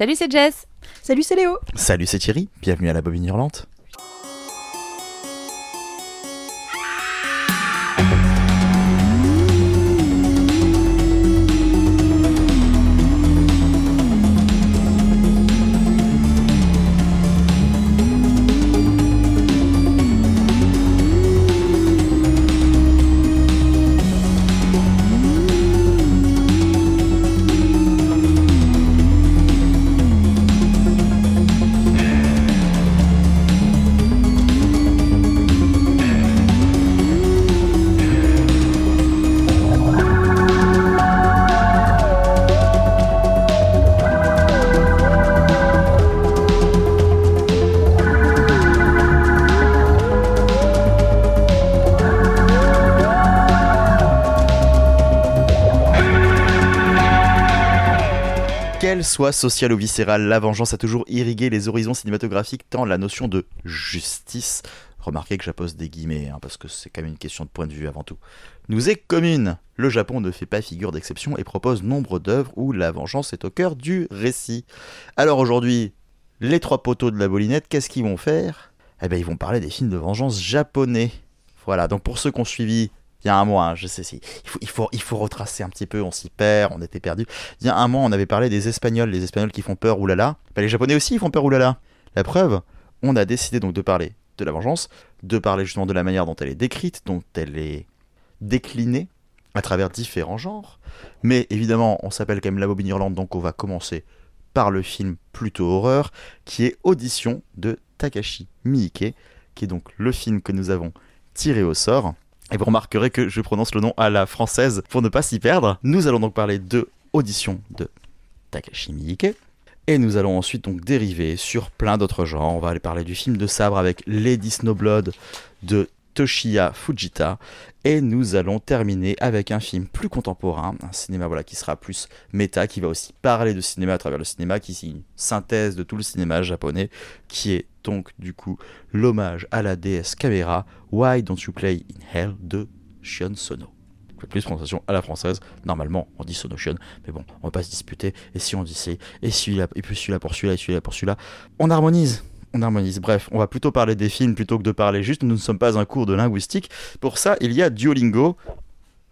Salut, c'est Jess. Salut, c'est Léo. Salut, c'est Thierry. Bienvenue à la bobine hurlante. Soit sociale ou viscérale, la vengeance a toujours irrigué les horizons cinématographiques tant la notion de justice, remarquez que j'appose des guillemets, hein, parce que c'est quand même une question de point de vue avant tout, nous est commune. Le Japon ne fait pas figure d'exception et propose nombre d'œuvres où la vengeance est au cœur du récit. Alors aujourd'hui, les trois poteaux de la bolinette, qu'est-ce qu'ils vont faire? Eh bien ils vont parler des films de vengeance japonais. Voilà, donc pour ceux qui ont suivi il y a un mois, hein, je sais si. Il faut, retracer un petit peu, on s'y perd, on était perdu. Il y a un mois, on avait parlé des Espagnols, les Espagnols qui font peur, oulala. Bah, les Japonais aussi, ils font peur, oulala. La preuve, on a décidé donc de parler de la vengeance, de parler justement de la manière dont elle est décrite, dont elle est déclinée à travers différents genres. Mais évidemment, on s'appelle quand même La Bobine Irlande, donc on va commencer par le film plutôt horreur, qui est Audition de Takashi Miike, qui est donc le film que nous avons tiré au sort. Et vous remarquerez que je prononce le nom à la française pour ne pas s'y perdre. Nous allons donc parler de Audition de Takashi Miike. Et nous allons ensuite donc dériver sur plein d'autres genres. On va aller parler du film de sabre avec Lady Snowblood de Toshiya Fujita. Et nous allons terminer avec un film plus contemporain, un cinéma voilà, qui sera plus méta, qui va aussi parler de cinéma à travers le cinéma, qui est une synthèse de tout le cinéma japonais, qui est donc du coup l'hommage à la déesse Kamera, Why Don't You Play in Hell de Shion Sono. Plus prononciation à la française, normalement on dit Sonotion, mais bon, on va pas se disputer, et si on dit c'est, et celui-là, et puis celui-là pour celui-là, et celui-là pour celui-là, on harmonise on harmonise. Bref, on va plutôt parler des films plutôt que de parler juste. Nous ne sommes pas un cours de linguistique. Pour ça, il y a Duolingo,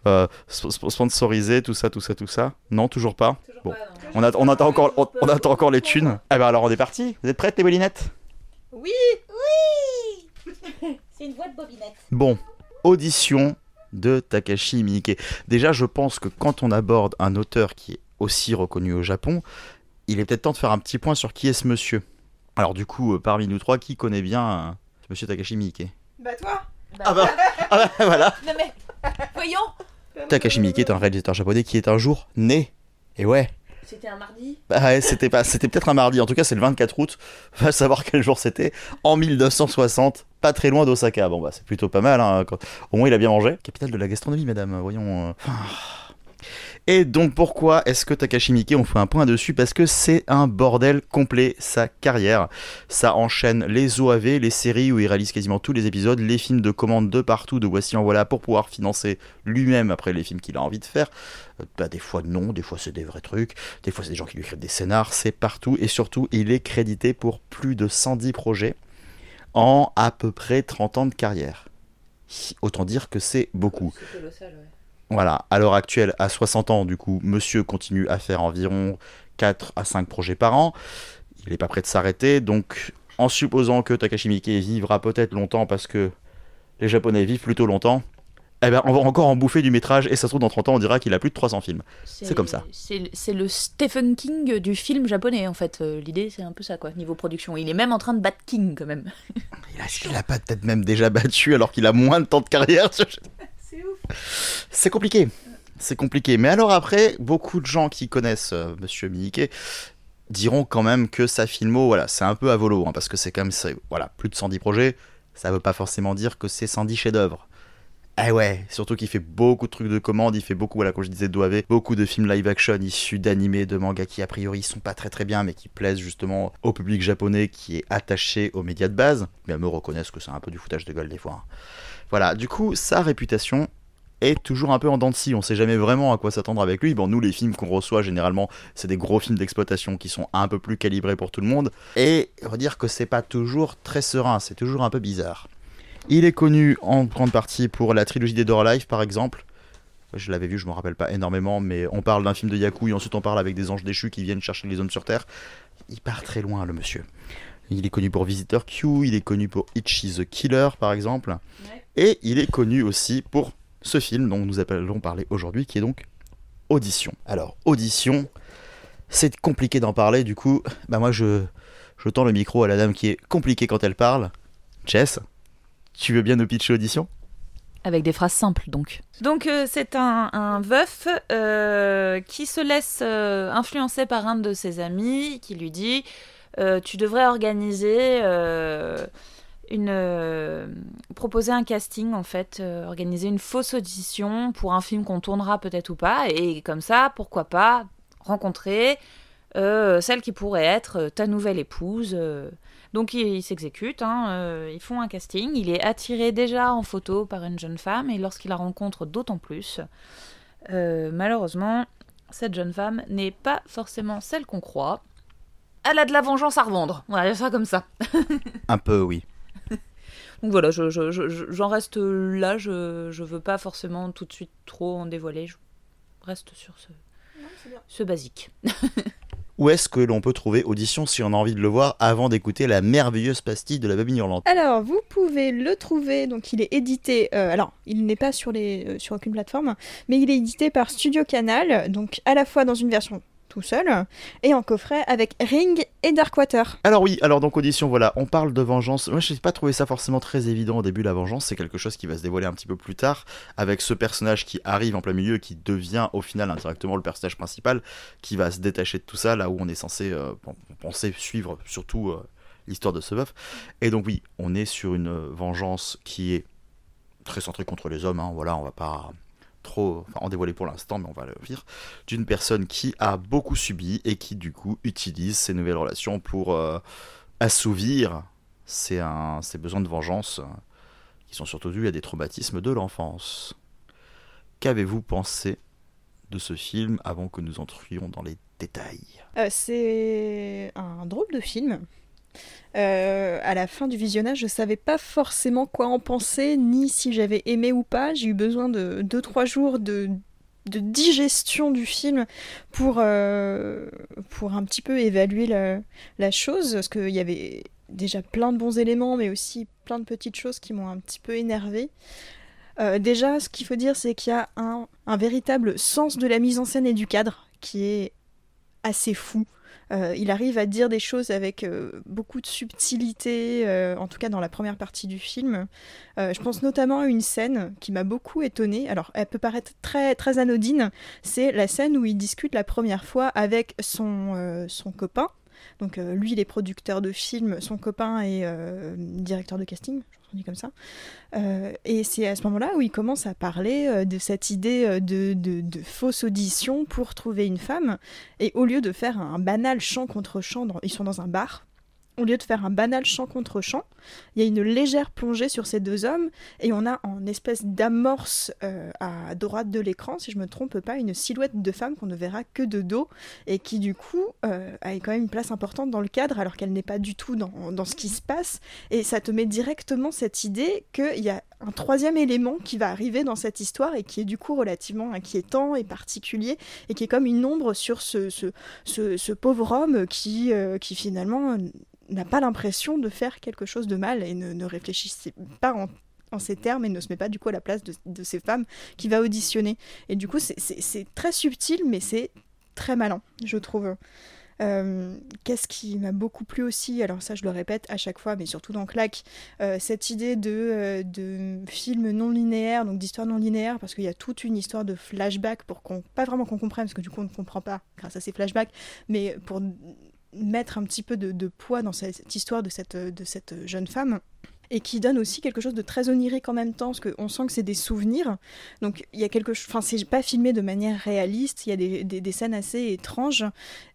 euh, sponsorisé, tout ça, tout ça, tout ça. Non, toujours pas. Toujours bon, pas, non. on, attend, on attend encore, on, on attend encore les thunes. Eh ben alors on est parti. Vous êtes prêtes les bolinettes Oui C'est une voix de bobinette. Bon, audition de Takashi Miike. Déjà, je pense que quand on aborde un auteur qui est aussi reconnu au Japon, il est peut-être temps de faire un petit point sur qui est ce monsieur. Alors du coup, euh, parmi nous trois, qui connaît bien euh, monsieur Takashi Miike? Bah toi Ah bah, ah bah, voilà Non mais, voyons. Takashi Miike est un réalisateur japonais qui est un jour né. Et ouais, C'était un mardi? Bah ouais, c'était pas, c'était peut-être un mardi. En tout cas, c'est le 24 août. Va savoir quel jour c'était. En 1960, pas très loin d'Osaka. Bon bah c'est plutôt pas mal. hein, quand- Au moins il a bien mangé. Capitale de la gastronomie, madame. Voyons. euh. Et donc pourquoi est-ce que Takashi Miike, on fait un point dessus? Parce que c'est un bordel complet sa carrière. Ça enchaîne les OAV, les séries où il réalise quasiment tous les épisodes, les films de commande de partout, de voici en voilà, pour pouvoir financer lui-même après les films qu'il a envie de faire. Euh, Bah, des fois non, des fois c'est des vrais trucs, des fois c'est des gens qui lui écrivent des scénars, c'est partout. Et surtout, il est crédité pour plus de 110 projets en à peu près 30 ans de carrière. Autant dire que c'est beaucoup. Voilà, à l'heure actuelle, à 60 ans, du coup, monsieur continue à faire environ 4 à 5 projets par an. Il n'est pas prêt de s'arrêter, donc en supposant que Takashi Miike vivra peut-être longtemps parce que les Japonais vivent plutôt longtemps, eh ben, on va encore en bouffer du métrage et ça se trouve dans 30 ans, on dira qu'il a plus de 300 films. C'est comme ça. C'est le Stephen King du film japonais en fait. Euh, L'idée c'est un peu ça quoi, niveau production. Il est même en train de battre King quand même. Il a, il a pas peut-être même déjà battu alors qu'il a moins de temps de carrière. C'est compliqué. C'est compliqué. Mais alors après, beaucoup de gens qui connaissent euh, Monsieur Miike diront quand même que sa filmo, voilà, c'est un peu à volo, hein, parce que c'est quand même, voilà, plus de 110 projets. Ça veut pas forcément dire que c'est 110 chefs-d'œuvre. Eh ouais, surtout qu'il fait beaucoup de trucs de commande, il fait beaucoup, voilà, comme je disais, d'OAV, beaucoup de films live action issus d'animés, de mangas qui a priori sont pas très très bien, mais qui plaisent justement au public japonais qui est attaché aux médias de base. Mais eux reconnaissent que c'est un peu du foutage de gueule des fois. hein. Voilà, du coup, sa réputation, est toujours un peu en dents de scie. On sait jamais vraiment à quoi s'attendre avec lui. Bon, nous, les films qu'on reçoit généralement, c'est des gros films d'exploitation qui sont un peu plus calibrés pour tout le monde. Et on va dire que c'est pas toujours très serein, c'est toujours un peu bizarre. Il est connu en grande partie pour la trilogie des Door Life, par exemple. Je l'avais vu, je me rappelle pas énormément, mais on parle d'un film de Yaku et ensuite on parle avec des anges déchus qui viennent chercher les hommes sur Terre. Il part très loin, le monsieur. Il est connu pour Visitor Q, il est connu pour Itchy the Killer, par exemple. Ouais. Et il est connu aussi pour ce film dont nous allons parler aujourd'hui, qui est donc Audition. Alors, Audition, c'est compliqué d'en parler, du coup, bah moi je, je tends le micro à la dame qui est compliquée quand elle parle. Jess, tu veux bien nous pitcher Audition? Avec des phrases simples, donc. Donc, euh, c'est un, un veuf euh, qui se laisse euh, influencer par un de ses amis qui lui dit euh, Tu devrais organiser euh, euh, proposer un casting, en fait, euh, organiser une fausse audition pour un film qu'on tournera peut-être ou pas, et comme ça, pourquoi pas rencontrer euh, celle qui pourrait être ta nouvelle épouse. Donc il, il s'exécute, hein, ils font un casting, il est attiré déjà en photo par une jeune femme et lorsqu'il la rencontre d'autant plus, malheureusement, cette jeune femme n'est pas forcément celle qu'on croit. Elle a de la vengeance à revendre, on va dire ça comme ça. Un peu, oui. Donc voilà, je- je- je- je- j'en reste là, je, je veux pas forcément tout de suite trop en dévoiler, je reste sur ce, ce basique. Où est-ce que l'on peut trouver Audition si on a envie de le voir avant d'écouter la merveilleuse pastille de la babine hurlante? Alors, vous pouvez le trouver, donc il est édité, euh, alors il n'est pas sur, les, euh, sur aucune plateforme, mais il est édité par Studio Canal, donc à la fois dans une version tout seul et en coffret avec Ring et Darkwater. Alors oui, alors donc audition, voilà, on parle de vengeance. Moi, je n'ai pas trouvé ça forcément très évident au début, la vengeance. C'est quelque chose qui va se dévoiler un petit peu plus tard, avec ce personnage qui arrive en plein milieu, qui devient au final indirectement le personnage principal, qui va se détacher de tout ça, là où on est censé euh, pen- penser suivre surtout euh, l'histoire de ce veuf. Et donc oui, on est sur une euh, vengeance qui est très centrée contre les hommes. hein, voilà, on va pas en dévoiler pour l'instant, mais on va le dire, d'une personne qui a beaucoup subi et qui du coup utilise ses nouvelles relations pour euh, assouvir ses besoins de vengeance euh, qui sont surtout dus à des traumatismes de l'enfance. Qu'avez-vous pensé de ce film avant que nous entrions dans les détails? Euh, c'est un drôle de film. Euh, à la fin du visionnage, je savais pas forcément quoi en penser, ni si j'avais aimé ou pas. J'ai eu besoin de 2-3 jours de, digestion du film pour, euh, pour un petit peu évaluer la, chose, parce qu'il y avait déjà plein de bons éléments, mais aussi plein de petites choses qui m'ont un petit peu énervé. Euh, déjà, ce qu'il faut dire, c'est qu'il y a un véritable sens de la mise en scène et du cadre qui est assez fou. Euh, il arrive à dire des choses avec euh, beaucoup de subtilité, euh, en tout cas dans la première partie du film. Je pense notamment à une scène qui m'a beaucoup étonnée. Alors, elle peut paraître très, très anodine. C'est la scène où il discute la première fois avec son, son copain. Donc, lui, il est producteur de film, son copain est directeur de casting, je dit comme ça. Euh, et c'est à ce moment-là où il commence à parler euh, de cette idée euh, de, fausse audition pour trouver une femme. Et au lieu de faire un banal chant contre chant, ils sont dans un bar. Au lieu de faire un banal chant contre chant, il y a une légère plongée sur ces deux hommes et on a en espèce d'amorce euh, à droite de l'écran, si je me trompe pas, une silhouette de femme qu'on ne verra que de dos et qui du coup euh, a quand même une place importante dans le cadre alors qu'elle n'est pas du tout dans, dans ce qui se passe et ça te met directement cette idée qu'il y a un troisième élément qui va arriver dans cette histoire et qui est du coup relativement inquiétant et particulier et qui est comme une ombre sur ce, ce, ce, pauvre homme qui, euh, qui finalement n'a pas l'impression de faire quelque chose de mal et ne, ne réfléchit pas en, en ces termes et ne se met pas du coup à la place de, de ces femmes qui va auditionner. Et du coup, c'est très subtil, mais c'est très malin, je trouve. Euh, Qu'est-ce qui m'a beaucoup plu aussi Alors ça, je le répète à chaque fois, mais surtout dans Claque, euh, cette idée de, euh, de film non linéaire, donc d'histoire non linéaire, parce qu'il y a toute une histoire de flashback pour qu'on, pas vraiment qu'on comprenne, parce que du coup on ne comprend pas grâce à ces flashbacks, mais pour mettre un petit peu de, de poids dans cette histoire de cette, de cette jeune femme et qui donne aussi quelque chose de très onirique en même temps, parce qu'on sent que c'est des souvenirs. Donc il y a quelque chose, enfin c'est pas filmé de manière réaliste, il y a des, des- scènes assez étranges,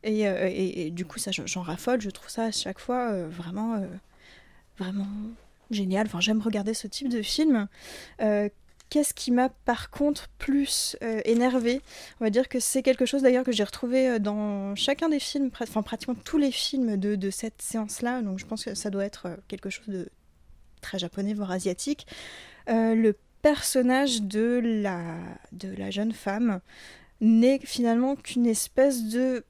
et, euh, et- et du coup ça j'en raffole, je trouve ça à chaque fois euh, vraiment, euh, vraiment génial. Enfin j'aime regarder ce type de film. Qu'est-ce qui m'a par contre plus euh, énervé On va dire que c'est quelque chose d'ailleurs que j'ai retrouvé dans chacun des films, enfin pratiquement tous les films de, de cette séance-là, donc je pense que ça doit être quelque chose de très japonais, voire asiatique. Euh, le personnage de la, de la jeune femme n'est finalement qu'une espèce de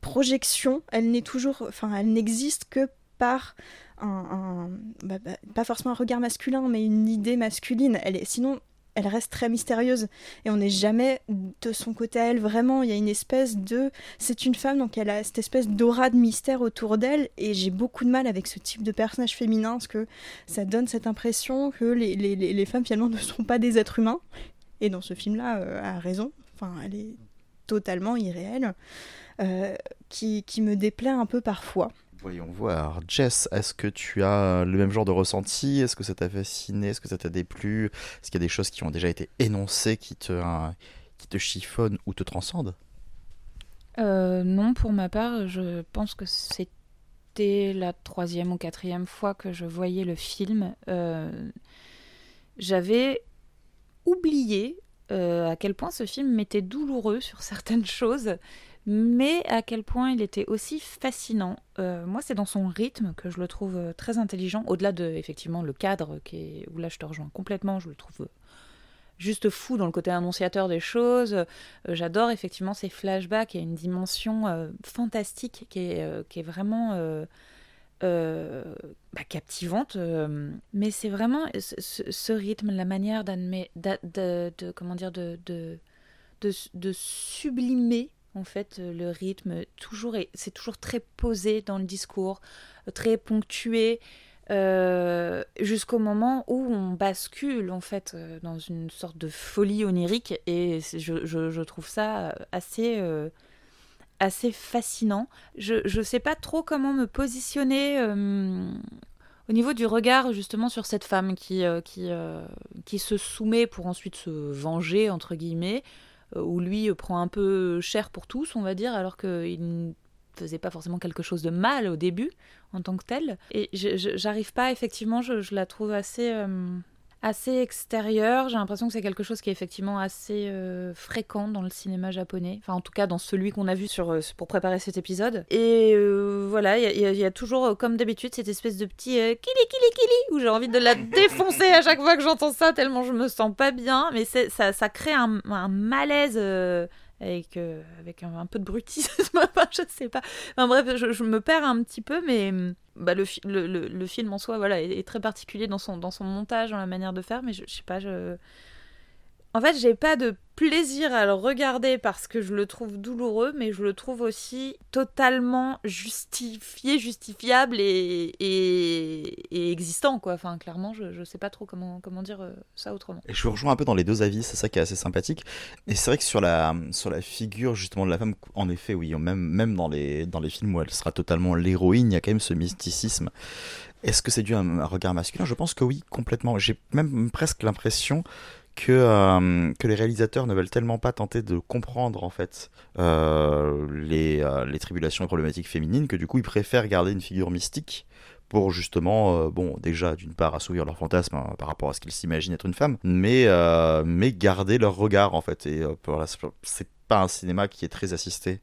projection. Elle n'est toujours, enfin, elle n'existe que par un, bah, bah, pas forcément un regard masculin, mais une idée masculine. Elle est, sinon, elle reste très mystérieuse et on n'est jamais de son côté à elle. Vraiment, il y a une espèce de, c'est une femme donc elle a cette espèce d'aura de mystère autour d'elle et j'ai beaucoup de mal avec ce type de personnage féminin parce que ça donne cette impression que les, les, les- femmes finalement ne sont pas des êtres humains. Et dans ce film-là, euh, a raison. Enfin, elle est totalement irréelle, euh, qui, qui me déplaît un peu parfois. Voyons voir. Jess, est-ce que tu as le même genre de ressenti? Est-ce que ça t'a fasciné? Est-ce que ça t'a déplu? Est-ce qu'il y a des choses qui ont déjà été énoncées qui te, qui te chiffonnent ou te transcendent? Euh, non, pour ma part, je pense que c'était la troisième ou quatrième fois que je voyais le film. Euh, J'avais oublié euh, à quel point ce film m'était douloureux sur certaines choses, mais à quel point il était aussi fascinant. Euh, moi, c'est dans son rythme que je le trouve euh, très intelligent, au-delà de effectivement le cadre où là je te rejoins complètement, je le trouve euh, juste fou dans le côté annonciateur des choses. J'adore effectivement ces flashbacks, a une dimension fantastique qui est, vraiment bah, captivante. mais c'est vraiment ce, rythme, la manière d'admet- d'a- de, de- comment dire, de sublimer en fait euh, le rythme. Toujours, c'est toujours très posé dans le discours, euh, très ponctué. euh, jusqu'au moment où on bascule en fait dans une sorte de folie onirique et je, je- trouve ça assez assez fascinant. Je je sais pas trop comment me positionner au niveau du regard justement sur cette femme qui qui qui se soumet pour ensuite se venger entre guillemets où lui euh, prend un peu cher pour tous on va dire alors qu'il ne faisait pas forcément quelque chose de mal au début en tant que tel. Et j'arrive pas effectivement je, la trouve assez euh, assez extérieure j'ai l'impression que c'est quelque chose qui est effectivement assez euh, fréquent dans le cinéma japonais. Enfin en tout cas dans celui qu'on a vu sur euh, pour préparer cet épisode. Et euh, voilà il y, a- y toujours comme d'habitude cette espèce de petit euh, kili kili kili où j'ai envie de la défoncer à chaque fois que j'entends ça tellement je me sens pas bien. Mais ça, ça crée un, un malaise avec, avec un, peu de brutisme, enfin, je sais pas. Enfin, bref, je, je me perds un petit peu, mais hum, bah, le, fi- le, le, le film en soi voilà, est, est très particulier dans son, dans son montage, dans la manière de faire, mais je, je sais pas, je... En fait, j'ai pas de plaisir à le regarder parce que je le trouve douloureux, mais je le trouve aussi totalement justifié, justifiable et, existant, quoi. Enfin, clairement, je, je sais pas trop comment, comment dire euh, ça autrement. Et je vous rejoins un peu dans les deux avis, c'est ça qui est assez sympathique. Et c'est vrai que sur la, sur la figure justement de la femme, en effet, oui, même, même dans, les, dans les films où elle sera totalement l'héroïne, il y a quand même ce mysticisme. Est-ce que c'est dû à un regard masculin? Je pense que oui, complètement. J'ai même presque l'impression que, euh, que les réalisateurs ne veulent tellement pas tenter de comprendre en fait euh, les, euh, les tribulations et problématiques féminines que du coup ils préfèrent garder une figure mystique pour justement, bon, déjà d'une part assouvir leur fantasme hein, par rapport à ce qu'ils s'imaginent être une femme, mais, mais garder leur regard en fait. Et c'est pas un cinéma qui est très assisté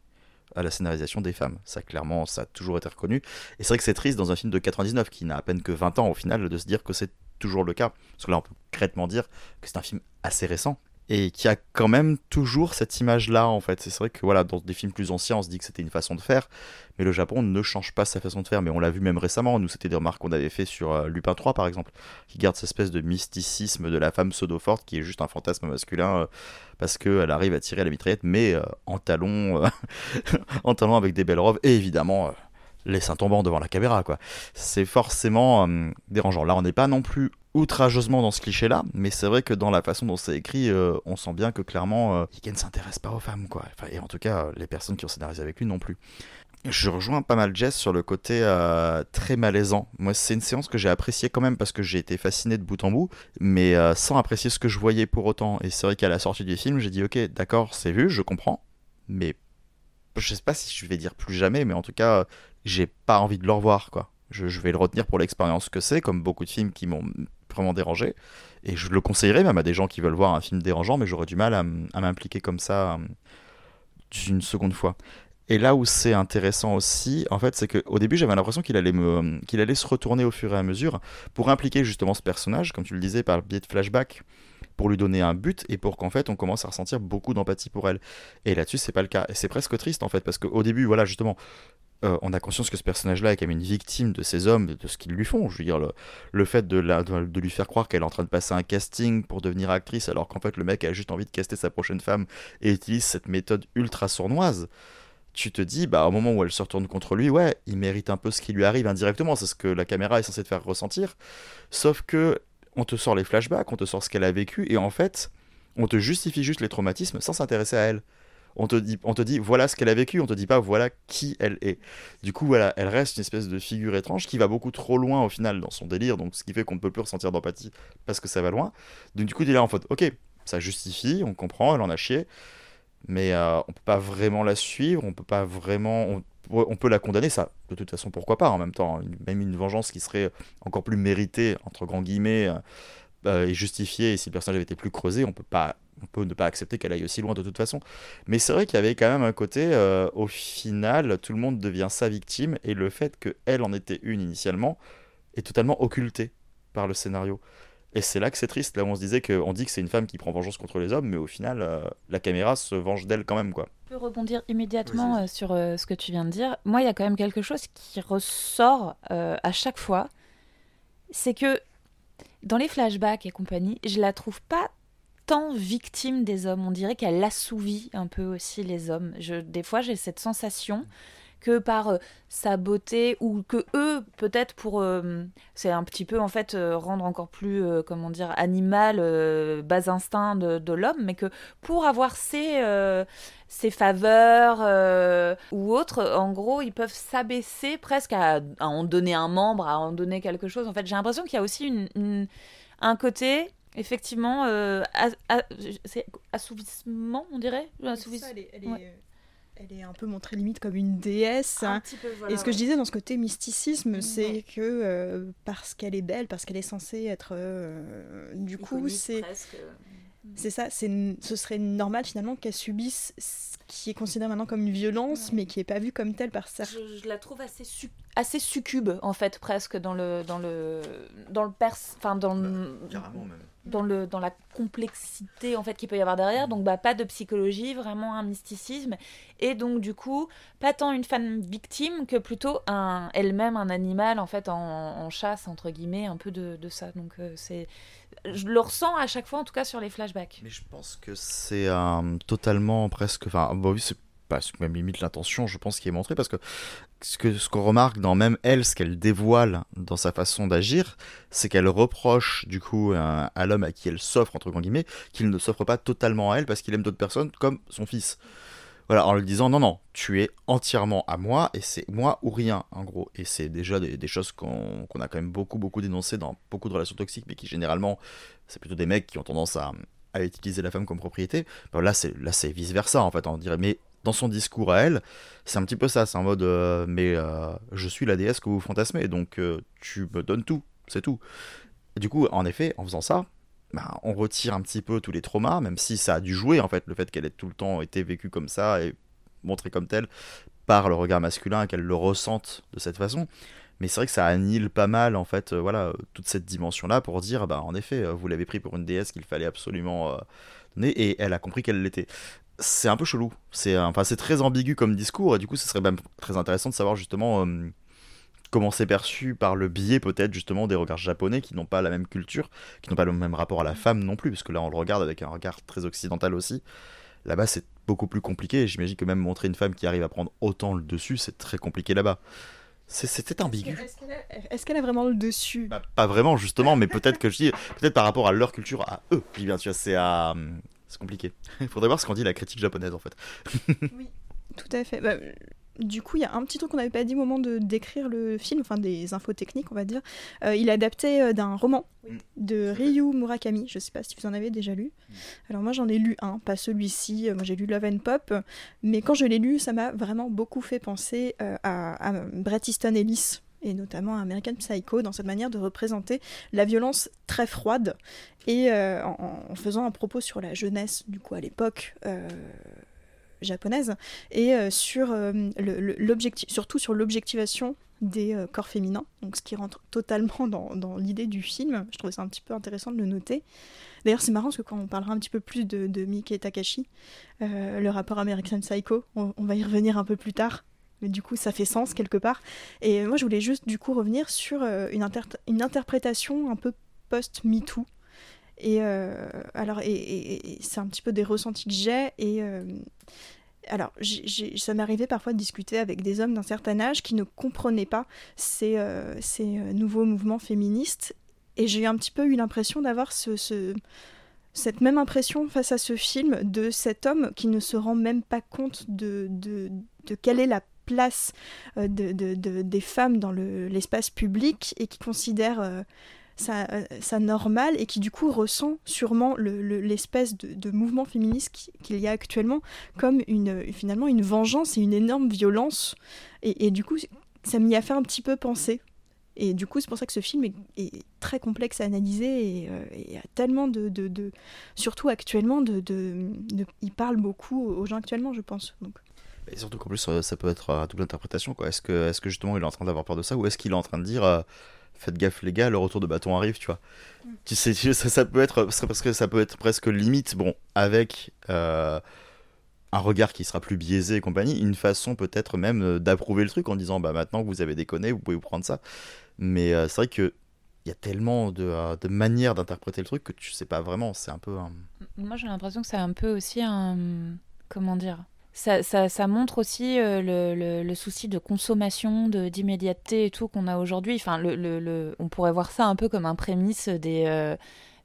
à la scénarisation des femmes. Ça, clairement, ça a toujours été reconnu. Et c'est vrai que c'est triste dans un film de 99 qui n'a à peine que 20 ans au final de se dire que c'est toujours le cas. Parce que là, on peut concrètement dire que c'est un film assez récent et qui a quand même toujours cette image-là en fait. C'est vrai que voilà, dans des films plus anciens, on se dit que c'était une façon de faire, mais le Japon ne change pas sa façon de faire. Mais on l'a vu même récemment. Nous, c'était des remarques qu'on avait fait sur euh, Lupin 3 par exemple, qui garde cette espèce de mysticisme de la femme pseudo-forte qui est juste un fantasme masculin euh, parce qu'elle arrive à tirer la mitraillette, mais euh, en talons, euh, en talons avec des belles robes et évidemment. Les seins tombants devant la caméra, quoi. C'est forcément euh, dérangeant. Là, on n'est pas non plus outrageusement dans ce cliché-là, mais c'est vrai que dans la façon dont c'est écrit, euh, on sent bien que clairement, euh, ne s'intéresse pas aux femmes, quoi. Enfin, et en tout cas, les personnes qui ont scénarisé avec lui non plus. Je rejoins pas mal Jess sur le côté euh, très malaisant. Moi, c'est une séance que j'ai appréciée quand même parce que j'ai été fasciné de bout en bout, mais sans apprécier ce que je voyais pour autant. Et c'est vrai qu'à la sortie du film, j'ai dit ok, d'accord, c'est vu, je comprends, mais je sais pas si je vais dire plus jamais, mais en tout cas, j'ai pas envie de le revoir, quoi. Je, vais le retenir pour l'expérience que c'est, comme beaucoup de films qui m'ont vraiment dérangé. Et je le conseillerais même à des gens qui veulent voir un film dérangeant, mais j'aurais du mal à, m'impliquer comme ça euh, d'une seconde fois. Et là où c'est intéressant aussi, en fait, c'est qu'au début, j'avais l'impression qu'il allait, se retourner au fur et à mesure pour impliquer justement ce personnage, comme tu le disais, par le biais de flashback, pour lui donner un but et pour qu'en fait on commence à ressentir beaucoup d'empathie pour elle. Et là-dessus, c'est pas le cas. Et c'est presque triste en fait, parce qu'au début, voilà, justement, euh, on a conscience que ce personnage-là est quand même une victime de ces hommes, de ce qu'ils lui font. Je veux dire, le, le fait de, la- de, lui faire croire qu'elle est en train de passer un casting pour devenir actrice, alors qu'en fait le mec a juste envie de caster sa prochaine femme et utilise cette méthode ultra sournoise. Tu te dis, bah, au moment où elle se retourne contre lui, ouais, il mérite un peu ce qui lui arrive indirectement, c'est ce que la caméra est censée te faire ressentir. Sauf que on te sort les flashbacks, on te sort ce qu'elle a vécu, et en fait, on te justifie juste les traumatismes sans s'intéresser à elle. On te, dit, voilà ce qu'elle a vécu, on te dit pas voilà qui elle est. Du coup, voilà, elle reste une espèce de figure étrange qui va beaucoup trop loin au final dans son délire, donc ce qui fait qu'on ne peut plus ressentir d'empathie parce que ça va loin. Donc du coup, il est là en fait, ok, ça justifie, on comprend, elle en a chié, mais euh, on peut pas vraiment la suivre, on peut pas vraiment, on peut la condamner, ça, de toute façon, pourquoi pas en même temps, une- même une vengeance qui serait encore plus méritée entre grands guillemets euh, euh, et justifiée, et si le personnage avait été plus creusé, on peut pas, on peut ne pas accepter qu'elle aille aussi loin de toute façon. Mais c'est vrai qu'il y avait quand même un côté, euh, au final, tout le monde devient sa victime, et le fait qu'elle en était une initialement est totalement occulté par le scénario. Et c'est là que c'est triste, là où on se disait qu'on dit que c'est une femme qui prend vengeance contre les hommes, mais au final, euh, la caméra se venge d'elle quand même, quoi. Je peux rebondir immédiatement euh, sur euh, ce que tu viens de dire. Moi, il y a quand même quelque chose qui ressort euh, à chaque fois. C'est que dans les flashbacks et compagnie, je la trouve pas tant victime des hommes. On dirait qu'elle assouvit un peu aussi les hommes. Je, des fois, j'ai cette sensation que par euh, sa beauté ou que eux peut-être pour euh, c'est un petit peu en fait euh, rendre encore plus comment dire animal bas instinct de, de l'homme mais que pour avoir ces euh, ses faveurs ou autres, en gros, ils peuvent s'abaisser presque à, à en donner un membre, à en donner quelque chose. En fait, j'ai l'impression qu'il y a aussi une, une- un côté, effectivement, euh, c'est assouvissement, on dirait? Ça, elle, est, elle, Ouais. Elle est un peu montrée limite comme une déesse. Un hein. petit peu, voilà, Et ce que je disais dans ce côté mysticisme, Ouais. c'est que euh, parce qu'elle est belle, parce qu'elle est censée être. euh, du coup, c'est c'est ça, c'est ce serait normal finalement qu'elle subisse ce qui est considéré maintenant comme une violence, Ouais. mais qui est pas vue comme telle par certains. Je, je la trouve assez, su- assez succube, en fait, presque, dans le, dans le, dans le pers... Enfin, dans le- même. Dans, le, dans la complexité en fait qu'il peut y avoir derrière. Donc bah, pas de psychologie, vraiment un mysticisme. Et donc du coup, pas tant une femme victime que plutôt un, elle-même un animal en fait en, chasse, entre guillemets, un peu de, de ça. Donc euh, c'est... Je le ressens à chaque fois, en tout cas sur les flashbacks. Mais je pense que c'est euh, totalement presque. Enfin, bah oui, c'est pas même limite l'intention, je pense, qui est montrée parce que ce ce qu'on remarque dans même elle, ce qu'elle dévoile dans sa façon d'agir, c'est qu'elle reproche du coup à, l'homme à qui elle s'offre entre guillemets qu'il ne s'offre pas totalement à elle parce qu'il aime d'autres personnes comme son fils. Voilà, en lui disant non, non, tu es entièrement à moi et c'est moi ou rien, en gros. Et c'est déjà des, choses qu'on a quand même beaucoup, beaucoup dénoncées dans beaucoup de relations toxiques, mais qui généralement, c'est plutôt des mecs qui ont tendance à, à utiliser la femme comme propriété. Là, c'est là, c'est vice versa, en fait, on dirait. Mais dans son discours à elle, c'est un petit peu ça. C'est en mode, euh, mais euh, je suis la déesse que vous fantasmez, donc euh, tu me donnes tout, c'est tout. Et du coup, en effet, en faisant ça, ben, on retire un petit peu tous les traumas, même si ça a dû jouer, en fait, le fait qu'elle ait tout le temps été vécue comme ça et montrée comme telle par le regard masculin qu'elle le ressente de cette façon. Mais c'est vrai que ça annihile pas mal, en fait, voilà, toute cette dimension-là pour dire, bah, en effet, vous l'avez pris pour une déesse qu'il fallait absolument donner, et elle a compris qu'elle l'était. C'est un peu chelou. C'est enfin, c'est très ambigu comme discours, et du coup, ce serait même très intéressant de savoir justement euh, comment c'est perçu par le biais, peut-être, justement, des regards japonais qui n'ont pas la même culture, qui n'ont pas le même rapport à la femme non plus, parce que là, on le regarde avec un regard très occidental aussi. Là-bas, c'est beaucoup plus compliqué, et j'imagine que même montrer une femme qui arrive à prendre autant le dessus, c'est très compliqué là-bas. C'est- C'était ambigu. Est-ce qu'elle a, a vraiment le dessus? Bah, pas vraiment justement, mais peut-être que je dis, peut-être par rapport à leur culture, à eux. Dis bien, vois, c'est à, c'est compliqué. Il faudrait voir ce qu'en dit la critique japonaise en fait. Tout à fait. Bah, du coup, il y a un petit truc qu'on n'avait pas dit au moment de décrire le film, enfin des infos techniques, on va dire. Euh, il est adapté euh, d'un roman Oui. de Ryu Murakami. Je sais pas si vous en avez déjà lu. Mm. Alors moi, j'en ai lu un, pas celui-ci. Euh, Moi, j'ai lu Love and Pop, mais quand je l'ai lu, ça m'a vraiment beaucoup fait penser euh, à, à Bret Easton Ellis et notamment American Psycho, dans cette manière de représenter la violence très froide, et euh, en, faisant un propos sur la jeunesse, du coup, à l'époque. euh, japonaise et euh, sur l'objectif surtout sur l'objectivation des corps féminins donc ce qui rentre totalement dans, l'idée du film je trouvais ça un petit peu intéressant de le noter d'ailleurs c'est marrant parce que quand on parlera un petit peu plus de, de Miike Takashi le rapport American Psycho on va y revenir un peu plus tard mais du coup ça fait sens quelque part et moi je voulais juste du coup revenir sur euh, une, inter- une interprétation un peu post-MeToo et euh, alors, et, c'est un petit peu des ressentis que j'ai. Et euh, alors, ça m'est arrivé parfois de discuter avec des hommes d'un certain âge qui ne comprenaient pas ces, ces nouveaux mouvements féministes. Et j'ai un petit peu eu l'impression d'avoir ce- cette même impression face à ce film de cet homme qui ne se rend même pas compte de, de, de quelle est la place euh, de, de- de- des femmes dans le- l'espace public et qui considère euh, ça, euh, ça normal et qui du coup ressent sûrement le- le- l'espèce de, mouvement féministe qui- qu'il y a actuellement comme une, finalement une vengeance et une énorme violence. Et, du coup, ça m'y a fait un petit peu penser. Et du coup, c'est pour ça que ce film est, très complexe à analyser et, a tellement de, surtout actuellement, de, il parle beaucoup aux gens actuellement, je pense. Et surtout qu'en plus, euh, ça peut être à double interprétation. quoi. Est-ce que, est que justement il est en train d'avoir peur de ça ou est-ce qu'il est en train de dire euh, faites gaffe les gars, le retour de bâton arrive, tu vois Tu sais, ça, ça peut être parce que ça peut être presque limite, bon, avec euh, un regard qui sera plus biaisé et compagnie, une façon peut-être même euh, d'approuver le truc en disant bah maintenant que vous avez déconné, vous pouvez vous prendre ça. Mais euh, c'est vrai que il y a tellement de, euh, de manières d'interpréter le truc que tu sais pas vraiment. C'est un peu un... Moi, j'ai l'impression que c'est un peu aussi un. Comment dire ça, ça, ça montre aussi euh, le, le- le souci de consommation, de- d'immédiateté et tout qu'on a aujourd'hui. Enfin, le, le- le- on pourrait voir ça un peu comme un prémisse des. euh,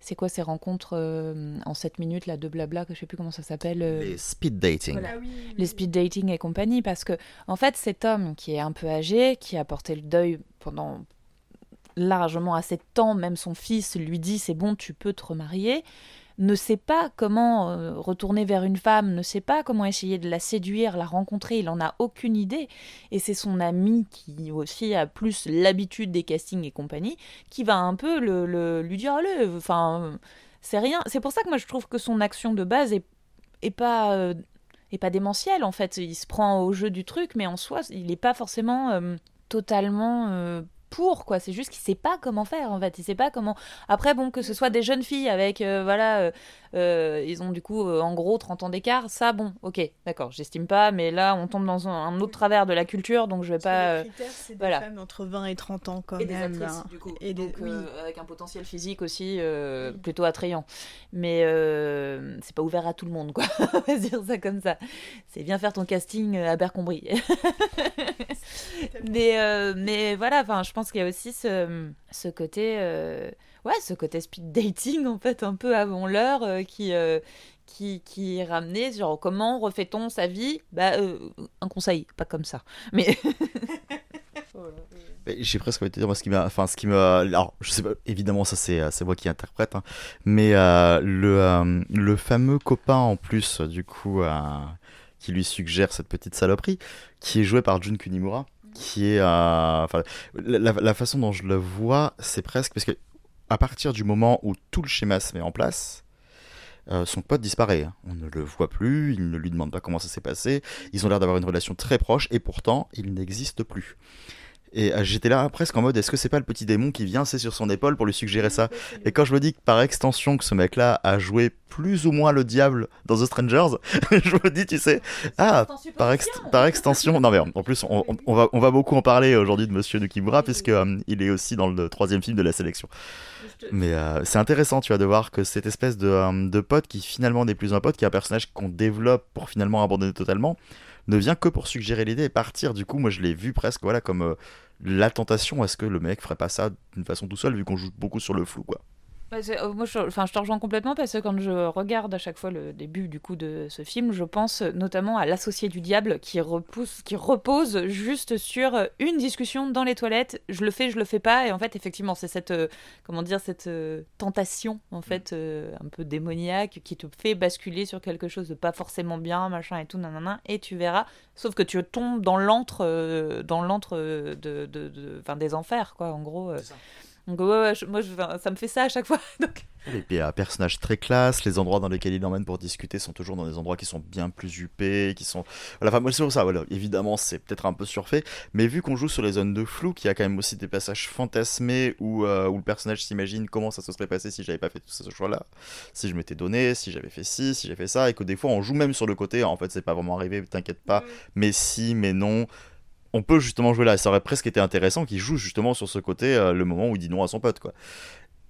c'est quoi ces rencontres euh, en 7 minutes, là, de blabla, que je sais plus comment ça s'appelle euh, les speed dating. Voilà. les speed dating et compagnie parce que en fait cet homme qui est un peu âgé qui a porté le deuil pendant largement assez de temps même son fils lui dit c'est bon tu peux te remarier ne sait pas comment euh, retourner vers une femme, ne sait pas comment essayer de la séduire, la rencontrer, il en a aucune idée. Et c'est son ami qui aussi a plus l'habitude des castings et compagnie, qui va un peu le, lui dire allez, enfin, c'est rien. C'est pour ça que moi je trouve que son action de base est, pas euh, pas démentielle en fait. Il se prend au jeu du truc, mais en soi, il n'est pas forcément euh, totalement pour quoi. C'est juste qu'il sait pas comment faire en fait. Il sait pas comment. Après bon, que ce soit des jeunes filles avec euh, voilà, euh, euh, ils ont du coup euh, en gros 30 ans d'écart. Ça bon, ok, d'accord, j'estime pas. Mais là, on tombe dans un, un autre travers de la culture, donc je vais pas. euh, c'est des voilà. femmes entre 20 et 30 ans quand et des même. actrices, hein. du coup. Et des- Donc, oui. avec un potentiel physique aussi euh, Oui. plutôt attrayant. Mais euh, c'est pas ouvert à tout le monde, quoi. On va dire ça comme ça. C'est bien faire ton casting à Bercombry. mais, euh, mais voilà, enfin, je pense qu'il y a aussi ce, ce côté. euh, ouais, ce côté speed dating, en fait, un peu avant l'heure, euh, qui. euh, qui, qui est ramené sur comment refait-on sa vie? Bah, euh, Un conseil, pas comme ça. Mais Mais J'ai presque envie de te dire, moi, ce qui m'a. Enfin, ce qui m'a. Alors, je sais pas, évidemment, ça, c'est c'est moi qui interprète. hein, mais euh, le, euh, le fameux copain, en plus, du coup, euh, qui lui suggère cette petite saloperie, qui est joué par Jun Kunimura, qui est. euh, la, façon dont je le vois, c'est presque. Parce que, à partir du moment où tout le schéma se met en place. euh, son pote disparaît. On ne le voit plus, il ne lui demande pas comment ça s'est passé. Ils ont l'air d'avoir une relation très proche et pourtant, il n'existe plus. Et euh, j'étais là presque en mode est-ce que c'est pas le petit démon qui vient c'est sur son épaule pour lui suggérer ça Et quand je me dis que par extension que ce mec-là a joué plus ou moins le diable dans The Strangers, je me dis tu sais ah par, ex- par extension non mais en plus on, on- on va on va beaucoup en parler aujourd'hui de Monsieur Nukimura puisque euh, il est aussi dans le troisième film de la sélection. Mais euh, c'est intéressant, tu vois, de voir que cette espèce de, euh, de pote qui finalement n'est plus un pote, qui est un personnage qu'on développe pour finalement abandonner totalement, ne vient que pour suggérer l'idée et partir. Du coup, moi, je l'ai vu presque, voilà, comme euh, la tentation. Est-ce que le mec ferait pas ça d'une façon tout seul, vu qu'on joue beaucoup sur le flou, quoi. Euh, moi, je, enfin, je te rejoins complètement parce que quand je regarde à chaque fois le début du coup de ce film, je pense notamment à l'associé du diable qui repousse, qui repose juste sur une discussion dans les toilettes. Je le fais, je le fais pas, et en fait, effectivement, c'est cette, euh, comment dire, cette euh, tentation en fait euh, un peu démoniaque qui te fait basculer sur quelque chose de pas forcément bien, machin et tout, nanana, et tu verras. Sauf que tu tombes dans l'antre, dans l'antre de, de, de- enfin, des enfers, quoi, en gros. Donc ouais, ouais, je- moi, je- ça me fait ça à chaque fois. Donc, Et puis, un personnage très classe, les endroits dans lesquels il l'emmène pour discuter sont toujours dans des endroits qui sont bien plus huppés, qui sont... Voilà, enfin, moi, c'est pour ça, voilà. évidemment, c'est peut-être un peu surfait, mais vu qu'on joue sur les zones de flou, qu'il y a quand même aussi des passages fantasmés où, euh, où le personnage s'imagine comment ça se serait passé si j'avais pas fait tout ce choix-là, si je m'étais donné, si j'avais fait ci, si j'avais fait ça, et que des fois, on joue même sur le côté, en fait, c'est pas vraiment arrivé, t'inquiète pas, mais si, mais non... On peut justement jouer là, et ça aurait presque été intéressant qu'il joue justement sur ce côté, euh, le moment où il dit non à son pote, quoi.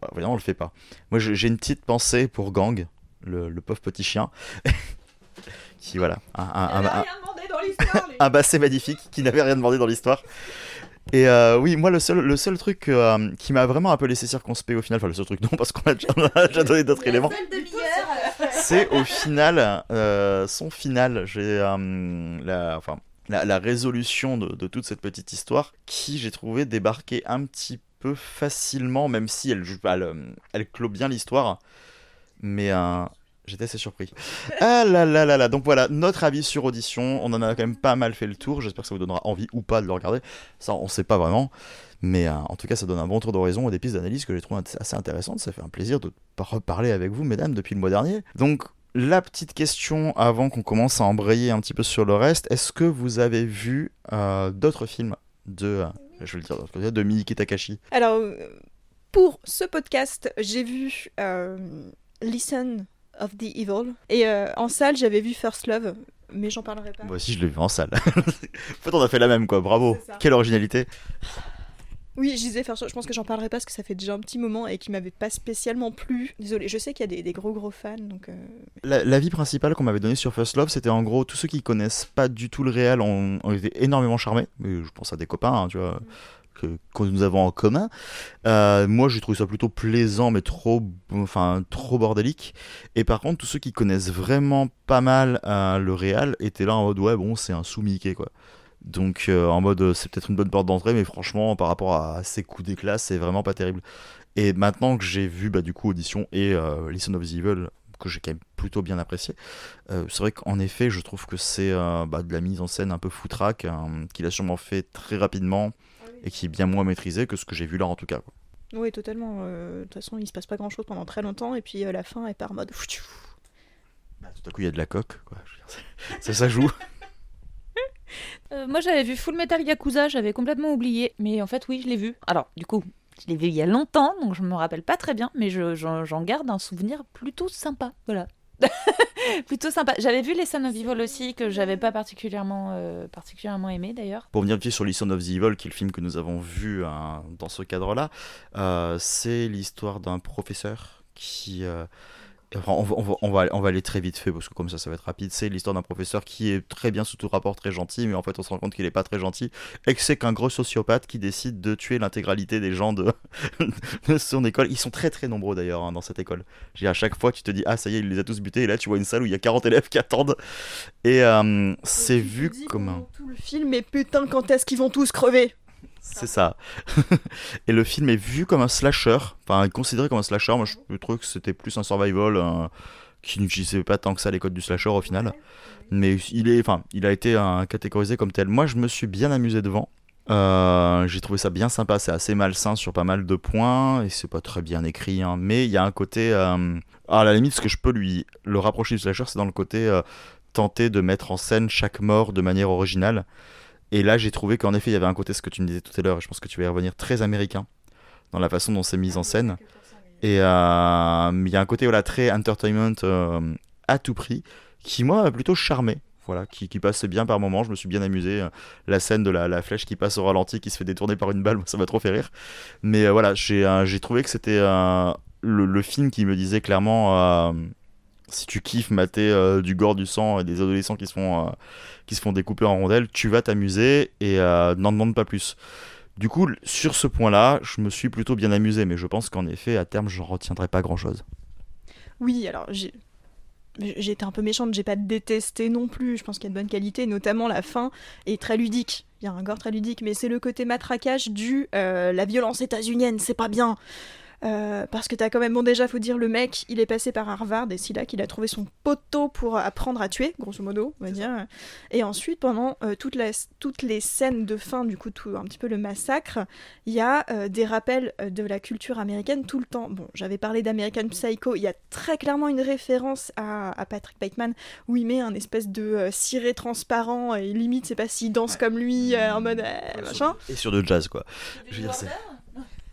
Bah, Évidemment, on le fait pas. Moi, j'ai une petite pensée pour Gang, le, le pauvre petit chien, qui, voilà, un, un, basset magnifique, qui n'avait rien demandé dans l'histoire. Et euh, oui, moi, le seul, le seul truc euh, qui m'a vraiment un peu laissé circonspect au final, enfin, le seul truc non, parce qu'on a déjà, on a déjà donné d'autres éléments, c'est au final, euh, son final, j'ai la, enfin, la, résolution de, toute cette petite histoire qui, j'ai trouvé, débarquer un petit peu facilement, même si elle, elle, euh, elle clôt bien l'histoire. Mais euh, j'étais assez surpris. Ah là là là là, donc voilà, notre avis sur Audition, on en a quand même pas mal fait le tour, j'espère que ça vous donnera envie ou pas de le regarder, ça on sait pas vraiment. Mais euh, en tout cas, ça donne un bon tour d'horizon et des pistes d'analyse que j'ai trouvé assez intéressantes. Ça fait un plaisir de reparler avec vous, mesdames, depuis le mois dernier. Donc, la petite question avant qu'on commence à embrayer un petit peu sur le reste est-ce que vous avez vu euh, d'autres films de, euh, je vais le dire, de Takashi Alors, pour ce podcast, j'ai vu euh, Listen of the Evil. Et euh, en salle, j'avais vu First Love, mais j'en parlerai pas. Moi aussi, je l'ai vu en salle. en fait, on a fait la même, quoi. Bravo. Quelle originalité. Oui, je disais Love, je pense que j'en parlerai pas parce que ça fait déjà un petit moment et qui m'avait pas spécialement plu. Désolée, je sais qu'il y a des, des gros gros fans, donc... euh, La, l'avis principal qu'on m'avait donné sur First Love, c'était en gros tous ceux qui connaissent pas du tout le réel ont, ont été énormément charmés. Mais je pense à des copains, hein, tu vois, que, que nous avons en commun. Euh, moi, j'ai trouvé ça plutôt plaisant, mais trop, enfin, trop bordélique. Et par contre, tous ceux qui connaissent vraiment pas mal euh, le réel étaient là en mode ouais, bon, c'est un sous-Mickey, quoi. Donc euh, en mode euh, c'est peut-être une bonne porte d'entrée, mais franchement, par rapport à ces coups d'éclat, c'est vraiment pas terrible. Et maintenant que j'ai vu bah, du coup Audition et euh, Listen of the Evil, que j'ai quand même plutôt bien apprécié, euh, c'est vrai qu'en effet, je trouve que c'est bah, de la mise en scène un peu foutraque, euh, qu'il a sûrement fait très rapidement et qui est bien moins maîtrisé que ce que j'ai vu là en tout cas. quoi. Oui, totalement. De toute façon, il se passe pas grand chose pendant très longtemps, et puis à la fin, elle part en mode. Bah, tout à coup, il y a de la coque, quoi. Ça, ça joue. Euh, moi, j'avais vu Full Metal Yakuza, j'avais complètement oublié. Mais en fait, oui, je l'ai vu. Alors, du coup, je l'ai vu il y a longtemps, donc je me rappelle pas très bien, mais je- j'en j'en garde un souvenir plutôt sympa. Voilà. plutôt sympa. J'avais vu les Son of Evil aussi, que j'avais pas particulièrement, euh, particulièrement aimé d'ailleurs. Pour venir sur Listen of the Evil, qui est le film que nous avons vu hein, dans ce cadre-là, euh, c'est l'histoire d'un professeur qui. On, va, on va- on va- on va aller très vite fait parce que comme ça ça va être rapide. C'est l'histoire d'un professeur qui est très bien sous tout rapport, très gentil, mais en fait on se rend compte qu'il est pas très gentil et que c'est qu'un gros sociopathe qui décide de tuer l'intégralité des gens de, de son école. Ils sont très très nombreux d'ailleurs hein, dans cette école. J'ai à chaque fois tu te dis ah ça y est il les a tous butés et là tu vois une salle où il y a 40 élèves qui attendent et euh, c'est vu comme un Tout le film, mais putain, quand est-ce qu'ils vont tous crever? C'est ça. et le film est vu comme un slasher, enfin considéré comme un slasher. Moi, je trouve que c'était plus un survival euh, qui n'utilisait pas tant que ça les codes du slasher au final. Mais il est, enfin, il a été euh, catégorisé comme tel. Moi, je me suis bien amusé devant. Euh, j'ai trouvé ça bien sympa. C'est assez malsain sur pas mal de points et c'est pas très bien écrit. hein. Mais il y a un côté, euh, à la limite, ce que je peux lui le rapprocher du slasher, c'est dans le côté euh, tenter de mettre en scène chaque mort de manière originale. Et là, j'ai trouvé qu'en effet, il y avait un côté, ce que tu me disais tout à l'heure, et je pense que tu vas y revenir, très américain dans la façon dont c'est mis en scène. Et euh, il y a un côté voilà, très entertainment euh, à tout prix, qui moi m'a plutôt charmé. Voilà, qui, qui passe bien par moments, je me suis bien amusé. Euh, La scène de la, flèche qui passe au ralenti, qui se fait détourner par une balle, ça m'a trop fait rire. Mais voilà, j'ai trouvé que c'était le, film qui me disait clairement si tu kiffes mater euh, du gore, du sang et des adolescents qui se font, euh, qui se font découper en rondelles, tu vas t'amuser et euh, n'en demande pas plus. Du coup, sur ce point-là, je me suis plutôt bien amusé, mais je pense qu'en effet, à terme, j'en retiendrai pas grand-chose. Oui, alors j'ai j'ai été un peu méchante, j'ai pas détesté non plus. Je pense qu'il y a de bonnes qualités, notamment la fin est très ludique. Il y a un gore très ludique, mais c'est le côté matraquage du euh, la violence états-unienne, c'est pas bien. Euh, parce que t'as quand même, bon déjà faut dire, le mec, il est passé par Harvard et c'est là qu'il a trouvé son poteau pour apprendre à tuer, grosso modo, on va dire. Et ensuite, pendant euh, toute la, toutes les scènes de fin, du coup, tout, un petit peu le massacre, il y a euh, des rappels de la culture américaine tout le temps. Bon, j'avais parlé d'American Psycho, il y a très clairement une référence à, à Patrick Bateman où il met un espèce de euh, ciré transparent et limite, c'est pas s'il danse comme lui en mode machin. Et sur de jazz, quoi. Je veux dire, c'est-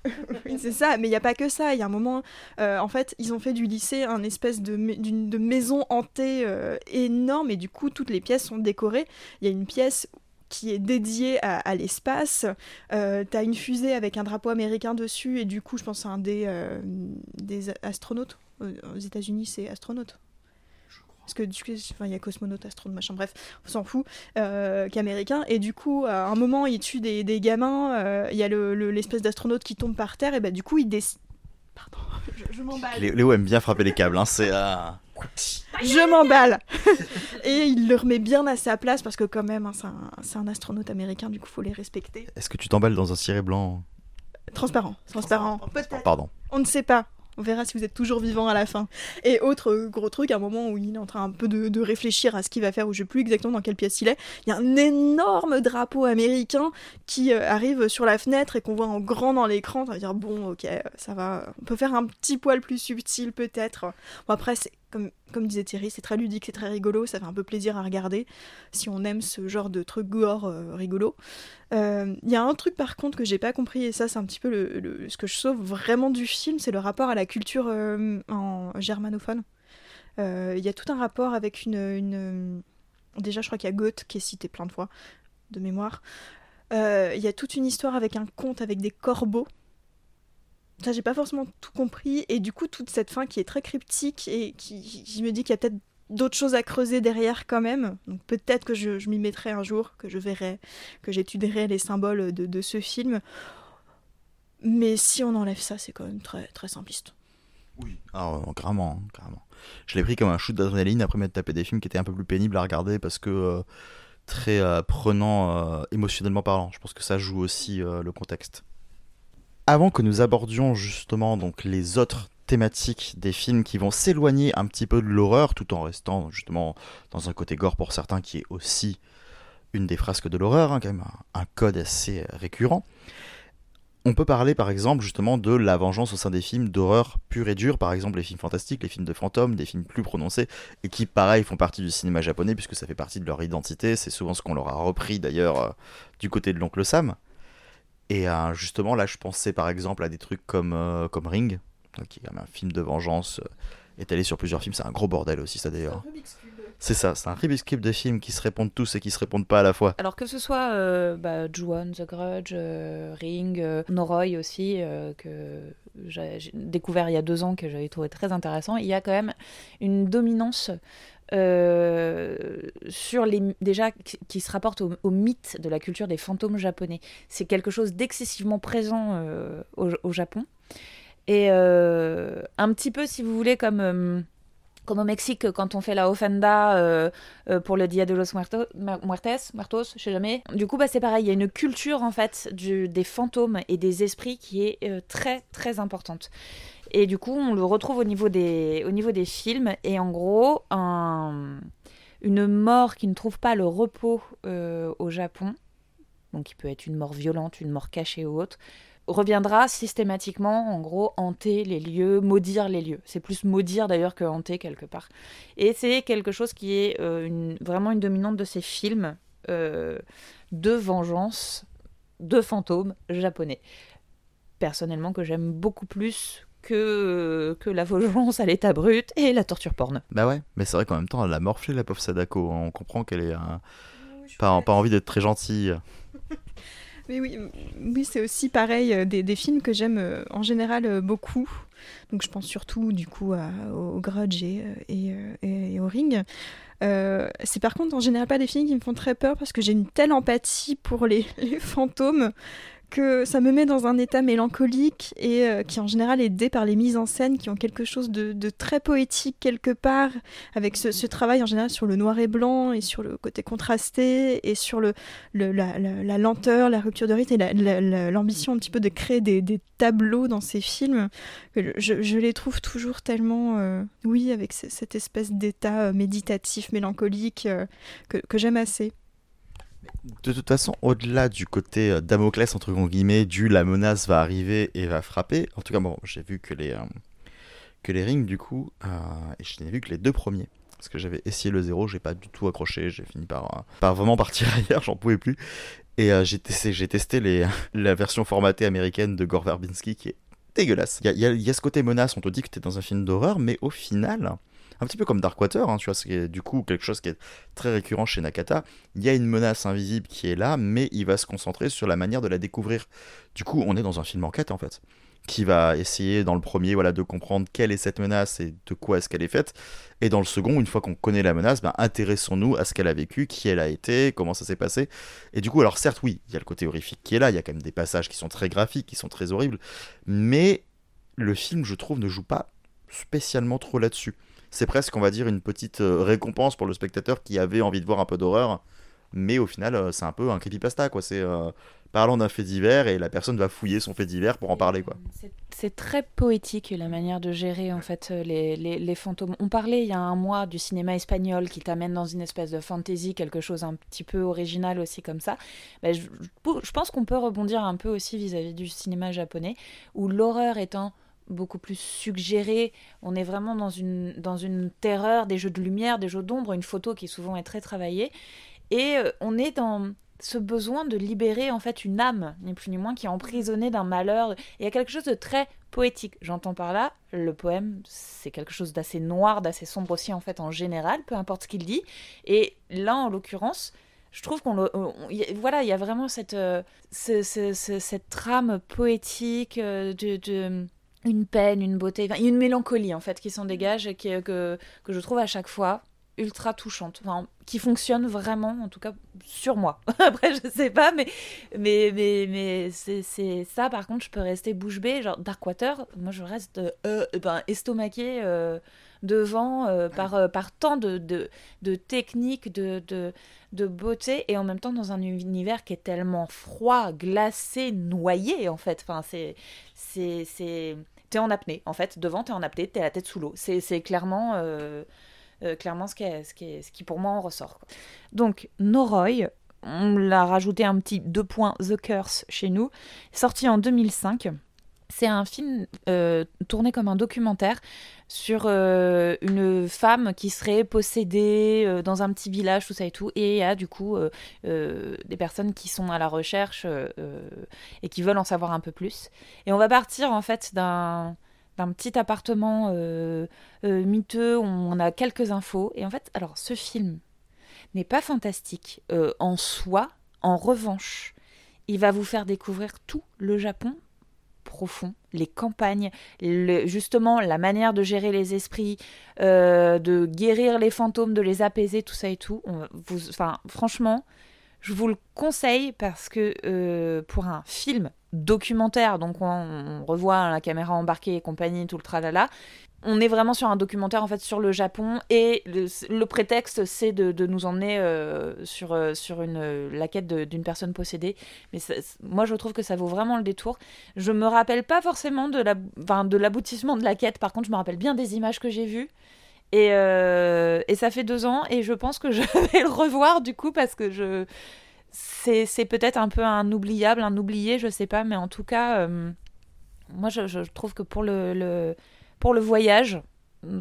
Oui, c'est ça, mais il n'y a pas que ça. Il y a un moment, euh, en fait, ils ont fait du lycée un espèce de, de maison hantée euh, énorme, et du coup, toutes les pièces sont décorées. Il y a une pièce qui est dédiée à, l'espace. Euh, T'as une fusée avec un drapeau américain dessus, et du coup, je pense à un des, des astronautes. Aux États-Unis, c'est astronaute. Parce que du coup, il y a cosmonaute, astronaute, machin, bref, on s'en fout, euh, qu'américain. Et du coup, à un moment, il tue des, des gamins, euh, il y a le- le- l'espèce d'astronaute qui tombe par terre, et bah du coup, il décide. Pardon, je, je m'emballe. Lé- Léo aime bien frapper les câbles, hein, c'est... euh, Je m'emballe Et il le remet bien à sa place, parce que quand même, hein, c'est un, c'est un astronaute américain, du coup, faut les respecter. Est-ce que tu t'emballes dans un ciré blanc? Transparent, transparent. Pardon. On ne sait pas. On verra si vous êtes toujours vivant à la fin. Et autre euh, gros truc, à un moment où il est en train un peu de, réfléchir à ce qu'il va faire, où je sais plus exactement dans quelle pièce il est, il y a un énorme drapeau américain qui euh, arrive sur la fenêtre et qu'on voit en grand dans l'écran. On va dire, bon, ok, ça va. On peut faire un petit poil plus subtil peut-être. Bon, après, comme, disait Thierry, c'est très ludique, c'est très rigolo, ça fait un peu plaisir à regarder si on aime ce genre de truc gore euh, rigolo. Il y a un truc par contre que j'ai pas compris, et ça c'est un petit peu le- ce que je sauve vraiment du film, c'est le rapport à la culture euh, en germanophone. Euh, Il y a tout un rapport avec une, Déjà, je crois qu'il y a Goethe qui est cité plein de fois, de mémoire. Euh, Il y a toute une histoire avec un conte avec des corbeaux. Ça, j'ai pas forcément tout compris. Et du coup, toute cette fin qui est très cryptique et qui, me dis qu'il y a peut-être d'autres choses à creuser derrière quand même. Donc peut-être que je, je m'y mettrai un jour, que je verrai, que j'étudierai les symboles de, de ce film. Mais si on enlève ça, c'est quand même très, très simpliste. Oui. Ah, ouais, carrément, hein, carrément. Je l'ai pris comme un shoot d'adrénaline après m'être tapé des films qui étaient un peu plus pénibles à regarder parce que euh, très euh, prenant euh, émotionnellement parlant. Je pense que ça joue aussi euh, le contexte. Avant que nous abordions justement donc les autres thématiques des films qui vont s'éloigner un petit peu de l'horreur tout en restant justement dans un côté gore pour certains qui est aussi une des frasques de l'horreur, hein, quand même un code assez récurrent. On peut parler par exemple justement de la vengeance au sein des films d'horreur pure et dure, par exemple les films fantastiques, les films de fantômes, des films plus prononcés, et qui pareil font partie du cinéma japonais puisque ça fait partie de leur identité, c'est souvent ce qu'on leur a repris d'ailleurs euh, du côté de l'oncle Sam. Et euh, justement là je pensais par exemple à des trucs comme, euh, comme Ring, qui est un film de vengeance étalé sur plusieurs films, c'est un gros bordel aussi ça d'ailleurs. Ça, c'est un Cube de films qui se répondent tous et qui se répondent pas à la fois. Alors que ce soit euh, bah, Ju-On, The Grudge, euh, Ring, euh, Noroi aussi, euh, que j'ai découvert il y a deux ans, que j'avais trouvé très intéressant, il y a quand même une dominance euh, sur les déjà qui, se rapporte au, mythe de la culture des fantômes japonais. C'est quelque chose d'excessivement présent au, Japon. Et un petit peu, si vous voulez, comme... comme au Mexique, quand on fait la ofrenda euh, euh, pour le Dia de los Muerto- Mu- Muertes, Muertos, je sais jamais. Du coup, bah, c'est pareil, il y a une culture en fait des fantômes et des esprits qui est euh, très très importante. Et du coup, on le retrouve au niveau des, au niveau des films. Et en gros, un- une mort qui ne trouve pas le repos au Japon, donc qui peut être une mort violente, une mort cachée ou autre, reviendra systématiquement, en gros, hanter les lieux, maudire les lieux. C'est plus maudire d'ailleurs que hanter quelque part. Et c'est quelque chose qui est euh, une- vraiment une dominante de ces films euh, de vengeance, de fantômes japonais. Personnellement, que j'aime beaucoup plus que, que la vengeance à l'état brut et la torture porn. Bah ouais, mais c'est vrai qu'en même temps, elle a morflé la pauvre Sadako. On comprend qu'elle est un- pas, pas envie d'être très gentille. Oui, oui c'est aussi pareil, euh, des, films que j'aime euh, en général euh, beaucoup. Donc je pense surtout du coup au Grudge et, au Ring. C'est par contre en général pas des films qui me font très peur parce que j'ai une telle empathie pour les fantômes que ça me met dans un état mélancolique et euh, qui en général est aidé par les mises en scène qui ont quelque chose de, très poétique quelque part, avec ce, travail en général sur le noir et blanc et sur le côté contrasté et sur la, lenteur, la rupture de rythme et l'ambition un petit peu de créer des, tableaux dans ces films. Je, je les trouve toujours tellement, euh, oui, avec cette espèce d'état euh, méditatif, mélancolique que, que j'aime assez. De toute façon, au-delà du côté euh, Damoclès, entre guillemets, du la menace va arriver et va frapper, en tout cas, bon, j'ai vu que les, euh, que les rings, du coup, euh, et je n'ai vu que les deux premiers. Parce que j'avais essayé le zéro, j'ai pas du tout accroché, j'ai fini par, par vraiment partir ailleurs, j'en pouvais plus. Et j'ai testé, j'ai testé les, la version formatée américaine de Gore Verbinski qui est dégueulasse. Il y, y a, ce côté menace, on te dit que t'es dans un film d'horreur, mais au final, un petit peu comme Darkwater, hein, tu vois, c'est du coup quelque chose qui est très récurrent chez Nakata. Il y a une menace invisible qui est là, mais il va se concentrer sur la manière de la découvrir. Du coup, on est dans un film enquête en fait, qui va essayer dans le premier, voilà, de comprendre quelle est cette menace et de quoi est-ce qu'elle est faite. Et dans le second, une fois qu'on connaît la menace, ben, intéressons-nous à ce qu'elle a vécu, qui elle a été, comment ça s'est passé. Et du coup, alors certes, oui, il y a le côté horrifique qui est là, il y a quand même des passages qui sont très graphiques, qui sont très horribles, mais le film, je trouve, ne joue pas spécialement trop là-dessus c'est presque, on va dire, une petite euh, récompense pour le spectateur qui avait envie de voir un peu d'horreur. Mais au final, euh, c'est un peu un creepypasta, quoi. C'est euh, parlant d'un fait divers et la personne va fouiller son fait divers pour en parler, quoi. C'est très poétique la manière de gérer en fait les, les, les, fantômes. On parlait il y a un mois du cinéma espagnol qui t'amène dans une espèce de fantasy, quelque chose un petit peu original aussi comme ça. Ben, je, je, pense qu'on peut rebondir un peu aussi vis-à-vis -vis du cinéma japonais où l'horreur étant beaucoup plus suggéré. On est vraiment dans une, dans une terreur, des jeux de lumière, des jeux d'ombre, une photo qui souvent est très travaillée. Et euh, on est dans ce besoin de libérer en fait une âme, ni plus ni moins, qui est emprisonnée d'un malheur. Il y a quelque chose de très poétique. J'entends par là, le poème, c'est quelque chose d'assez noir, d'assez sombre aussi en fait en général, peu importe ce qu'il dit. Et là, en l'occurrence, je trouve qu'on le voilà il y a vraiment cette euh, ce, ce, ce, cette trame poétique euh, de, de une peine, une beauté, enfin, une mélancolie en fait qui s'en dégage et que, que je trouve à chaque fois ultra touchante, enfin, qui fonctionne vraiment, en tout cas sur moi. Après, je sais pas, mais, mais, mais, mais c'est ça, par contre, je peux rester bouche bée. Genre, Darkwater, moi, je reste euh, ben, estomaqué euh, devant euh, par, par tant de, de, de techniques, de, de, de beauté, et en même temps dans un univers qui est tellement froid, glacé, noyé, en fait. Enfin, c'est. c'est T'es en apnée, en fait. Devant, t'es en apnée, t'es la tête sous l'eau. C'est clairement. Euh, euh, clairement ce qui, ce, qui ce qui pour moi en ressort. Donc Noroi, on l'a rajouté un petit deux points The Curse chez nous, sorti en 2005. C'est un film euh, tourné comme un documentaire sur euh, une femme qui serait possédée euh, dans un petit village, tout ça et tout, et il y a du coup des personnes qui sont à la recherche et qui veulent en savoir un peu plus. Et on va partir en fait d'un d'un petit appartement miteux, où on a quelques infos, et en fait, alors ce film n'est pas fantastique en soi, en revanche, il va vous faire découvrir tout le Japon profond, les campagnes, justement la manière de gérer les esprits, euh, de guérir les fantômes, de les apaiser, tout ça et tout. Franchement, je vous le conseille parce que euh, pour un film documentaire, donc on, on, revoit la caméra embarquée et compagnie, tout le tralala, on est vraiment sur un documentaire en fait sur le Japon et le, prétexte c'est de, nous emmener euh, sur, euh, sur une, la quête d'une personne possédée. Mais moi je trouve que ça vaut vraiment le détour. Je me rappelle pas forcément de l'aboutissement la, de, la quête, par contre je me rappelle bien des images que j'ai vues. Et, euh, et ça fait deux ans et je pense que je vais le revoir du coup parce que je c'est peut-être un peu un oubliable, un oublié, je sais pas, mais en tout cas, euh, moi je, trouve que pour le pour le voyage,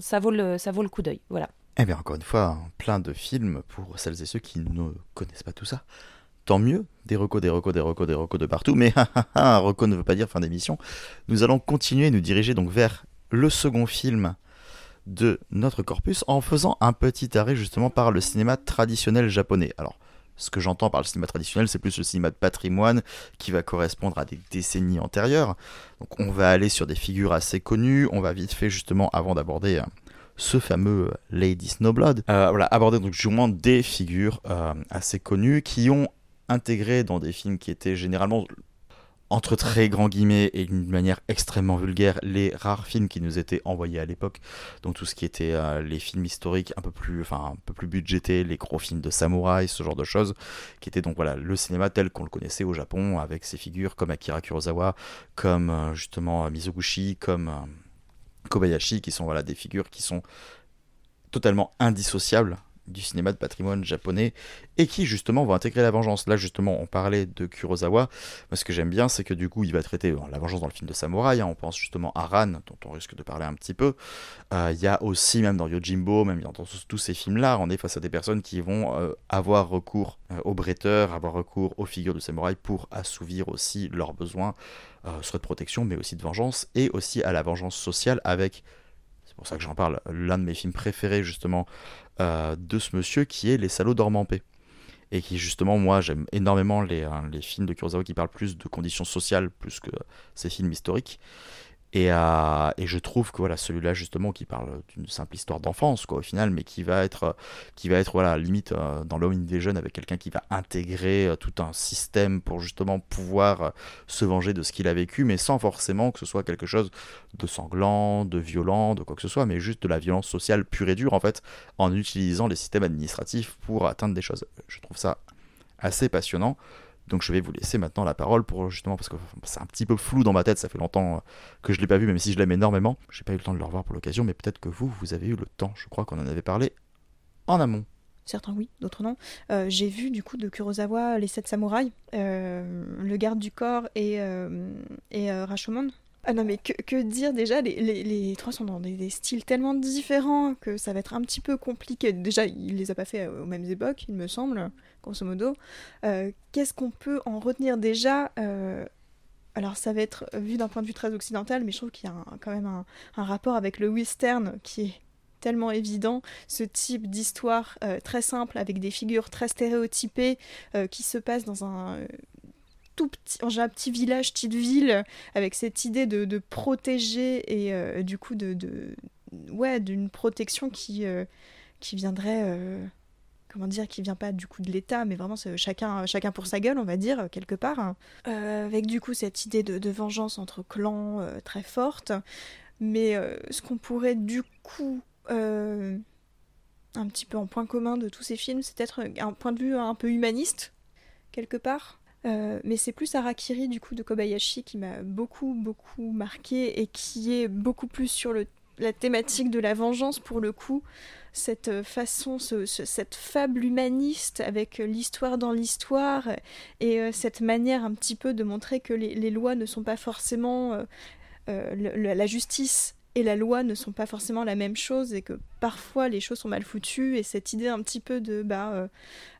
ça vaut le, coup d'œil. Voilà. Eh bien, encore une fois, plein de films pour celles et ceux qui ne connaissent pas tout ça. Tant mieux, des recos, des recos, des recos, des recos de partout, mais un reco ne veut pas dire fin d'émission. Nous allons continuer, nous diriger donc vers le second film de notre corpus en faisant un petit arrêt justement par le cinéma traditionnel japonais. Alors, ce que j'entends par le cinéma traditionnel, c'est plus le cinéma de patrimoine qui va correspondre à des décennies antérieures. Donc on va aller sur des figures assez connues, on va vite fait justement avant d'aborder ce fameux Lady Snowblood, euh, voilà, aborder donc justement des figures euh, assez connues qui ont intégré dans des films qui étaient généralement entre très grands guillemets et d'une manière extrêmement vulgaire les rares films qui nous étaient envoyés à l'époque. Donc tout ce qui était euh, les films historiques un peu plus, un peu plus budgétés, les gros films de samouraï, ce genre de choses, qui étaient donc voilà le cinéma tel qu'on le connaissait au Japon avec ses figures comme Akira Kurosawa, comme euh, justement Mizoguchi, comme euh, Kobayashi, qui sont voilà des figures qui sont totalement indissociables du cinéma de patrimoine japonais et qui justement vont intégrer la vengeance. Là justement on parlait de Kurosawa, moi ce que j'aime bien c'est que du coup il va traiter la vengeance dans le film de samouraï, hein. on pense justement à Ran dont on risque de parler un petit peu, euh, il y a aussi même dans Yojimbo, même dans tous, ces films là, on est face à des personnes qui vont euh, avoir recours euh, aux bretteurs, avoir recours aux figures de samouraï pour assouvir aussi leurs besoins, soit de protection mais aussi de vengeance et aussi à la vengeance sociale avec pour ça que j'en parle, l'un de mes films préférés justement euh, de ce monsieur qui est Les salauds dorment. Et qui justement, moi j'aime énormément les, hein, les films de Kurosawa qui parlent plus de conditions sociales plus que ces films historiques. Et, euh, et, je trouve que voilà celui-là justement qui parle d'une simple histoire d'enfance quoi au final, mais qui va être qui va être voilà limite euh, dans l'homme des jeunes avec quelqu'un qui va intégrer euh, tout un système pour justement pouvoir euh, se venger de ce qu'il a vécu, mais sans forcément que ce soit quelque chose de sanglant, de violent, de quoi que ce soit, mais juste de la violence sociale pure et dure en fait, en utilisant les systèmes administratifs pour atteindre des choses. Je trouve ça assez passionnant. Donc je vais vous laisser maintenant la parole pour justement parce que c'est un petit peu flou dans ma tête, ça fait longtemps euh, que je l'ai pas vu, même si je l'aime énormément. J'ai pas eu le temps de le revoir pour l'occasion, mais peut-être que vous, vous avez eu le temps. Je crois qu'on en avait parlé en amont. Certains oui, d'autres non. Euh, j'ai vu du coup de Kurosawa les sept samouraïs, euh, le garde du corps et, et Rashomon. Ah non mais que, dire déjà, les, les, trois sont dans des, styles tellement différents que ça va être un petit peu compliqué. Déjà, il les a pas fait aux mêmes époques, il me semble grosso modo. Euh, qu'est-ce qu'on peut en retenir déjà euh, alors ça va être vu d'un point de vue très occidental, mais je trouve qu'il y a quand même un, rapport avec le western qui est tellement évident, ce type d'histoire euh, très simple avec des figures très stéréotypées qui se passe dans un tout petit, petit village, petite ville, avec cette idée de, protéger et du coup de, de ouais d'une protection qui qui viendrait comment dire, qui vient pas du coup de l'État, mais vraiment chacun, chacun pour sa gueule, on va dire, quelque part. Euh, avec du coup cette idée de, vengeance entre clans euh, très forte. Mais euh, ce qu'on pourrait du coup un petit peu en point commun de tous ces films, c'est peut-être un point de vue un peu humaniste, quelque part. Mais c'est plus Arakiri du coup de Kobayashi qui m'a beaucoup beaucoup marqué et qui est beaucoup plus sur la thématique de la vengeance pour le coup. Cette façon, cette fable humaniste avec l'histoire dans l'histoire et euh, cette manière un petit peu de montrer que les, lois ne sont pas forcément euh, euh, la justice et la loi ne sont pas forcément la même chose et que parfois les choses sont mal foutues et cette idée un petit peu de bah euh,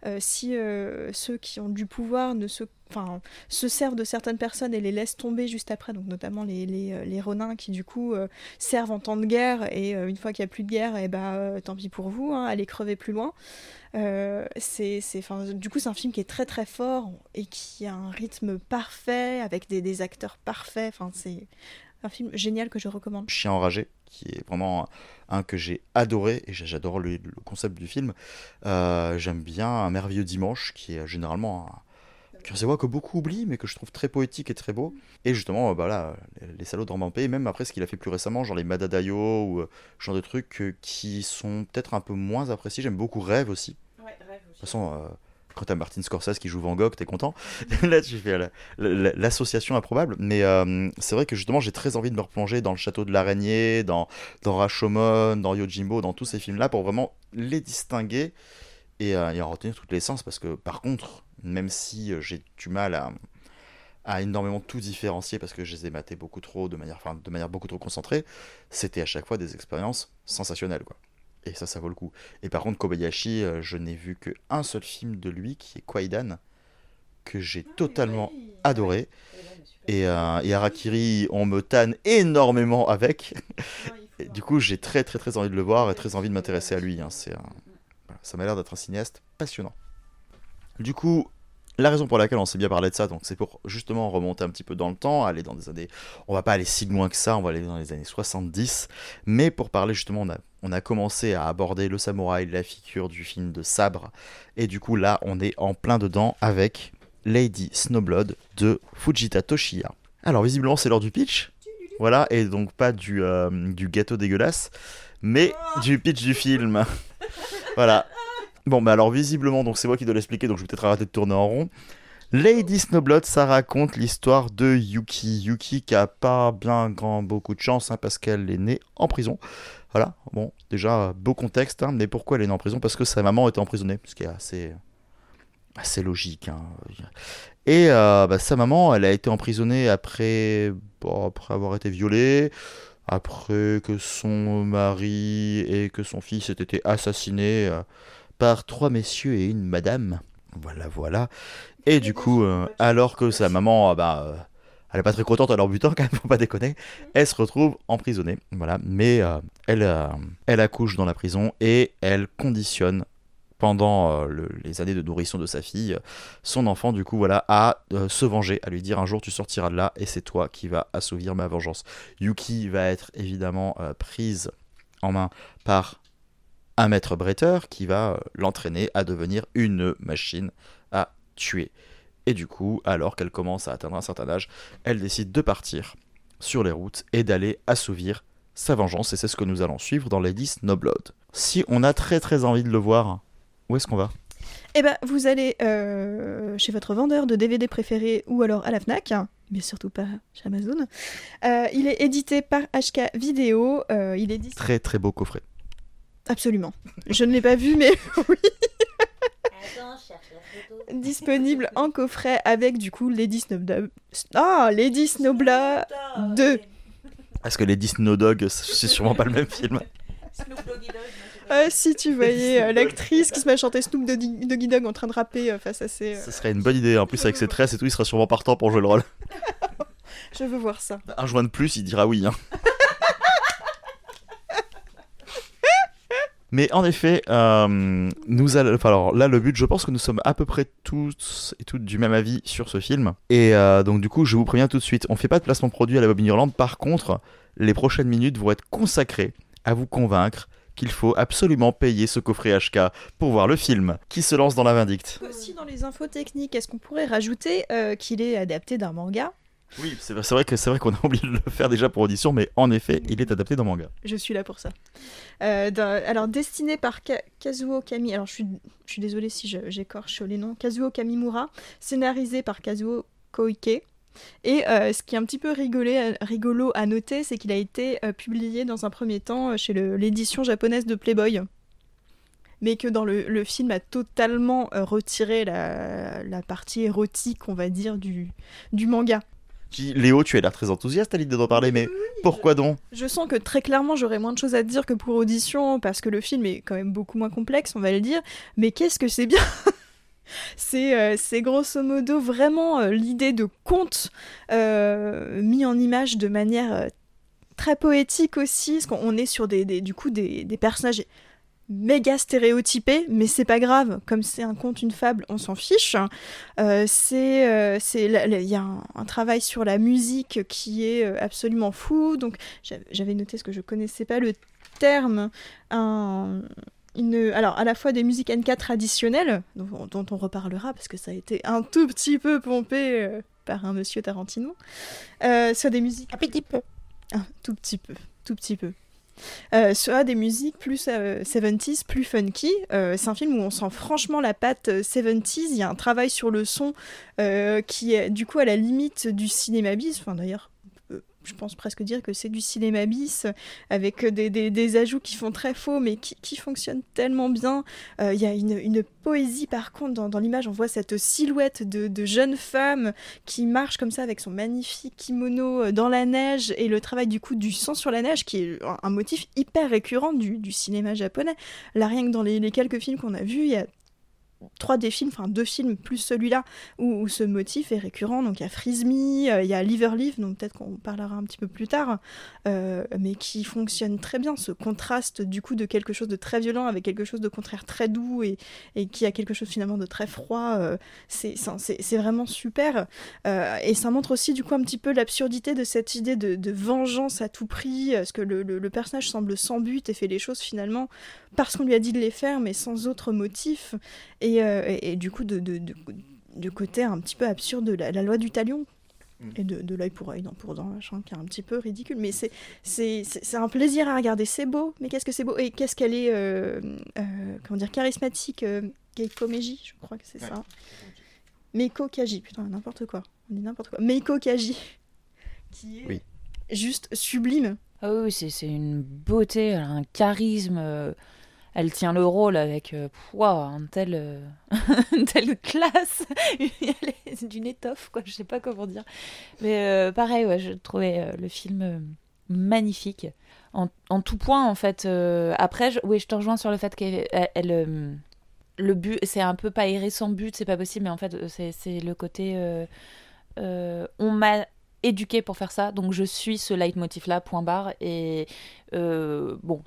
euh, si euh, ceux qui ont du pouvoir ne se enfin se servent de certaines personnes et les laissent tomber juste après donc notamment les, les, les ronins qui du coup servent en temps de guerre et une fois qu'il n'y a plus de guerre et bah tant pis pour vous hein, allez crever plus loin. C'est du coup c'est un film qui est très très fort et qui a un rythme parfait avec des, des acteurs parfaits. Enfin c'est un film génial que je recommande. Chien enragé, qui est vraiment un que j'ai adoré, et j'adore le, concept du film. Euh, j'aime bien Un merveilleux dimanche, qui est généralement un voix que beaucoup oublient, mais que je trouve très poétique et très beau. Et justement, bah là, les, salauds de en paix, même après ce qu'il a fait plus récemment, genre les Madadayo, ou euh, ce genre de trucs euh, qui sont peut-être un peu moins appréciés. J'aime beaucoup Rêve aussi. Ouais, Rêve aussi. De toute façon, quand t'as Martin Scorsese qui joue Van Gogh, t'es content. Là, tu fais l'association improbable. Mais euh, c'est vrai que justement, j'ai très envie de me replonger dans le château de l'araignée, dans, dans Rashomon, dans Yojimbo, dans tous ces films-là, pour vraiment les distinguer et, euh, en retenir toutes les sens. Parce que par contre, même si euh, j'ai du mal à, à énormément tout différencier parce que je les ai matés beaucoup trop de manière, de manière beaucoup trop concentrée, c'était à chaque fois des expériences sensationnelles, quoi. Et ça, ça vaut le coup. Et par contre, Kobayashi, euh, je n'ai vu qu'un seul film de lui, qui est Kwaidan, que j'ai ah, totalement adoré. Et, euh, et, Arakiri, on me tanne énormément avec. et du coup, j'ai très très très envie de le voir et très envie de m'intéresser à lui. Hein. C'est Ça m'a l'air d'être un cinéaste passionnant. Du coup, la raison pour laquelle on s'est bien parlé de ça, donc c'est pour justement remonter un petit peu dans le temps, aller dans des années, on va pas aller si loin que ça, on va aller dans les années 70, mais pour parler justement, on a, on a commencé à aborder le samouraï, la figure du film de sabre, et du coup là, on est en plein dedans avec Lady Snowblood de Fujita Toshiya. Alors visiblement c'est l'heure du pitch. Voilà, et donc pas du, euh, gâteau dégueulasse, mais du pitch du film. voilà. Bon, bah alors visiblement, donc c'est moi qui dois l'expliquer, donc je vais peut-être arrêter de tourner en rond. Lady Snowblood, ça raconte l'histoire de Yuki. Yuki qui a pas bien grand beaucoup de chance hein, parce qu'elle est née en prison. Voilà, bon, déjà beau contexte, hein, mais pourquoi elle est en prison? Parce que sa maman était emprisonnée, ce qui est assez, assez logique. hein. Et euh, bah, sa maman, elle a été emprisonnée après, après avoir été violée, après que son mari et que son fils aient été assassinés euh, par trois messieurs et une madame. Voilà, voilà. Et du coup, euh, alors que sa maman, ah bah, elle est pas très contente à leur butin, quand même, faut pas déconner, elle se retrouve emprisonnée. Mais euh, elle, euh, elle accouche dans la prison et elle conditionne pendant euh, le- les années de nourrisson de sa fille, son enfant, du coup, voilà, à se venger, à lui dire un jour tu sortiras de là et c'est toi qui vas assouvir ma vengeance. Yuki va être évidemment prise en main par un maître bretteur qui va l'entraîner à devenir une machine à tuer. Et du coup, alors qu'elle commence à atteindre un certain âge, elle décide de partir sur les routes et d'aller assouvir sa vengeance. Et c'est ce que nous allons suivre dans Lady Snowblood. Si on a très très envie de le voir, où est-ce qu'on va? Eh ben, vous allez euh, chez votre vendeur de DVD préféré ou alors à la Fnac, mais surtout pas chez Amazon. Euh, il est édité par HK Vidéo. euh, il est Très très beau coffret. absolument. Je ne l'ai pas vu, mais oui, Attends, disponible en coffret avec du coup Lady Snowblood. Ah, Lady Snowblood 2. Parce que Lady Snowdog, c'est sûrement pas le même film? Euh, si tu voyais euh, l'actrice qui se met à chanter Snoop Doggy Doggy Dogg en train de rapper euh, face à ses. euh, Ce serait une bonne idée. En plus, avec ses tresses et tout, il sera sûrement partant pour jouer le rôle. Je veux voir ça. Un joint de plus, il dira oui. hein. Mais en effet, euh, nous enfin, alors là, le but, je pense que nous sommes à peu près tous et toutes du même avis sur ce film. Et euh, donc, du coup, je vous préviens tout de suite, on fait pas de placement produit à la Bobine Irlande. Par contre, les prochaines minutes vont être consacrées à vous convaincre qu'il faut absolument payer ce coffret HK pour voir le film qui se lance dans la vindicte. Aussi dans les infos techniques, est-ce qu'on pourrait rajouter euh, qu'il est adapté d'un manga Oui, c'est vrai, que c'est vrai qu'on a oublié de le faire déjà pour audition, mais en effet, il est adapté dans manga. Je suis là pour ça. Euh, alors destiné par Ka- Kazuo Kami. Alors je suis, désolée si j'écorche les noms. Kazuo Kamimura, scénarisé par Kazuo Koike. Et euh, ce qui est un petit peu rigolo à noter, c'est qu'il a été euh, publié dans un premier temps chez l'édition japonaise de Playboy. Mais que dans le, film a totalement retiré la, partie érotique, on va dire, du manga. Qui- Léo, tu as l'air très enthousiaste à l'idée d'en parler, mais pourquoi donc Je sens que très clairement j'aurais moins de choses à dire que pour audition parce que le film est quand même beaucoup moins complexe, on va le dire. Mais qu'est-ce que c'est bien C'est euh, c'est grosso modo vraiment euh, l'idée de conte euh, mis en image de manière très poétique aussi, parce qu'on on est sur des, des- du coup des, des personnages méga stéréotypés, mais c'est pas grave, comme c'est un conte, une fable, on s'en fiche. Euh, c'est, euh, il y a un, un travail sur la musique qui est euh, absolument fou. Donc j'avais noté ce que je connaissais pas le terme. Un, une, alors à la fois des musiques NK traditionnelles, dont, dont on reparlera parce que ça a été un tout petit peu pompé euh, par un monsieur Tarantino, euh, soit des musiques un petit peu, un tout petit peu, tout petit peu. Euh, soit des musiques plus euh, 70s, plus funky. Euh, c'est un film où on sent franchement la patte euh, 70s. Il y a un travail sur le son euh, qui est du coup à la limite du cinéma bis. Enfin d'ailleurs, euh, je pense presque dire que c'est du cinéma bis avec des, des- ajouts qui font très faux mais qui, qui fonctionnent tellement bien. Euh, Il y a une, poésie par contre dans, dans l'image. On voit cette silhouette de, de jeune femme qui marche comme ça avec son magnifique kimono euh, dans la neige et le travail du coup du sang sur la neige qui est un, motif hyper récurrent du, du cinéma japonais. Là rien que dans les, les quelques films qu'on a vus, il y a trois des films, enfin deux films plus celui-là où, ce motif est récurrent. Donc il y a Freeze Me, euh, il y a Liverleaf, donc peut-être qu'on parlera un petit peu plus tard, euh, mais qui fonctionne très bien. Ce contraste du coup de quelque chose de très violent avec quelque chose de contraire très doux et, et qui a quelque chose finalement de très froid, euh, c'est vraiment super. Euh, et ça montre aussi du coup un petit peu l'absurdité de cette idée de, de vengeance à tout prix, parce que le, le- le personnage semble sans but et fait les choses finalement parce qu'on lui a dit de les faire, mais sans autre motif. Et, euh, et- et du coup, de, de- de- du côté un petit peu absurde de la, la loi du talion. Mm. Et de, de l'œil pour œil, dent pour dent, machin, qui est un petit peu ridicule. Mais c'est, c'est, un plaisir à regarder. C'est beau, mais qu'est-ce que c'est beau? Et qu'est-ce qu'elle est, euh, euh, comment dire, charismatique. Euh, Keiko Meiji, je crois que c'est Ouais. ça. Meiko Kaji, putain, n'importe quoi. On dit n'importe quoi. Meiko Kaji. Qui est Oui. juste sublime. Ah oui, c'est c'est une beauté, un charisme. Elle tient le rôle avec euh, pff, waouh, un tel, euh, une telle classe. D'une étoffe, quoi. Je sais pas comment dire. Mais euh, pareil, ouais, je trouvais le film magnifique. En, en tout point, en fait. après, je, je te rejoins sur le fait qu'elle. elle, elle, le but, c'est un peu pas errer sans but, c'est pas possible, mais en fait, c'est le côté. on m'a éduqué pour faire ça, donc je suis ce leitmotiv-là, point barre. Et euh, bon,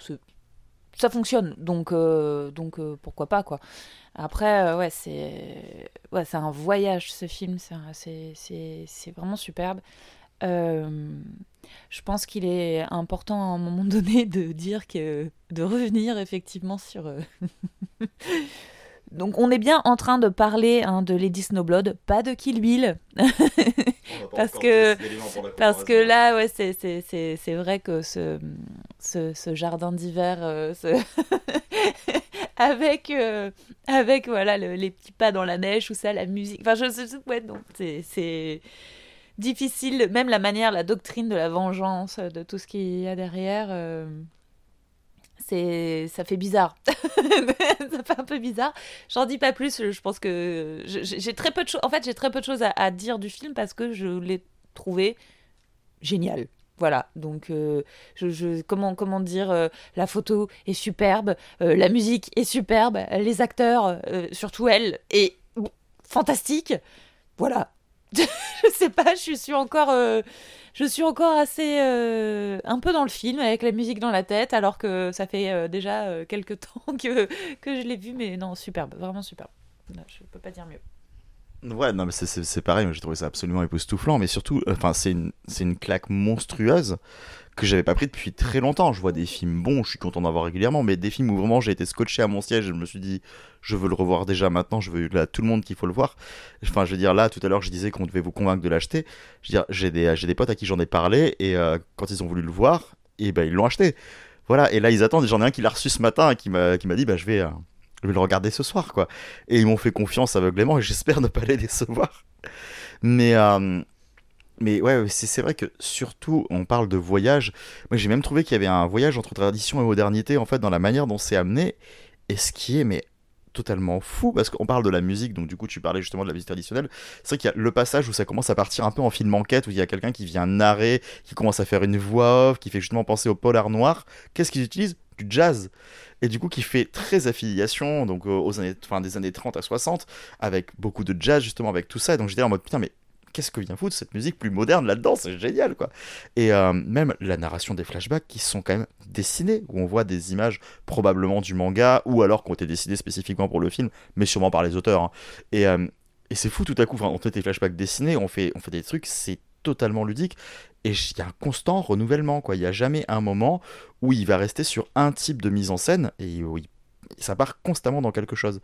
ça fonctionne, donc, euh, donc euh, pourquoi pas, quoi. Après, euh, ouais, c'est ouais, c'est un voyage, ce film, c'est vraiment superbe. Je pense qu'il est important à un moment donné de dire que de revenir effectivement sur. Donc on est bien en train de parler hein, de Lady Snowblood, pas de Kill Bill. Parce que- Parce que là, ouais, c'est, vrai que ce, ce, ce jardin d'hiver, euh, ce- avec, euh, avec voilà, le- les petits pas dans la neige, ou ça, la musique. Enfin, je ouais, c'est difficile, même la manière, la doctrine de la vengeance, de tout ce qu'il y a derrière. euh, c'est, ça fait bizarre. ça fait un peu bizarre. J'en dis pas plus. Je pense que j'ai très peu de choses. En fait, j'ai très peu de choses à, dire du film parce que je l'ai trouvé génial. Voilà, donc euh, je, comment, comment dire, euh, la photo est superbe, euh, la musique est superbe, les acteurs, surtout elle, est fantastique. Voilà, je sais pas, je suis encore, je suis encore assez euh, un peu dans le film avec la musique dans la tête, alors que ça fait euh, déjà euh, quelques temps que, que je l'ai vu, mais non, superbe, vraiment superbe. Non, je peux pas dire mieux. Ouais, non, mais c'est- pareil, j'ai trouvé ça absolument époustouflant, mais surtout, euh, enfin, c'est une, une claque monstrueuse que j'avais pas pris depuis très longtemps. Je vois des films bons, je suis content d'en voir régulièrement, mais des films où vraiment j'ai été scotché à mon siège et je me suis dit, je veux le revoir déjà maintenant, je veux là, tout le monde qu'il faut le voir. Enfin, je veux dire, là, tout à l'heure, je disais qu'on devait vous convaincre de l'acheter. Je veux dire, j'ai des, j'ai des potes à qui j'en ai parlé et euh, quand ils ont voulu le voir, et ben, ils l'ont acheté. Voilà, et là, ils attendent, j'en ai un qui l'a reçu ce matin et qui m'a qui m'a dit, bah, je vais. euh, le regarder ce soir, quoi. Et ils m'ont fait confiance aveuglément et j'espère ne pas les décevoir. Mais, euh, mais ouais, c'est vrai que surtout, on parle de voyage. Moi, j'ai même trouvé qu'il y avait un voyage entre tradition et modernité, en fait, dans la manière dont c'est amené. Et ce qui est, mais totalement fou, parce qu'on parle de la musique, donc du coup, tu parlais justement de la musique traditionnelle. C'est vrai qu'il y a le passage où ça commence à partir un peu en film enquête, où il y a quelqu'un qui vient narrer, qui commence à faire une voix off, qui fait justement penser au polar noir. Qu'est-ce qu'ils utilisent? Du jazz et du coup qui fait très affiliation donc aux années enfin des années 30 à 60 avec beaucoup de jazz justement avec tout ça et donc j'étais en mode putain mais qu'est-ce que vient foutre cette musique plus moderne là-dedans c'est génial quoi et euh, même la narration des flashbacks qui sont quand même dessinés où on voit des images probablement du manga ou alors qui ont été dessinées spécifiquement pour le film mais sûrement par les auteurs hein. et euh, et c'est fou tout à coup on fait des flashbacks dessinés on fait des trucs c'est totalement ludique et il y a un constant renouvellement quoi il y a jamais un moment où il va rester sur un type de mise en scène et où ça part constamment dans quelque chose.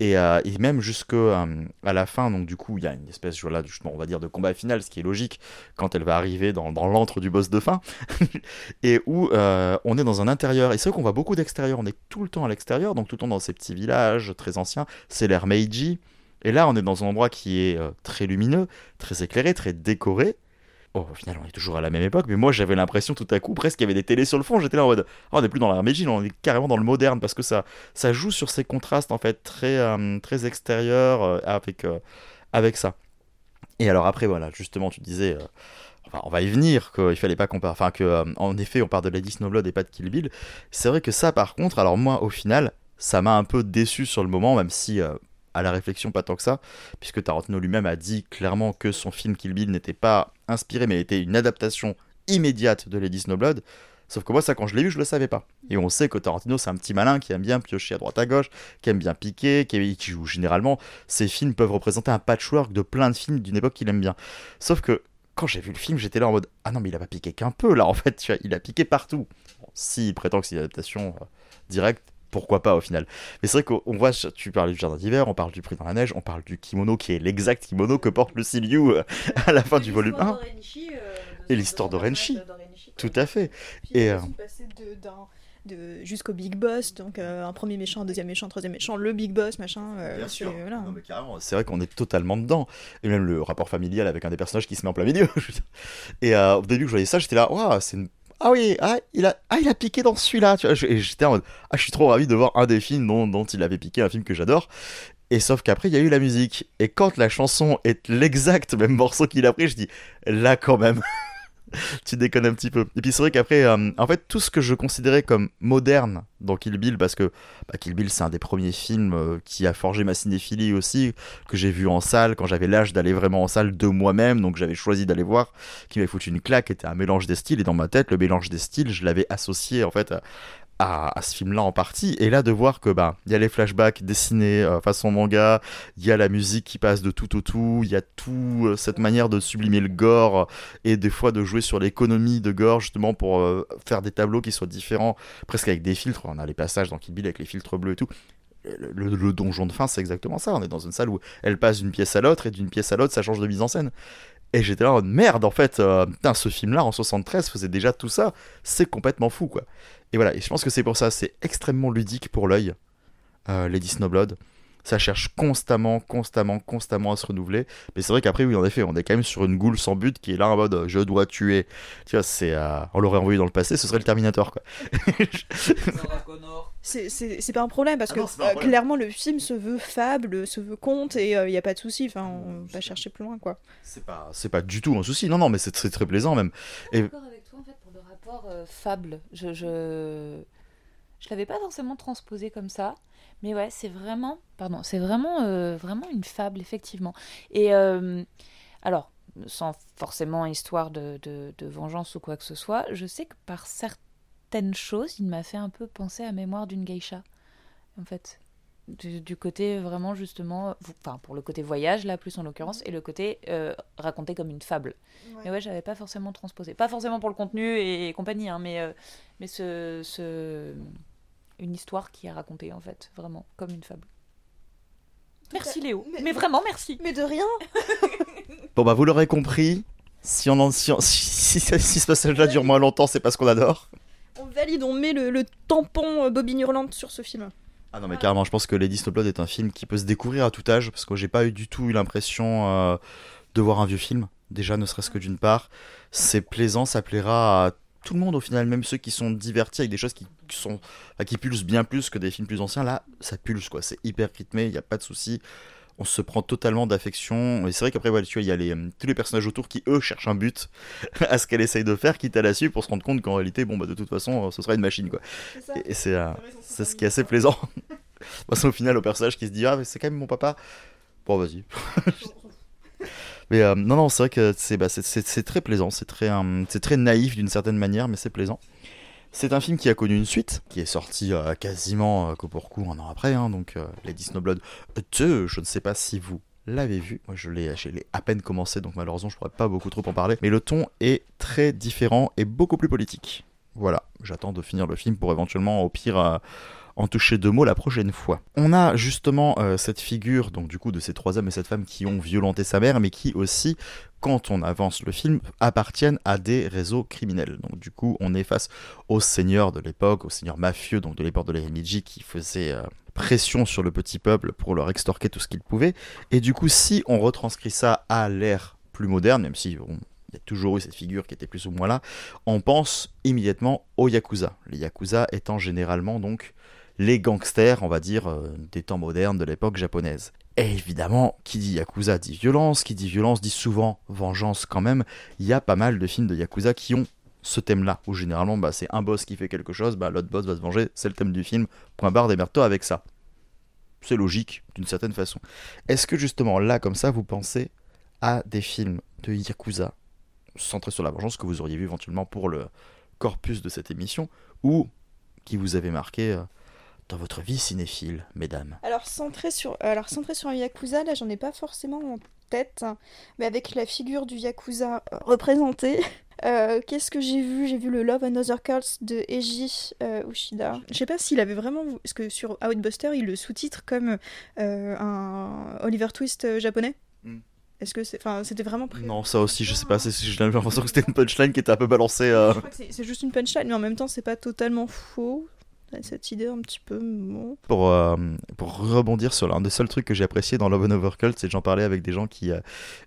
Et, euh, et même jusque euh, à la fin, donc du coup, il y a une espèce, voilà, justement, on va dire, de combat final, ce qui est logique quand elle va arriver dans, dans l'antre du boss de fin, et où euh, on est dans un intérieur. Et c'est vrai qu'on voit beaucoup d'extérieur, on est tout le temps à l'extérieur, donc tout le temps dans ces petits villages très anciens, c'est l'ère Meiji. Et là, on est dans un endroit qui est très lumineux, très éclairé, très décoré. Oh, au final, on est toujours à la même époque, mais moi j'avais l'impression tout à coup presque qu'il y avait des télés sur le fond. J'étais là en mode, oh, on n'est plus dans la là, on est carrément dans le moderne parce que ça, ça joue sur ces contrastes en fait très, euh, très extérieurs euh, avec, euh, avec ça. Et alors après, voilà, justement, tu disais, on va y venir, qu'il fallait pas parle, enfin, que en effet, on parle de Lady Snowblood et pas de Kill Bill. C'est vrai que ça, par contre, alors moi, au final, ça m'a un peu déçu sur le moment, même si. à la réflexion, pas tant que ça, puisque Tarantino lui-même a dit clairement que son film Kill Bill n'était pas inspiré, mais était une adaptation immédiate de Lady Snowblood. Sauf que moi, ça, quand je l'ai vu, je le savais pas. Et on sait que Tarantino, c'est un petit malin qui aime bien piocher à droite à gauche, qui aime bien piquer, qui, joue généralement. Ses films peuvent représenter un patchwork de plein de films d'une époque qu'il aime bien. Sauf que quand j'ai vu le film, j'étais là en mode Ah non, mais il a pas piqué qu'un peu, là, en fait, il a piqué partout. Bon, S'il prétend que c'est une adaptation euh, directe, pourquoi pas au final. Mais c'est vrai qu'on voit, tu parles du jardin d'hiver, on parle du prix dans la neige, on parle du kimono qui est l'exact kimono que porte le Ryu euh, à la fin du volume 1. Et l'histoire de Renchi. Tout à fait. et euh... de, jusqu'au Big Boss, donc euh, un premier méchant, un deuxième méchant, un troisième méchant, le Big Boss, machin. Euh, Bien sûr. Voilà. C'est vrai qu'on est totalement dedans. Et même le rapport familial avec un des personnages qui se met en plein milieu. et euh, au début que je voyais ça, j'étais là, waouh, c'est une ah oui, ah, il, a, ah, il a piqué dans celui-là. Tu vois, j'étais en mode, ah, je suis trop ravi de voir un des films dont, dont il avait piqué, un film que j'adore. Et sauf qu'après, il y a eu la musique. Et quand la chanson est l'exact même morceau qu'il a pris, je dis, là quand même. tu déconnes un petit peu. Et puis c'est vrai qu'après, euh, en fait, tout ce que je considérais comme moderne dans Kill Bill, parce que bah, Kill Bill, c'est un des premiers films euh, qui a forgé ma cinéphilie aussi, que j'ai vu en salle quand j'avais l'âge d'aller vraiment en salle de moi-même, donc j'avais choisi d'aller voir, qui m'avait foutu une claque, était un mélange des styles, et dans ma tête, le mélange des styles, je l'avais associé en fait à, ce film-là en partie. Et là, de voir que bah il y a les flashbacks dessinés euh, façon manga, il y a la musique qui passe de tout au tout, il y a tout euh, cette manière de sublimer le gore et des fois de jouer sur l'économie de gore justement pour euh, faire des tableaux qui soient différents, presque avec des filtres. On a les passages dans Kill Bill avec les filtres bleus et tout. Le, donjon de fin, c'est exactement ça. On est dans une salle où elle passe d'une pièce à l'autre et d'une pièce à l'autre, ça change de mise en scène. Et j'étais là en merde, en fait, ce film-là en 73 faisait déjà tout ça. C'est complètement fou, quoi. Et voilà, et je pense que c'est pour ça, c'est extrêmement ludique pour l'œil, euh, Lady Snowblood. Ça cherche constamment, constamment, constamment à se renouveler. Mais c'est vrai qu'après, oui, en effet, on est quand même sur une goule sans but qui est là en mode je dois tuer. Tu vois, c'est. Euh, on l'aurait envoyé dans le passé, ce serait le Terminator, quoi. c'est pas un problème parce ah que euh, clairement le film se veut fable, se veut conte et il euh, n'y a pas de souci. Enfin, on va chercher plus loin, quoi. C'est pas, pas du tout un souci. Non, non, mais c'est très, très plaisant même. Et... D'accord avec toi en fait pour le rapport fable. Je. je... Je l'avais pas forcément transposé comme ça. Mais ouais, c'est vraiment, pardon, c'est vraiment, euh, vraiment une fable, effectivement. Et euh, alors, sans forcément histoire de, de, vengeance ou quoi que ce soit, je sais que par certaines choses, il m'a fait un peu penser à Mémoire d'une geisha, en fait. Du, côté vraiment justement, enfin pour le côté voyage là plus en l'occurrence, et le côté euh, raconté comme une fable. Mais ouais, j'avais pas forcément transposé. Pas forcément pour le contenu et, compagnie, hein, mais, mais ce, ce une histoire qui est racontée en fait, vraiment, comme une fable. Merci Léo. Mais, vraiment, merci. Mais de rien. bon bah vous l'aurez compris, si, on en, si, si, ce passage-là dure moins longtemps, c'est parce qu'on adore. On valide, on met le, tampon euh, Bobby Hurlant sur ce film. Ah non mais carrément, je pense que Lady Snowblood est un film qui peut se découvrir à tout âge, parce que j'ai pas eu du tout eu l'impression euh, de voir un vieux film. Déjà, ne serait-ce que d'une part, c'est plaisant, ça plaira à tout le monde au final, même ceux qui sont divertis avec des choses qui, sont qui pulsent bien plus que des films plus anciens, là ça pulse quoi, c'est hyper rythmé, il n'y a pas de souci. On se prend totalement d'affection. Et c'est vrai qu'après, voilà, tu vois, il y a les, tous les personnages autour qui, eux, cherchent un but à ce qu'elle essaye de faire, quitte à la suivre pour se rendre compte qu'en réalité, bon, bah, de toute façon, ce sera une machine, quoi. Et, c'est euh, c'est ce qui est assez plaisant. Parce au final, au personnage qui se dit, ah, mais c'est quand même mon papa. Bon, vas-y. Mais euh, non, non, c'est vrai que c'est bah, très plaisant, c'est très, euh, c'est très naïf d'une certaine manière, mais c'est plaisant. C'est un film qui a connu une suite, qui est sorti euh, quasiment coup pour coup un an après, hein, donc Lady Snowblood 2, je ne sais pas si vous l'avez vu, moi je l'ai à peine commencé, donc malheureusement je pourrais pas beaucoup trop en parler, mais le ton est très différent et beaucoup plus politique. Voilà, j'attends de finir le film pour éventuellement au pire en toucher deux mots la prochaine fois. On a justement euh, cette figure, donc du coup, de ces trois hommes et cette femme qui ont violenté sa mère, mais qui aussi, quand on avance le film, appartiennent à des réseaux criminels. Donc du coup, on est face aux seigneurs de l'époque, aux seigneurs mafieux, donc de l'époque de l'Erimiji, qui faisaient euh, pression sur le petit peuple pour leur extorquer tout ce qu'ils pouvaient. Et du coup, si on retranscrit ça à l'ère plus moderne, même si il y a toujours eu cette figure qui était plus ou moins là, on pense immédiatement aux Yakuza. Les Yakuza étant généralement donc les gangsters, on va dire, euh, des temps modernes de l'époque japonaise. Et évidemment, qui dit Yakuza dit violence, qui dit violence dit souvent vengeance quand même. Il y a pas mal de films de Yakuza qui ont ce thème-là, où généralement bah, c'est un boss qui fait quelque chose, bah, l'autre boss va se venger, c'est le thème du film, point barre, démerde-toi avec ça. C'est logique, d'une certaine façon. Est-ce que justement là, comme ça, vous pensez à des films de Yakuza centrés sur la vengeance que vous auriez vu éventuellement pour le corpus de cette émission, ou qui vous avez marqué euh, dans votre vie cinéphile, mesdames Alors centré sur, alors centré sur un yakuza, là j'en ai pas forcément en tête, mais avec la figure du yakuza représentée, Euh, Qu'est-ce que j'ai vu? J'ai vu le Love and Other Cults de Eiji euh, Ushida. Je sais pas s'il avait vraiment. Parce que sur Outbuster, il le sous-titre comme euh, un Oliver Twist euh, japonais. Mm. Est-ce que c'est. Enfin, c'était vraiment prévu Non, ça aussi, je sais pas. c'est- J'ai l'impression que c'était une punchline qui était un peu balancée. euh. Je crois que c'est- c'est juste une punchline, mais en même temps, c'est pas totalement faux. Cette idée un petit peu. Euh, pour rebondir sur l'un des seuls trucs que j'ai apprécié dans Love and Overcult, c'est que j'en parlais avec des gens qui euh,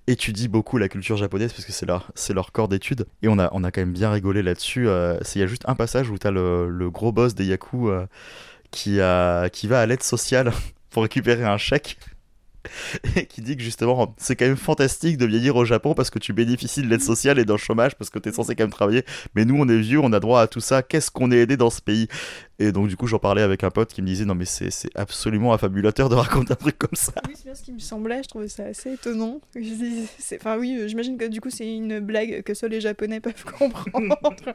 étudient beaucoup la culture japonaise parce que c'est leur, c'est corps d'étude. Et on a, quand même bien rigolé là-dessus. euh, Il y a juste un passage où t'as le, le gros boss des Yaku qui, qui va à l'aide sociale pour récupérer un chèque. Et qui dit que justement, c'est quand même fantastique de vieillir au Japon parce que tu bénéficies de l'aide sociale et d'un chômage parce que t'es censé quand même travailler. Mais nous, on est vieux, on a droit à tout ça. Qu'est-ce qu'on est aidé dans ce pays? Et donc, du coup, j'en parlais avec un pote qui me disait Non, mais c'est c'est absolument affabulateur de raconter un truc comme ça. Oui, c'est bien ce qui me semblait, je trouvais ça assez étonnant. Enfin, oui, euh, j'imagine que du coup, c'est une blague que seuls les Japonais peuvent comprendre.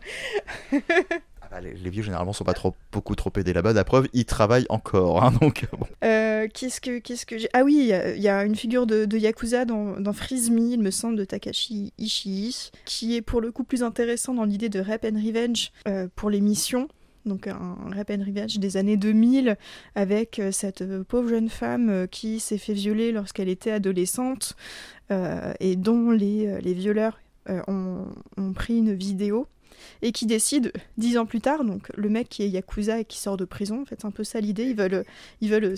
Ah les, vieux, généralement, sont pas trop, beaucoup trop aidés là-bas. La preuve, ils travaillent encore. hein, donc. Euh, qu'est-ce que qu'est-ce que Ah oui, il y a- une figure de, de Yakuza dans, dans Freeze Me, il me semble, de Takashi Ishii, qui est pour le coup plus intéressant dans l'idée de Rap and Revenge euh, pour les missions. Donc un Rap and Revenge des années 2000 avec euh, cette pauvre jeune femme qui s'est fait violer lorsqu'elle était adolescente et dont les, les violeurs ont, ont pris une vidéo et qui décide dix ans plus tard, donc le mec qui est Yakuza et qui sort de prison, en fait c'est un peu ça l'idée, ils veulent ils veulent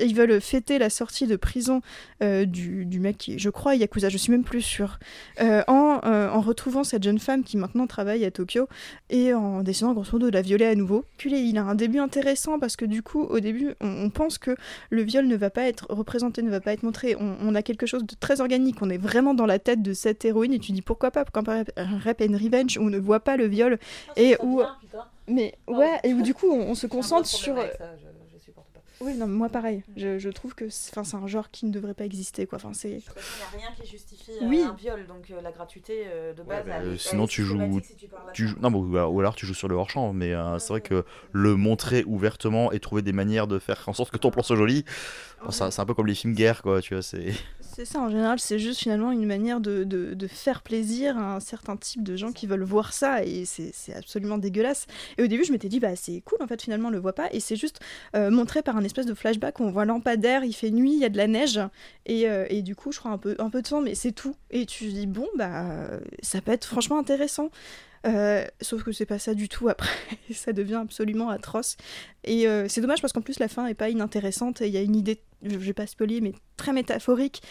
ils veulent fêter la sortie de prison euh, du, du mec qui, je crois, Yakuza, je suis même plus sûre, euh, en, euh, en retrouvant cette jeune femme qui maintenant travaille à Tokyo et en décidant grosso modo de la violer à nouveau. Puis il a un début intéressant parce que du coup, au début, on, pense que le viol ne va pas être représenté, ne va pas être montré. On, a quelque chose de très organique, on est vraiment dans la tête de cette héroïne et tu dis pourquoi pas, pourquoi pas rap and revenge on ne voit pas le viol et où. Mais ouais, et où du coup, on, on se concentre sur. Oui, non, moi pareil. Je, je trouve que c'est enfin, c'est un genre qui ne devrait pas exister, quoi. Enfin, c'est... Il n'y a rien qui justifie Oui. un viol, donc euh, la gratuité euh, de base. bah, elle est- euh, elle sinon, tu joues- si tu non, mais ou, alors- ou alors tu joues sur le hors-champ. Mais euh, c'est vrai que le montrer ouvertement et trouver des manières de faire en sorte que ton plan soit joli, bon, c'est un peu comme les films guerre, quoi. Tu vois, c'est. C'est ça, en général, c'est juste finalement une manière de, de, de faire plaisir à un certain type de gens qui veulent voir ça, et c'est c'est absolument dégueulasse. Et au début, je m'étais dit, bah c'est cool, en fait, finalement, on le voit pas, et c'est juste euh, montré par un espèce de flashback où on voit lampadaire, il fait nuit, il y a de la neige, et, euh, et du coup, je crois un peu, un peu de sang, mais c'est tout. Et tu dis, bon, bah, ça peut être franchement intéressant. Euh, sauf que c'est pas ça du tout après, ça devient absolument atroce. Et euh, c'est dommage parce qu'en plus la fin est pas inintéressante, il y a une idée, je vais pas spoiler, mais très métaphorique,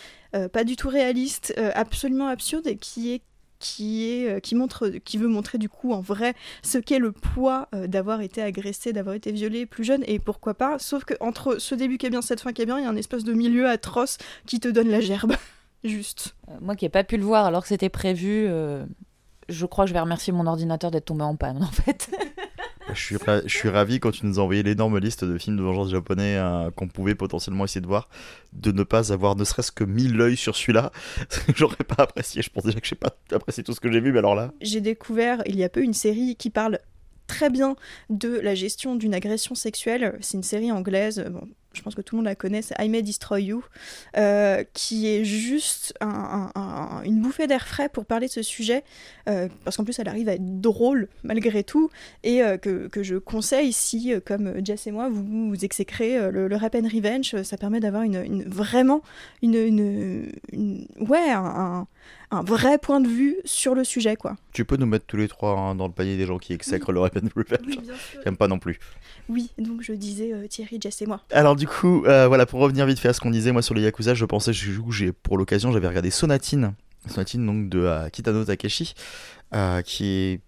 pas du tout réaliste, absolument absurde et qui est qui est euh, qui montre qui veut montrer du coup en vrai ce qu'est le poids euh, d'avoir été agressé, d'avoir été violé plus jeune et pourquoi pas sauf que entre ce début qui est bien cette fin qui est bien, il y a un espèce de milieu atroce qui te donne la gerbe. Juste. Euh, Moi qui n'ai pas pu le voir alors que c'était prévu, je crois que je vais remercier mon ordinateur d'être tombé en panne en fait. Je suis, ravi quand tu nous as envoyé l'énorme liste de films de vengeance japonais euh, qu'on pouvait potentiellement essayer de voir, de ne pas avoir ne serait-ce que mis l'œil sur celui-là. J'aurais pas apprécié. Je pense déjà que j'ai pas apprécié tout ce que j'ai vu, mais alors là. J'ai découvert il y a peu une série qui parle très bien de la gestion d'une agression sexuelle. C'est une série anglaise, je pense que tout le monde la connaît, c'est I May Destroy You, euh, qui est juste un- un- un- une bouffée d'air frais pour parler de ce sujet, euh, parce qu'en plus elle arrive à être drôle malgré tout, et euh, que, que je conseille si, comme Jess et moi, vous, vous exécrez le, Rap and Revenge, ça permet d'avoir une, vraiment une- ouais, un, un- vrai point de vue sur le sujet, quoi. Tu peux nous mettre tous les trois hein, dans le panier des gens qui exècrent le Rap and Revenge. J'aime pas non plus. Oui, donc je disais euh, Thierry, Jess et moi. Alors du coup, euh, voilà, pour revenir vite fait à ce qu'on disait, moi sur les Yakuza, je pensais, j'ai pour l'occasion, j'avais regardé Sonatine, Sonatine donc de euh, Kitano Takeshi, qui est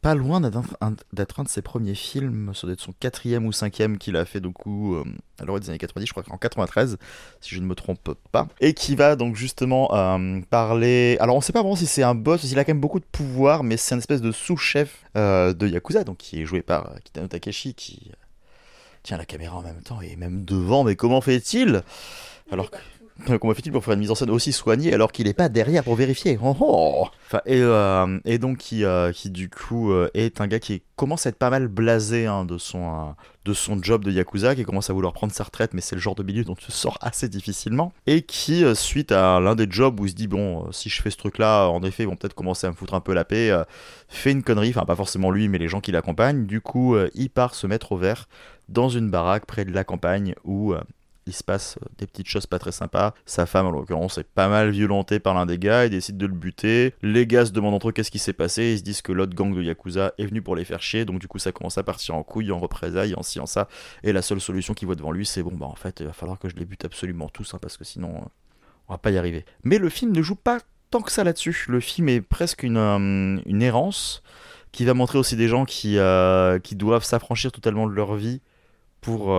pas loin d'être un, de ses premiers films, ça doit être son quatrième ou cinquième qu'il a fait du coup euh, à l'orée des années 90, je crois qu'en 93, si je ne me trompe pas, et qui va donc justement euh, parler. Alors on sait pas vraiment si c'est un boss, il a quand même beaucoup de pouvoir, mais c'est un espèce de sous-chef euh, de Yakuza, donc qui est joué par Kitano Takeshi, qui tient la caméra en même temps et même devant, mais comment fait-il? Alors que, Comment fait-il pour faire une mise en scène aussi soignée alors qu'il n'est pas derrière pour vérifier oh, oh. Euh, et donc qui, euh, qui du coup euh, est un gars qui commence à être pas mal blasé hein, de, son, de son job de Yakuza, qui commence à vouloir prendre sa retraite, mais c'est le genre de milieu dont tu sors assez difficilement, et qui, suite à l'un des jobs où il se dit, bon, si je fais ce truc-là, en effet, ils vont peut-être commencer à me foutre un peu la paix, fait une connerie, enfin pas forcément lui, mais les gens qui l'accompagnent, du coup, il part se mettre au vert dans une baraque près de la campagne où... il se passe euh, des petites choses pas très sympas. Sa femme, en l'occurrence, est pas mal violentée par l'un des gars. Il décide de le buter. Les gars se demandent entre eux qu'est-ce qui s'est passé. Ils se disent que l'autre gang de Yakuza est venu pour les faire chier. Donc, du coup, ça commence à partir en couille, en représailles, en ci, en ça. Et la seule solution qu'il voit devant lui, c'est bon, bah en fait, il va falloir que je les bute absolument tous, hein, parce que sinon, euh, on va pas y arriver. Mais le film ne joue pas tant que ça là-dessus. Le film est presque une, euh, errance qui va montrer aussi des gens qui, doivent s'affranchir totalement de leur vie pour,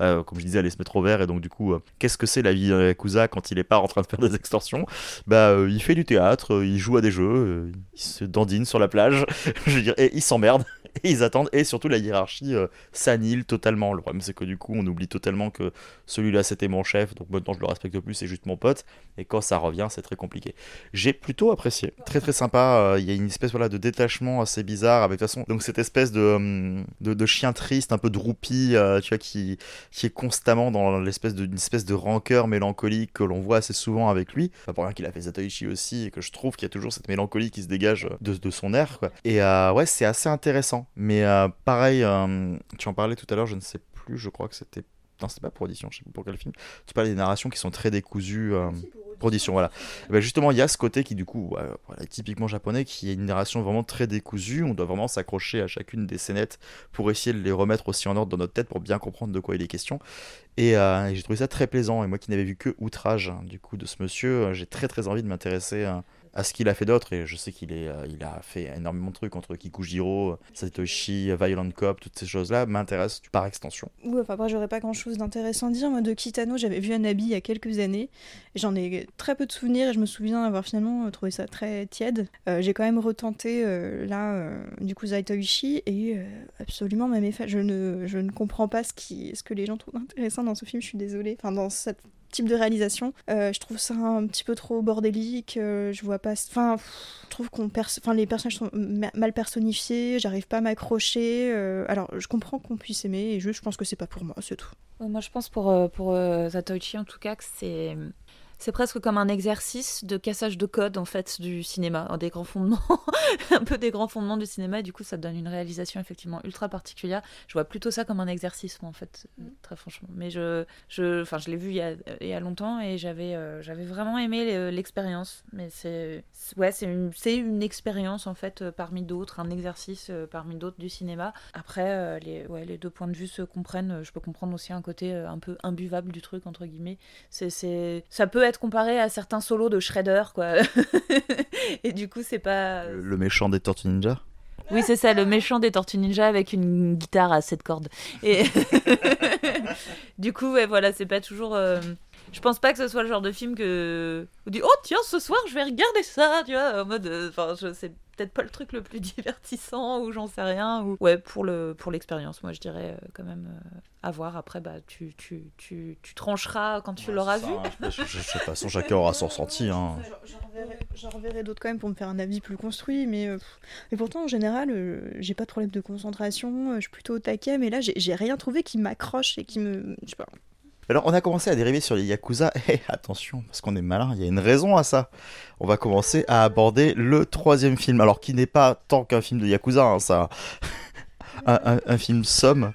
euh, comme je disais, aller se mettre au vert. Et donc, du coup, euh, qu'est-ce que c'est la vie d'un Yakuza quand il est pas en train de faire des extorsions? Bah, euh, il fait du théâtre, il joue à des jeux, il se dandine sur la plage, je veux dire, et il s'emmerde. Et ils attendent, et surtout la hiérarchie s'annihile totalement. Le problème, c'est que du coup, on oublie totalement que celui-là, c'était mon chef, donc maintenant je le respecte plus, c'est juste mon pote. Et quand ça revient, c'est très compliqué. J'ai plutôt apprécié, très très sympa. Il y a une espèce voilà, de détachement assez bizarre avec de toute façon, donc cette espèce de, hum, de, chien triste, un peu droupie, euh, tu vois, qui, qui est constamment dans l'espèce de, une espèce de rancœur mélancolique que l'on voit assez souvent avec lui. Pas pour rien qu'il a fait Zatoichi aussi, et que je trouve qu'il y a toujours cette mélancolie qui se dégage de, de son air. Et euh, ouais, c'est assez intéressant. Mais euh, pareil, euh, tu en parlais tout à l'heure, je ne sais plus, je crois que c'était. Non, c'était pas pour audition, je sais plus pour quel film. Tu parlais des narrations qui sont très décousues. euh, pour audition, voilà. Et ben justement, il y a ce côté qui, du coup, voilà, est typiquement japonais, qui est une narration vraiment très décousue. On doit vraiment s'accrocher à chacune des scénettes pour essayer de les remettre aussi en ordre dans notre tête pour bien comprendre de quoi il est question. Et, euh, et j'ai trouvé ça très plaisant. Et moi qui n'avais vu que Outrage, hein, du coup, de ce monsieur, euh, j'ai très très envie de m'intéresser euh, à ce qu'il a fait d'autre. Et je sais qu'il euh, a fait énormément de trucs entre Kikujiro, Satoshi, Violent Cop, toutes ces choses-là m'intéressent par extension. Enfin, après, j'aurais pas grand chose d'intéressant à dire. Moi, de Kitano, j'avais vu Anabi il y a quelques années. J'en ai très peu de souvenirs et je me souviens avoir finalement euh, trouvé ça très tiède. Euh, J'ai quand même retenté là, du coup, Zaitoichi et absolument même effet. Je ne, je ne comprends pas ce, qui, ce que les gens trouvent intéressant dans ce film, je suis désolée. Enfin, dans cette type de réalisation. Euh, je trouve ça un petit peu trop bordélique. euh, je vois pas. Enfin, je trouve qu'on enfin, les personnages sont ma- mal personnifiés. J'arrive pas à m'accrocher. euh, alors, je comprends qu'on puisse aimer et juste, je pense que c'est pas pour moi, c'est tout. Moi, je pense pour, pour Zatoichi, en tout cas, que c'est. C'est presque comme un exercice de cassage de code en fait du cinéma, un des grands fondements, un peu des grands fondements du cinéma. Et du coup, ça donne une réalisation effectivement ultra particulière. Je vois plutôt ça comme un exercice, moi, en fait, euh, très franchement. Mais je, je, enfin, je l'ai vu il y, a, il y a longtemps et j'avais, euh, j'avais vraiment aimé le- l'expérience. Mais c'est, ouais, c'est une, c'est une expérience en fait euh, parmi d'autres, un exercice euh, parmi d'autres du cinéma. Après, euh, les, ouais, les deux points de vue se comprennent. Je peux comprendre aussi un côté euh, un peu imbuvable du truc entre guillemets. C'est, c'est, ça peut être comparé à certains solos de Shredder, quoi. et du coup, c'est pas. Le, le méchant des Tortues Ninja Oui, c'est ça, le méchant des Tortues Ninja avec une guitare à sept cordes. Et du coup, ouais, voilà, c'est pas toujours. euh, Je pense pas que ce soit le genre de film que. On dit, oh tiens, ce soir, je vais regarder ça, tu vois, en mode. euh, Enfin, je sais peut-être pas le truc le plus divertissant ou j'en sais rien. Ou... Ouais, pour le pour l'expérience, moi, je dirais euh, quand même euh, à voir. Après, bah, tu, tu, tu, tu trancheras quand tu l'auras vu. Je, je, je sais pas, son chacun aura son ressenti. Hein. J'en reverrai, d'autres quand même pour me faire un avis plus construit, mais, euh, mais pourtant en général, euh, j'ai pas de problème de concentration, euh, je suis plutôt au taquet, mais là j'ai j'ai rien trouvé qui m'accroche et qui me. Je sais pas. Alors, on a commencé à dériver sur les Yakuza. Et attention, parce qu'on est malin, il y a une raison à ça. On va commencer à aborder le troisième film. Alors, qui n'est pas tant qu'un film de Yakuza, hein, ça. un film somme.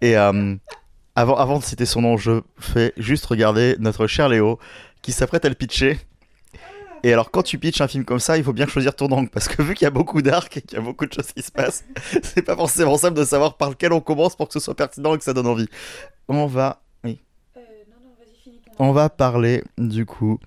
Et euh, avant, avant de citer son nom, je fais juste regarder notre cher Léo qui s'apprête à le pitcher. Et alors, quand tu pitches un film comme ça, il faut bien choisir ton angle. Parce que vu qu'il y a beaucoup d'arcs et qu'il y a beaucoup de choses qui se passent, c'est pas forcément simple de savoir par lequel on commence pour que ce soit pertinent et que ça donne envie. On va on va parler du coup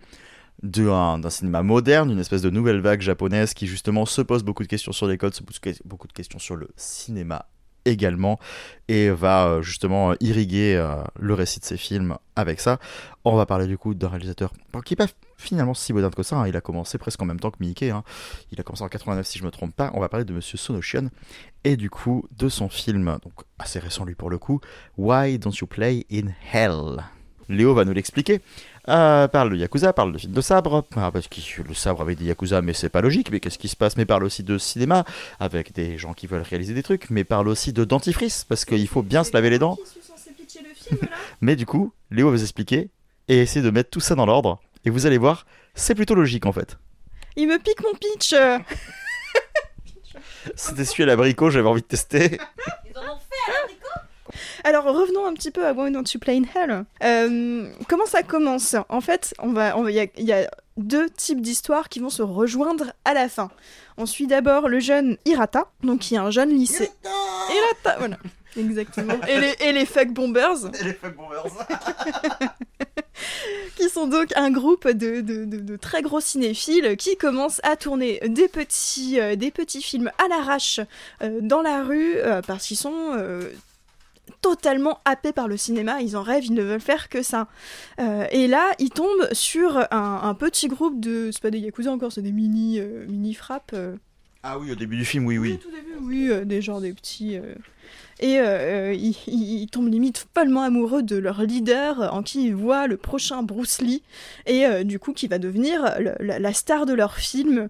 d'un cinéma moderne, d'une espèce de nouvelle vague japonaise qui justement se pose beaucoup de questions sur les codes, se pose beaucoup de questions sur le cinéma également, et va euh, justement irriguer euh, le récit de ses films avec ça. On va parler du coup d'un réalisateur qui n'est pas finalement si moderne que ça, hein. il a commencé presque en même temps que Miike, hein. il a commencé en 89 si je me trompe pas, on va parler de Monsieur Sonoshion, et du coup de son film, donc assez récent lui pour le coup, Why Don't You Play in Hell? Léo va nous l'expliquer. Euh, parle de Yakuza, parle de film de sabre, ah, parce que le sabre avec des Yakuza, mais c'est pas logique, mais qu'est-ce qui se passe? Mais parle aussi de cinéma, avec des gens qui veulent réaliser des trucs, mais parle aussi de dentifrice, parce qu'il faut bien se laver les dents. Mais du coup, Léo va vous expliquer et essayer de mettre tout ça dans l'ordre, et vous allez voir, c'est plutôt logique en fait. Il me pique mon pitch C'était celui à l'abricot, j'avais envie de tester. Ils en ont Alors revenons un petit peu à Why Don't You Play in Hell. Euh, comment ça commence? En fait, on va, on va- il y, a- il y a deux types d'histoires qui vont se rejoindre à la fin. On suit d'abord le jeune Hirata, donc qui est un jeune lycée. Hirata, voilà. Exactement. Et les, et les fuck bombers, qui sont donc un groupe de, de- de- de très gros cinéphiles qui commencent à tourner des petits, euh, des petits films à l'arrache euh, dans la rue euh, parce qu'ils sont euh, totalement happés par le cinéma, ils en rêvent, ils ne veulent faire que ça. Euh, et là, ils tombent sur un, un petit groupe de... C'est pas des Yakuza encore, c'est des mini, euh, mini frappes. euh, Ah oui, au début du film, oui, oui. au tout début, oui, des genres des petits. Et ils, ils- ils tombent limite follement amoureux de leur leader, en qui ils voient le prochain Bruce Lee, et du coup qui va devenir le- la, la star de leurs films,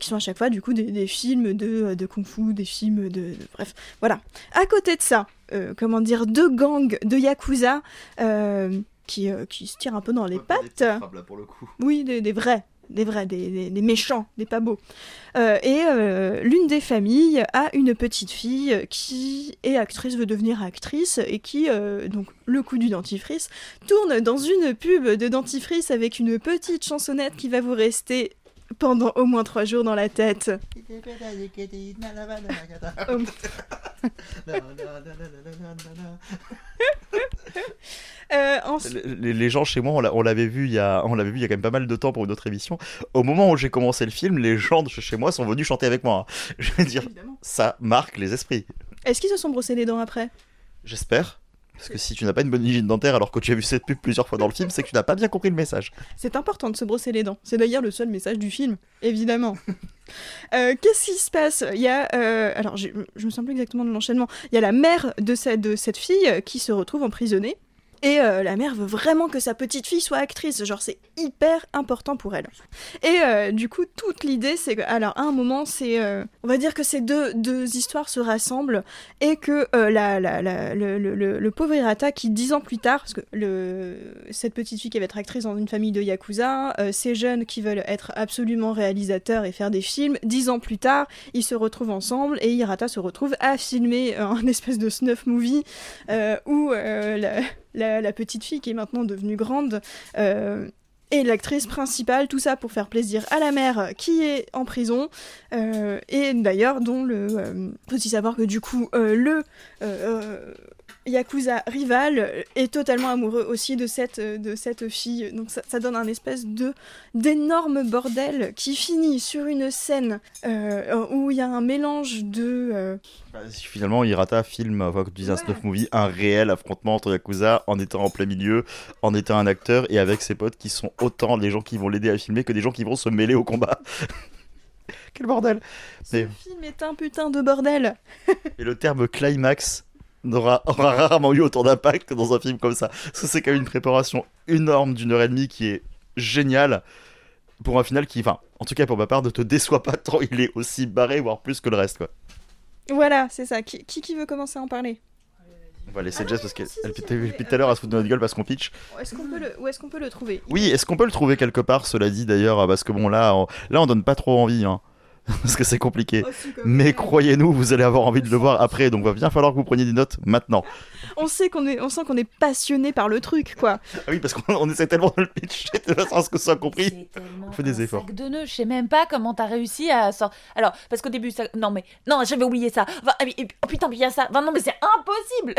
qui sont à chaque fois du coup des, des films de, de kung-fu, des films de, de- bref, voilà. À côté de ça, comment dire, deux gangs de yakuza euh, qui, euh, qui se tirent un peu dans les pattes. Oui, des, des vrais, des vrais, des, des- des méchants, des pas beaux. Euh, et euh, l'une des familles a une petite fille qui est actrice, veut devenir actrice, et qui, euh, donc le coup du dentifrice, tourne dans une pub de dentifrice avec une petite chansonnette qui va vous rester pendant au moins trois jours dans la tête. Euh, ensuite- Les, les gens chez moi, on l'a- on l'avait vu il y a, on l'avait vu il y a quand même pas mal de temps pour une autre émission. Au moment où j'ai commencé le film, les gens de chez moi sont venus chanter avec moi. hein. Je veux dire, ça marque les esprits. Est-ce qu'ils se sont brossés les dents après? J'espère. Parce que si tu n'as pas une bonne hygiène dentaire alors que tu as vu cette pub plusieurs fois dans le film, c'est que tu n'as pas bien compris le message. C'est important de se brosser les dents. C'est d'ailleurs le seul message du film, évidemment. Euh, Qu'est-ce qui se passe? Il y a, euh, alors je, me souviens plus exactement de l'enchaînement. Il y a la mère de cette, de cette fille qui se retrouve emprisonnée. Et euh, la mère veut vraiment que sa petite fille soit actrice, genre c'est hyper important pour elle. Et euh, du coup, toute l'idée, c'est que, alors à un moment, c'est, euh, on va dire que ces deux, histoires se rassemblent et que la, la- le, le- pauvre Hirata, qui dix ans plus tard, parce que cette petite fille qui va être actrice dans une famille de yakuza, ces jeunes qui veulent être absolument réalisateurs et faire des films, dix ans plus tard, ils se retrouvent ensemble et Hirata se retrouve à filmer un espèce de snuff movie où la, la- petite fille qui est maintenant devenue grande euh, est l'actrice principale, tout ça pour faire plaisir à la mère qui est en prison euh, et d'ailleurs dont le euh, faut aussi savoir que du coup euh, le euh, euh, Yakuza rival est totalement amoureux aussi de cette, euh, de cette fille. Donc ça, ça donne un espèce de d'énorme bordel qui finit sur une scène euh, où il y a un mélange de... euh, Bah, Finalement, Hirata filme, enfin, comme tu disais, un snuff movie, un réel affrontement entre Yakuza en étant en plein milieu, en étant un acteur et avec ses potes qui sont autant des gens qui vont l'aider à filmer que des gens qui vont se mêler au combat. Quel bordel Ce Mais- film est un putain de bordel. Et le terme climax n'aura aura rarement eu autant d'impact que dans un film comme ça. Parce que c'est quand même une préparation énorme d'une heure et demie qui est géniale pour un final qui, enfin, en tout cas pour ma part, ne te déçoit pas tant il est aussi barré, voire plus que le reste. Quoi. Voilà, c'est ça. Qui, qui, qui veut commencer à en parler? On va laisser Ah Jess non, parce qu'elle depuis tout à l'heure à se foutre de notre gueule parce qu'on pitch. Où est-ce qu'on peut, le- où est-ce qu'on peut le trouver? Oui, est-ce qu'on peut le trouver quelque part, cela dit d'ailleurs, parce que bon là, on, là on donne pas trop envie, hein, parce que c'est compliqué. Oh. Mais croyez-nous, vous allez avoir envie de le voir après, donc va bien falloir que vous preniez des notes maintenant. On sait qu'on est, on sent qu'on est passionné par le truc, quoi. Ah oui, parce qu'on on essaie tellement de le pitcher de façon à ce que ce soit compris. On fait des un efforts. sac de nœuds. Je sais même pas comment t'as réussi à sortir. Alors, parce qu'au début, ça... non mais non, j'avais oublié ça. Enfin, puis- oh putain, il y a ça. Enfin, non mais c'est impossible.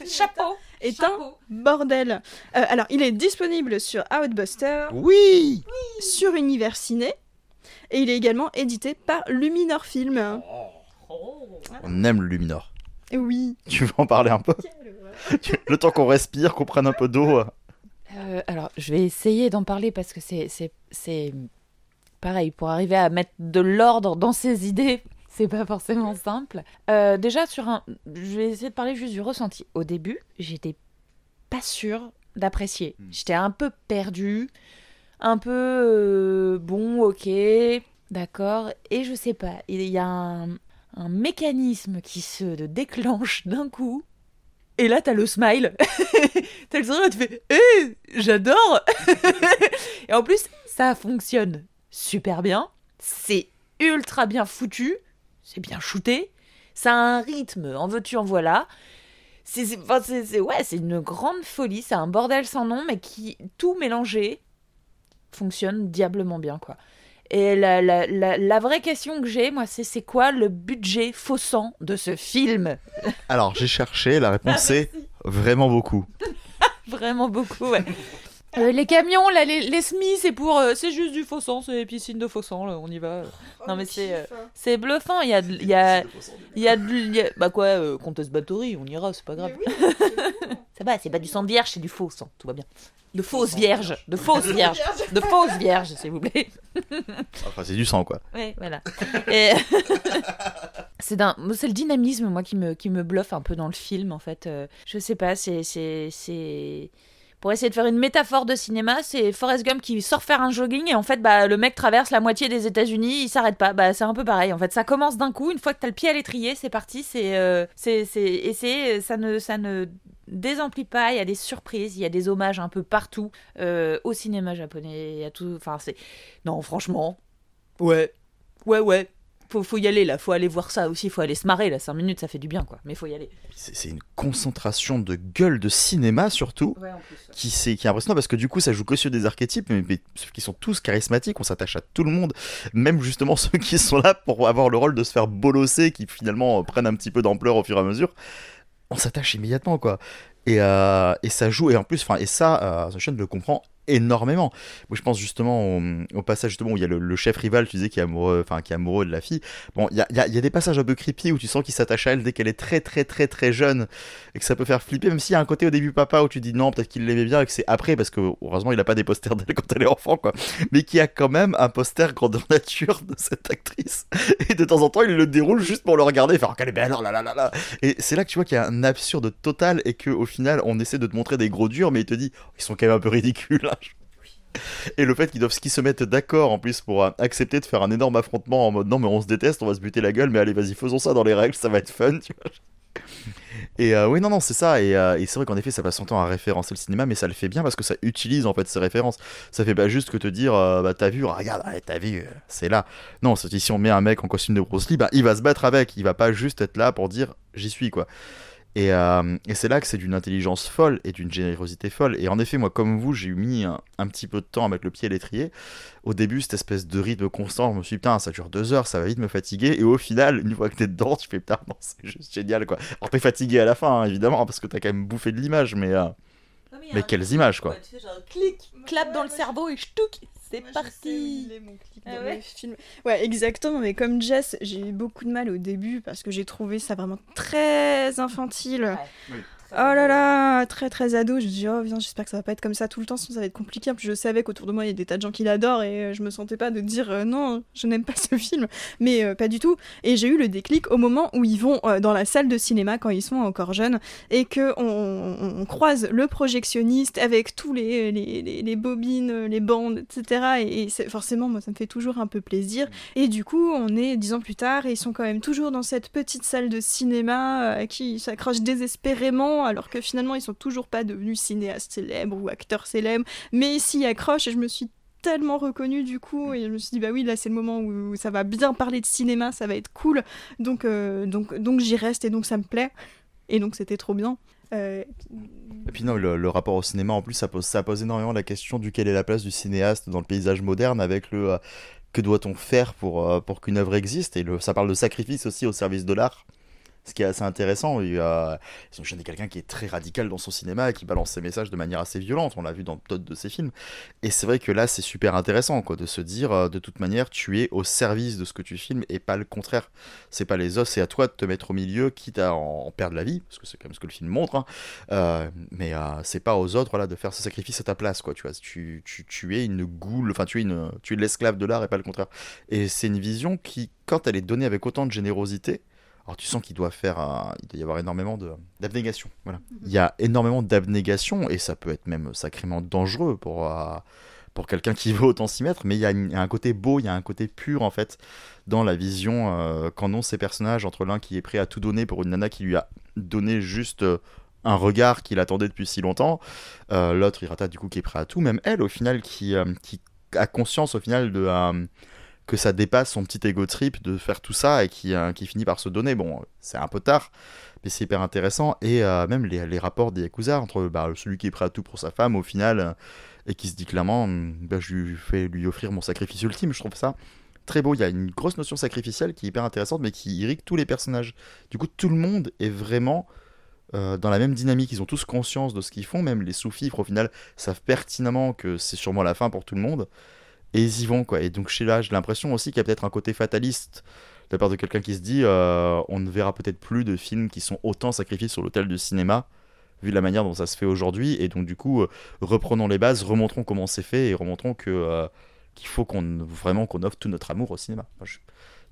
Chapeau. Est un Chapeau. bordel. Euh, alors, il est disponible sur Outbuster, Oui sur Univers Ciné, et il est également édité par Luminor Film. On aime le Luminor. Et oui. Tu veux en parler un peu Le temps qu'on respire, qu'on prenne un peu d'eau. Euh, alors, je vais essayer d'en parler parce que c'est c'est c'est pareil pour arriver à mettre de l'ordre dans ses idées. C'est pas forcément simple. Euh, déjà sur un, je vais essayer de parler juste du ressenti. Au début, j'étais pas sûre d'apprécier. Hmm. J'étais un peu perdue, un peu euh, bon, ok, d'accord. Et je sais pas, il y a un, mécanisme qui se déclenche d'un coup. Et là, t'as le smile. t'as le sourire, tu fais Eh, j'adore Et en plus, ça fonctionne super bien. C'est ultra bien foutu. C'est bien shooté. Ça a un rythme, en veux-tu, en voilà. C'est- ouais, c'est une grande folie. C'est un bordel sans nom, mais qui, tout mélangé, fonctionne diablement bien, quoi. Et la, la, la, la vraie question que j'ai, moi, c'est c'est quoi le budget faussant de ce film? Alors, j'ai cherché, la réponse est vraiment beaucoup. Vraiment beaucoup, ouais. Euh, les camions, là, les, les SMI, c'est pour. euh, c'est juste du faux sang, c'est les piscines de faux sang, là, on y va. Non, mais c'est, euh, C'est bluffant, il y a. de- Il y a, il y a, bah quoi, euh, Comtesse Bathory, on ira, c'est pas grave. Ça va, c'est pas du sang de vierge, c'est du faux sang, tout va bien. De fausses vierges, de fausses vierges, de fausses vierges, s'il vous plaît. Enfin, c'est du sang, quoi. Ouais, voilà. Et- c'est d'un- c'est le dynamisme, moi, qui me, qui me bluffe un peu dans le film, en fait. Euh, je sais pas, c'est. c'est- c'est- Pour essayer de faire une métaphore de cinéma, c'est Forrest Gump qui sort faire un jogging et en fait, bah, le mec traverse la moitié des États-Unis, il s'arrête pas. Bah, c'est un peu pareil. En fait, ça commence d'un coup, une fois que t'as le pied à l'étrier, c'est parti. C'est, euh, c'est, c'est, et c'est, ça ne, ça ne désemplit pas. Il y a des surprises, il y a des hommages un peu partout euh, au cinéma japonais, il y a tout. Enfin, c'est. Non, franchement, ouais, ouais, ouais. Faut, faut y aller là, faut aller voir ça aussi, faut aller se marrer là, 5 minutes ça fait du bien quoi, mais faut y aller. C'est c'est une concentration de gueule de cinéma, surtout. Ouais, en plus. qui, c'est, qui est impressionnant parce que du coup ça joue que sur des archétypes mais, mais qui sont tous charismatiques, on s'attache à tout le monde, même justement ceux qui sont là pour avoir le rôle de se faire bolosser, qui finalement prennent un petit peu d'ampleur au fur et à mesure, on s'attache immédiatement quoi. Et, euh, et ça joue, et en plus, enfin, et ça, euh, Sunshine le comprend énormément. Moi, je pense justement au, au passage justement où il y a le, chef rival, tu disais, qui est amoureux, enfin, qui amoureux de la fille. Bon, il y a, y y a des passages un peu creepy où tu sens qu'il s'attache à elle dès qu'elle est très, très, très, très jeune, et que ça peut faire flipper, même s'il y a un côté au début papa où tu dis non, peut-être qu'il l'aimait bien, et que c'est après, parce que heureusement, il a pas des posters d'elle quand elle est enfant, quoi. Mais qu'il y a quand même un poster grandeur nature de cette actrice. Et de temps en temps, il le déroule juste pour le regarder, faire qu'elle est belle, oh là là là là. Et c'est là que tu vois qu'il y a un absurde total et qu'au final, on essaie de te montrer des gros durs, mais il te dit, oh, ils sont quand même un peu ridicules. Et le fait qu'ils doivent se mettent d'accord en plus pour euh, accepter de faire un énorme affrontement en mode non mais on se déteste, on va se buter la gueule, mais allez vas-y faisons ça dans les règles, ça va être fun, tu vois. Et euh, oui non non c'est ça et, euh, et c'est vrai qu'en effet ça passe son temps à référencer le cinéma mais ça le fait bien parce que ça utilise en fait ces références. Ça fait pas juste que te dire bah t'as vu regarde t'as vu c'est là. Non si on met un mec en costume de Bruce Lee bah il va se battre avec, il va pas juste être là pour dire j'y suis quoi. Et, euh, et c'est là que c'est d'une intelligence folle et d'une générosité folle. Et en effet, moi, comme vous, j'ai mis un, un petit peu de temps à mettre le pied à l'étrier. Au début, cette espèce de rythme constant, je me suis dit, putain, ça dure deux heures, ça va vite me fatiguer. Et au final, une fois que t'es dedans, tu fais, putain, non, c'est juste génial, quoi. Alors, t'es fatigué à la fin, hein, évidemment, parce que t'as quand même bouffé de l'image, mais, euh, mais quelles images, quoi. Tu fais genre clic, clap dans le cerveau et ch'touk, c'est Moi, je sais où parti. il est, mon clic Ah dans ouais le film. Ouais, exactement. Mais comme Jess, j'ai eu beaucoup de mal au début parce que j'ai trouvé ça vraiment très infantile. Oh là là, très très ado. Je me dis, oh viens, j'espère que ça va pas être comme ça tout le temps, sinon ça va être compliqué. En plus, je savais qu'autour de moi, il y a des tas de gens qui l'adorent et euh, je me sentais pas de dire euh, non, je n'aime pas ce film. Mais euh, pas du tout. Et j'ai eu le déclic au moment où ils vont dans la salle de cinéma quand ils sont encore jeunes et que on, croise le projectionniste avec tous les, les, les- bobines, les bandes, etc. Et, et forcément, moi, ça me fait toujours un peu plaisir. Et du coup, on est dix ans plus tard et ils sont quand même toujours dans cette petite salle de cinéma qui s'accroche désespérément alors que finalement, ils sont toujours pas devenus cinéastes célèbres ou acteurs célèbres, mais s'y accrochent et je me suis tellement reconnue du coup et je me suis dit bah oui là c'est le moment où ça va bien parler de cinéma ça va être cool donc euh, donc donc j'y reste et donc ça me plaît et donc c'était trop bien Euh, Et puis non, le, rapport au cinéma, en plus, ça pose, ça pose énormément la question du quelle est la place du cinéaste dans le paysage moderne avec le euh, que doit-on faire pour, pour qu'une œuvre existe? Et ça parle de sacrifice aussi au service de l'art. Ce qui est assez intéressant. Et, euh, ils ont gêné quelqu'un qui est très radical dans son cinéma et qui balance ses messages de manière assez violente. On l'a vu dans d'autres de ses films. Et c'est vrai que là, c'est super intéressant quoi, de se dire, euh, de toute manière, tu es au service de ce que tu filmes et pas le contraire. C'est pas les os, c'est à toi de te mettre au milieu, quitte à en, en perdre la vie, parce que c'est quand même ce que le film montre. hein. Euh, mais euh, c'est pas aux autres voilà, de faire ce sacrifice à ta place. Quoi, tu, vois. Tu, tu, tu es une goule, enfin, tu es, une, tu es l'esclave de l'art et pas le contraire. Et c'est une vision qui, quand elle est donnée avec autant de générosité, alors tu sens qu'il doit faire, un- il doit y avoir énormément de d'abnégation. Voilà. Il y a énormément d'abnégation et ça peut être même sacrément dangereux pour euh, pour quelqu'un qui veut autant s'y mettre. Mais il y, a une- il y a un côté beau, il y a un côté pur en fait dans la vision euh, qu'en ont ces personnages entre l'un qui est prêt à tout donner pour une nana qui lui a donné juste euh, un regard qu'il attendait depuis si longtemps, euh, l'autre Hirata du coup qui est prêt à tout, même elle au final qui qui a conscience au final de que ça dépasse son petit ego trip de faire tout ça et qui, euh, qui finit par se donner. Bon, c'est un peu tard, mais c'est hyper intéressant. Et euh, même les, les rapports des Yakuza entre bah, celui qui est prêt à tout pour sa femme au final euh, et qui se dit clairement hum, bah, je lui fais lui offrir mon sacrifice ultime. Je trouve ça très beau. Il y a une grosse notion sacrificielle qui est hyper intéressante mais qui irrigue tous les personnages. Du coup, tout le monde est vraiment. dans la même dynamique, ils ont tous conscience de ce qu'ils font, même les sous-fifres au final savent pertinemment que c'est sûrement la fin pour tout le monde et ils y vont quoi. Et donc chez là, j'ai l'impression aussi qu'il y a peut-être un côté fataliste de la part de quelqu'un qui se dit euh, on ne verra peut-être plus de films qui sont autant sacrifiés sur l'autel du cinéma vu la manière dont ça se fait aujourd'hui et donc du coup euh, reprenons les bases, remontrons comment c'est fait et remontrons que euh, qu'il faut qu'on vraiment qu'on offre tout notre amour au cinéma.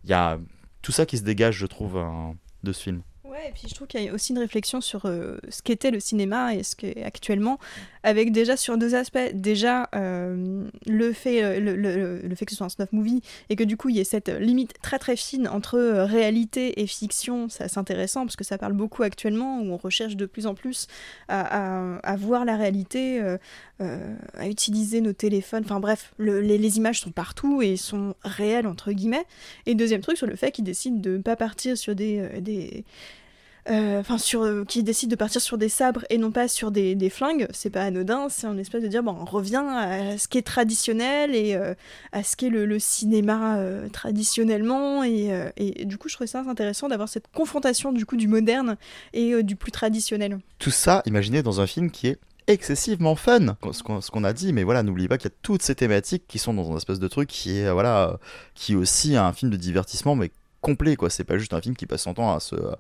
Il y a tout ça qui se dégage, je trouve, hein, de ce film. Ouais, et puis je trouve qu'il y a aussi une réflexion sur euh, ce qu'était le cinéma et ce qu'est actuellement, avec déjà sur deux aspects. Déjà, euh, le, fait, euh, le, le- fait que ce soit un snuff movie et que du coup il y ait cette limite très très fine entre réalité et fiction, c'est assez intéressant parce que ça parle beaucoup actuellement où on recherche de plus en plus à, à- voir la réalité, à utiliser nos téléphones. Enfin bref, le- les, images sont partout et sont réelles entre guillemets. Et deuxième truc sur le fait qu'ils décident de ne pas partir sur des, euh, enfin sur euh, qui décide de partir sur des sabres et non pas sur des, flingues, c'est pas anodin, c'est un espèce de dire bon on revient à ce qui est traditionnel et euh, à ce qu'est le, le cinéma traditionnellement et, du coup je trouvais ça intéressant d'avoir cette confrontation du coup du moderne et du plus traditionnel. Tout ça, imaginez dans un film qui est excessivement fun, ce qu'on a dit, mais voilà, n'oubliez pas qu'il y a toutes ces thématiques qui sont dans un espèce de truc qui est, voilà, qui aussi un film de divertissement, mais complet, quoi. C'est pas juste un film qui passe son temps à se euh,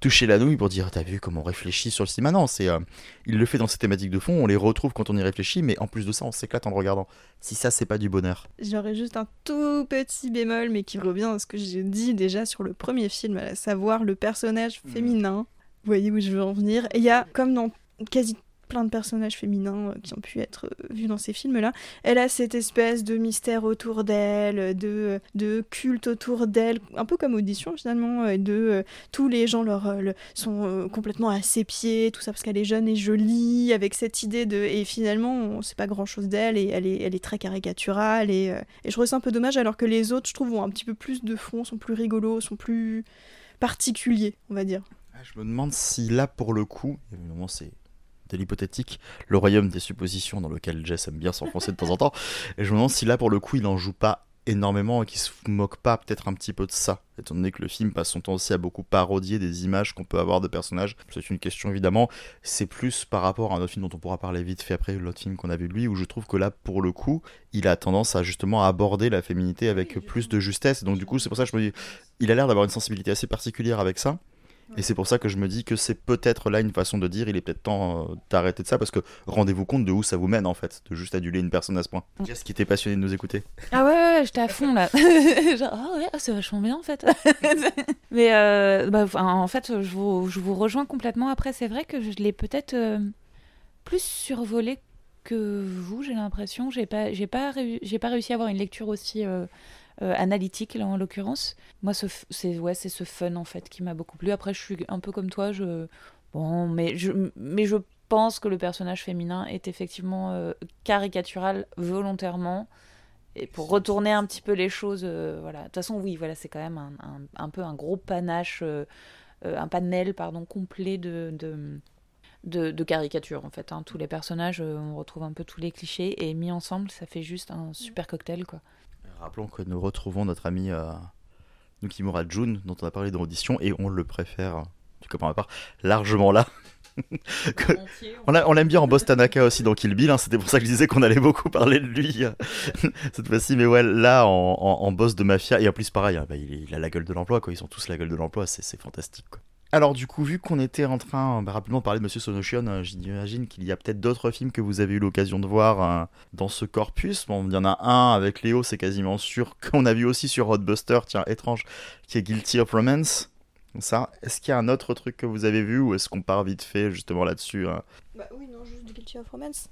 toucher la nouille pour dire, t'as vu comment on réfléchit sur le cinéma, non, c'est, euh, il le fait dans ses thématiques de fond, on les retrouve quand on y réfléchit, mais en plus de ça, on s'éclate en le regardant. Si ça, c'est pas du bonheur. J'aurais juste un tout petit bémol, mais qui revient à ce que j'ai dit déjà sur le premier film, à savoir le personnage féminin. Vous voyez où je veux en venir. Et il y a, comme dans quasi plein de personnages féminins euh, qui ont pu être euh, vus dans ces films-là, elle a cette espèce de mystère autour d'elle, de, de culte autour d'elle, un peu comme Audition finalement, et de euh, tous les gens leur, euh, le- sont euh, complètement à ses pieds, tout ça parce qu'elle est jeune et jolie, avec cette idée de... Et finalement, on sait pas grand-chose d'elle, et elle est, elle est très caricaturale, et, euh, et je ça un peu dommage, alors que les autres, je trouve, ont un petit peu plus de fond, sont plus rigolos, sont plus particuliers, on va dire. Ah, Je me demande si là, pour le coup, évidemment, c'est de l'hypothétique, le royaume des suppositions dans lequel Jess aime bien s'enfoncer de temps en temps, et je me demande si là, pour le coup, il en joue pas énormément et qu'il se moque pas peut-être un petit peu de ça, étant donné que le film passe son temps aussi à beaucoup parodier des images qu'on peut avoir de personnages. C'est une question évidemment, c'est plus par rapport à un autre film dont on pourra parler vite fait après, l'autre film qu'on a vu de lui, où je trouve que là, pour le coup, il a tendance à justement aborder la féminité avec plus de justesse, et donc du coup, c'est pour ça que je me dis, il a l'air d'avoir une sensibilité assez particulière avec ça. Et c'est pour ça que je me dis que c'est peut-être là une façon de dire il est peut-être temps euh, d'arrêter de ça parce que rendez-vous compte de où ça vous mène en fait, de juste aduler une personne à ce point. Qu'est-ce qui était passionné de nous écouter? Ah ouais, ouais, ouais, j'étais à fond là. Genre, ah ouais, ah, c'est vachement bien en fait. Mais euh, bah, en fait, je vous, je vous rejoins complètement. Après, c'est vrai que je l'ai peut-être euh, plus survolé que vous, j'ai l'impression. J'ai pas, j'ai pas, réu- j'ai pas réussi à avoir une lecture aussi euh, euh, analytique là en l'occurrence. Moi, c'est ouais, c'est ce fun en fait qui m'a beaucoup plu. Après, je suis un peu comme toi. Je bon, mais je, mais je pense que le personnage féminin est effectivement euh, caricatural volontairement. Et pour retourner un petit peu les choses, euh, voilà. De toute façon, oui, voilà, c'est quand même un, un- un peu un gros panache, un panel, pardon, complet de, de, de, de caricatures, en fait. hein. Tous les personnages, euh, on retrouve un peu tous les clichés, et mis ensemble, ça fait juste un super cocktail, quoi. Rappelons que nous retrouvons notre ami euh, Nukimura Jun, dont on a parlé dans l'audition, et on le préfère, du coup pour ma part, largement là. Que- on, a- on l'aime bien en Boss Tanaka aussi dans Kill Bill, hein, c'était pour ça que je disais qu'on allait beaucoup parler de lui euh, cette fois-ci, mais ouais, là en, en- en boss de mafia, et en plus pareil, hein, bah, il, il a la gueule de l'emploi, quoi. ils ont tous la gueule de l'emploi, c'est c'est fantastique. Quoi. Alors du coup, vu qu'on était en train bah, rapidement de parler de Monsieur Sonotion, euh, j'imagine qu'il y a peut-être d'autres films que vous avez eu l'occasion de voir euh, dans ce corpus. Bon, il y en a un avec Léo, c'est quasiment sûr, qu'on a vu aussi sur Hotbuster, tiens, étrange, qui est Guilty of Romance. Ça, est-ce qu'il y a un autre truc que vous avez vu ou est-ce qu'on part vite fait justement là-dessus hein Bah oui, non, juste du Guilty of Romance.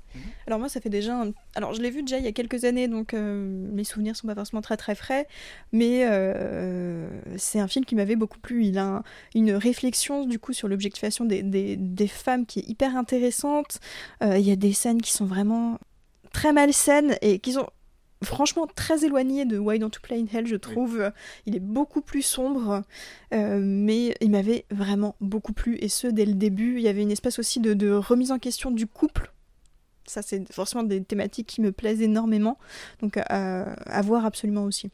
Alors moi, ça fait déjà... un- Alors je l'ai vu déjà il y a quelques années, donc euh, mes souvenirs sont pas forcément très très frais, mais euh, c'est un film qui m'avait beaucoup plu. Il a un- une réflexion du coup sur l'objectivation des, des, des femmes qui est hyper intéressante. Euh, il y a des scènes qui sont vraiment très malsaines et qui sont franchement très éloignées de Why Don't You Play in Hell, je trouve. Il est beaucoup plus sombre, euh, mais il m'avait vraiment beaucoup plu, et ce, dès le début. Il y avait une espèce aussi de, de remise en question du couple. Ça, c'est forcément des thématiques qui me plaisent énormément, donc à, à voir absolument aussi.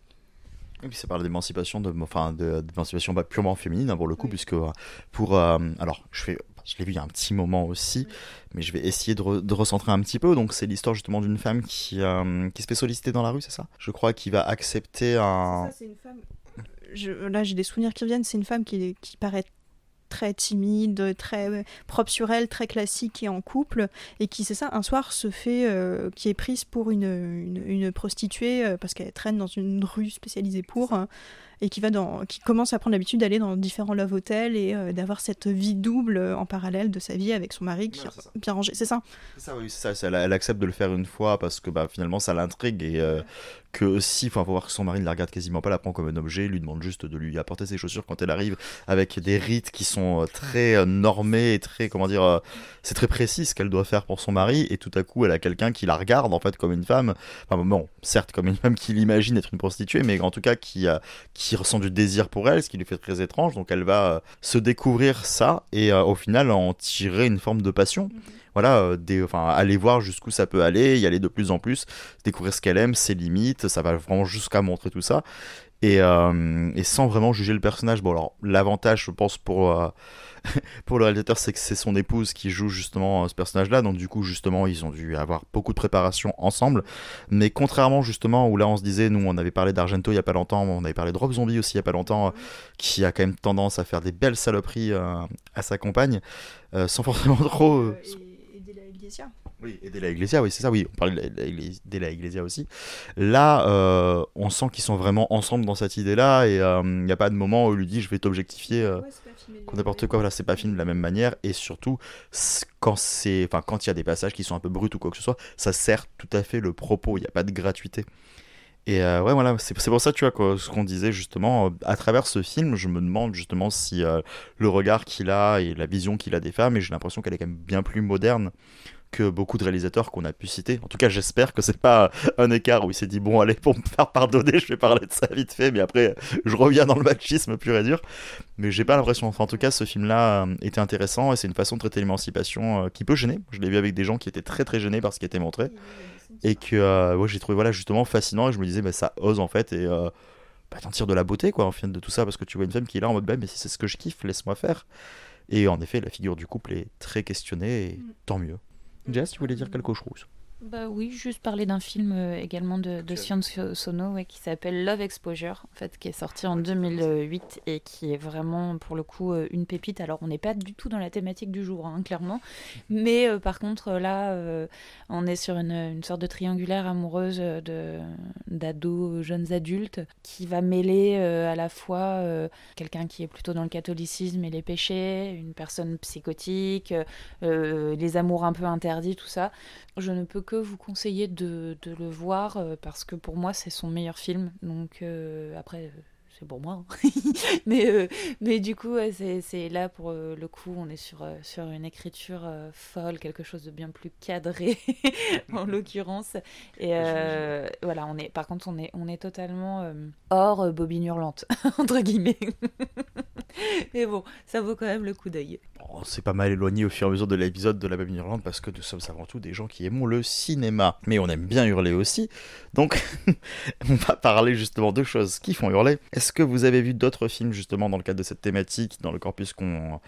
Et puis ça parle d'émancipation, de, enfin d'émancipation bah, purement féminine hein, pour le coup, Oui. puisque euh, pour euh, alors je fais, je l'ai vu il y a un petit moment aussi, mais je vais essayer de, re- de recentrer un petit peu. Donc c'est l'histoire justement d'une femme qui euh, qui se fait solliciter dans la rue, c'est ça? Je crois qu'il va accepter un. c'est une femme. Je, là, j'ai des souvenirs qui reviennent. C'est une femme qui, qui paraît très timide, très propre sur elle, très classique et en couple, et qui, c'est ça, un soir se fait, euh, qui est prise pour une, une, une prostituée euh, parce qu'elle traîne dans une rue spécialisée pour, et qui va dans, qui commence à prendre l'habitude d'aller dans différents love hotels et euh, d'avoir cette vie double euh, en parallèle de sa vie avec son mari qui Ouais, est bien rangé. C'est ça. C'est ça, oui, c'est ça. Elle, elle accepte de le faire une fois parce que bah, finalement ça l'intrigue et euh, que si, enfin, faut voir que son mari ne la regarde quasiment pas, la prend comme un objet, lui demande juste de lui apporter ses chaussures quand elle arrive avec des rites qui sont très normés et très, comment dire, c'est très précis ce qu'elle doit faire pour son mari et tout à coup elle a quelqu'un qui la regarde en fait comme une femme, enfin bon, certes comme une femme qui l'imagine être une prostituée, mais en tout cas qui, euh, qui ressent du désir pour elle, ce qui lui fait très étrange, donc elle va euh, se découvrir ça et euh, au final en tirer une forme de passion. Voilà, euh, des, enfin, aller voir jusqu'où ça peut aller, y aller de plus en plus, découvrir ce qu'elle aime, ses limites, ça va vraiment jusqu'à montrer tout ça. Et, euh, et sans vraiment juger le personnage. Bon, alors, l'avantage, je pense, pour, euh, pour le réalisateur, c'est que c'est son épouse qui joue justement euh, ce personnage-là. Donc, du coup, justement, ils ont dû avoir beaucoup de préparation ensemble. Mais contrairement, justement, où là, on se disait, nous, on avait parlé d'Argento il y a pas longtemps, on avait parlé de Rob Zombie aussi il y a pas longtemps, qui a quand même tendance à faire des belles saloperies à sa compagne, sans forcément trop. et, et. Oui, et de la Iglesia, oui, c'est ça, oui, on parlait de la, Iglesia- aussi. Là, euh, on sent qu'ils sont vraiment ensemble dans cette idée-là, et euh, il n'y a pas de moment où il lui dit je vais t'objectifier, euh, qu'on n'importe quoi, voilà, c'est pas fini de la même manière, et surtout, quand c'est, enfin, quand il y a des passages qui sont un peu bruts ou quoi que ce soit, ça sert tout à fait le propos, il n'y a pas de gratuité. Et euh, ouais, voilà, c'est pour ça, tu vois, quoi, ce qu'on disait justement, euh, à travers ce film, je me demande justement si euh, le regard qu'il a et la vision qu'il a des femmes, et j'ai l'impression qu'elle est quand même bien plus moderne que beaucoup de réalisateurs qu'on a pu citer. En tout cas, j'espère que c'est pas un écart où il s'est dit bon allez pour me faire pardonner, je vais parler de ça vite fait, mais après je reviens dans le machisme pur et dur. Mais j'ai pas l'impression. Enfin, en tout cas, ce film-là euh, était intéressant et c'est une façon de traiter l'émancipation euh, qui peut gêner. Je l'ai vu avec des gens qui étaient très très gênés par ce qui était montré et que euh, ouais, j'ai trouvé voilà justement fascinant et je me disais bah ça ose en fait et euh, bah, t'en tires de la beauté quoi en fin de tout ça parce que tu vois une femme qui est là en mode bah mais si c'est ce que je kiffe laisse-moi faire et en effet la figure du couple est très questionnée et Mm. tant mieux Jess tu voulais dire quelque chose? Bah oui, juste parler d'un film euh, également de, de. Sion So- Sono ouais, qui s'appelle Love Exposure, en fait, qui est sorti en 2008 et qui est vraiment pour le coup euh, une pépite. Alors on n'est pas du tout dans la thématique du jour, hein, clairement, mais euh, par contre là, on est sur une, une sorte de triangulaire amoureuse de d'ados jeunes adultes qui va mêler à la fois quelqu'un qui est plutôt dans le catholicisme et les péchés, une personne psychotique, les amours un peu interdits, tout ça. Je ne peux que vous conseiller de, de le voir euh, parce que pour moi c'est son meilleur film. Donc euh, après euh, c'est pour moi. hein. mais, euh, mais du coup c'est là pour euh, le coup on est sur, euh, sur une écriture euh, folle, quelque chose de bien plus cadré en l'occurrence. Et euh, voilà, on est, par contre on est, on est totalement hors bobine hurlante, entre guillemets. mais bon, ça vaut quand même le coup d'œil. Bon, c'est pas mal éloigné au fur et à mesure de l'épisode de la Babine Irlande parce que nous sommes avant tout des gens qui aiment le cinéma mais on aime bien hurler aussi donc on va parler justement de choses qui font hurler est-ce que vous avez vu d'autres films justement dans le cadre de cette thématique dans le corpus qu'on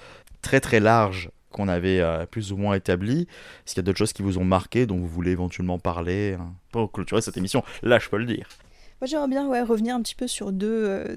très très large qu'on avait euh, plus ou moins établi? Est-ce qu'il y a d'autres choses qui vous ont marqué dont vous voulez éventuellement parler hein, pour clôturer cette émission? Là je peux le dire Moi, j'aimerais bien revenir un petit peu sur deux, euh,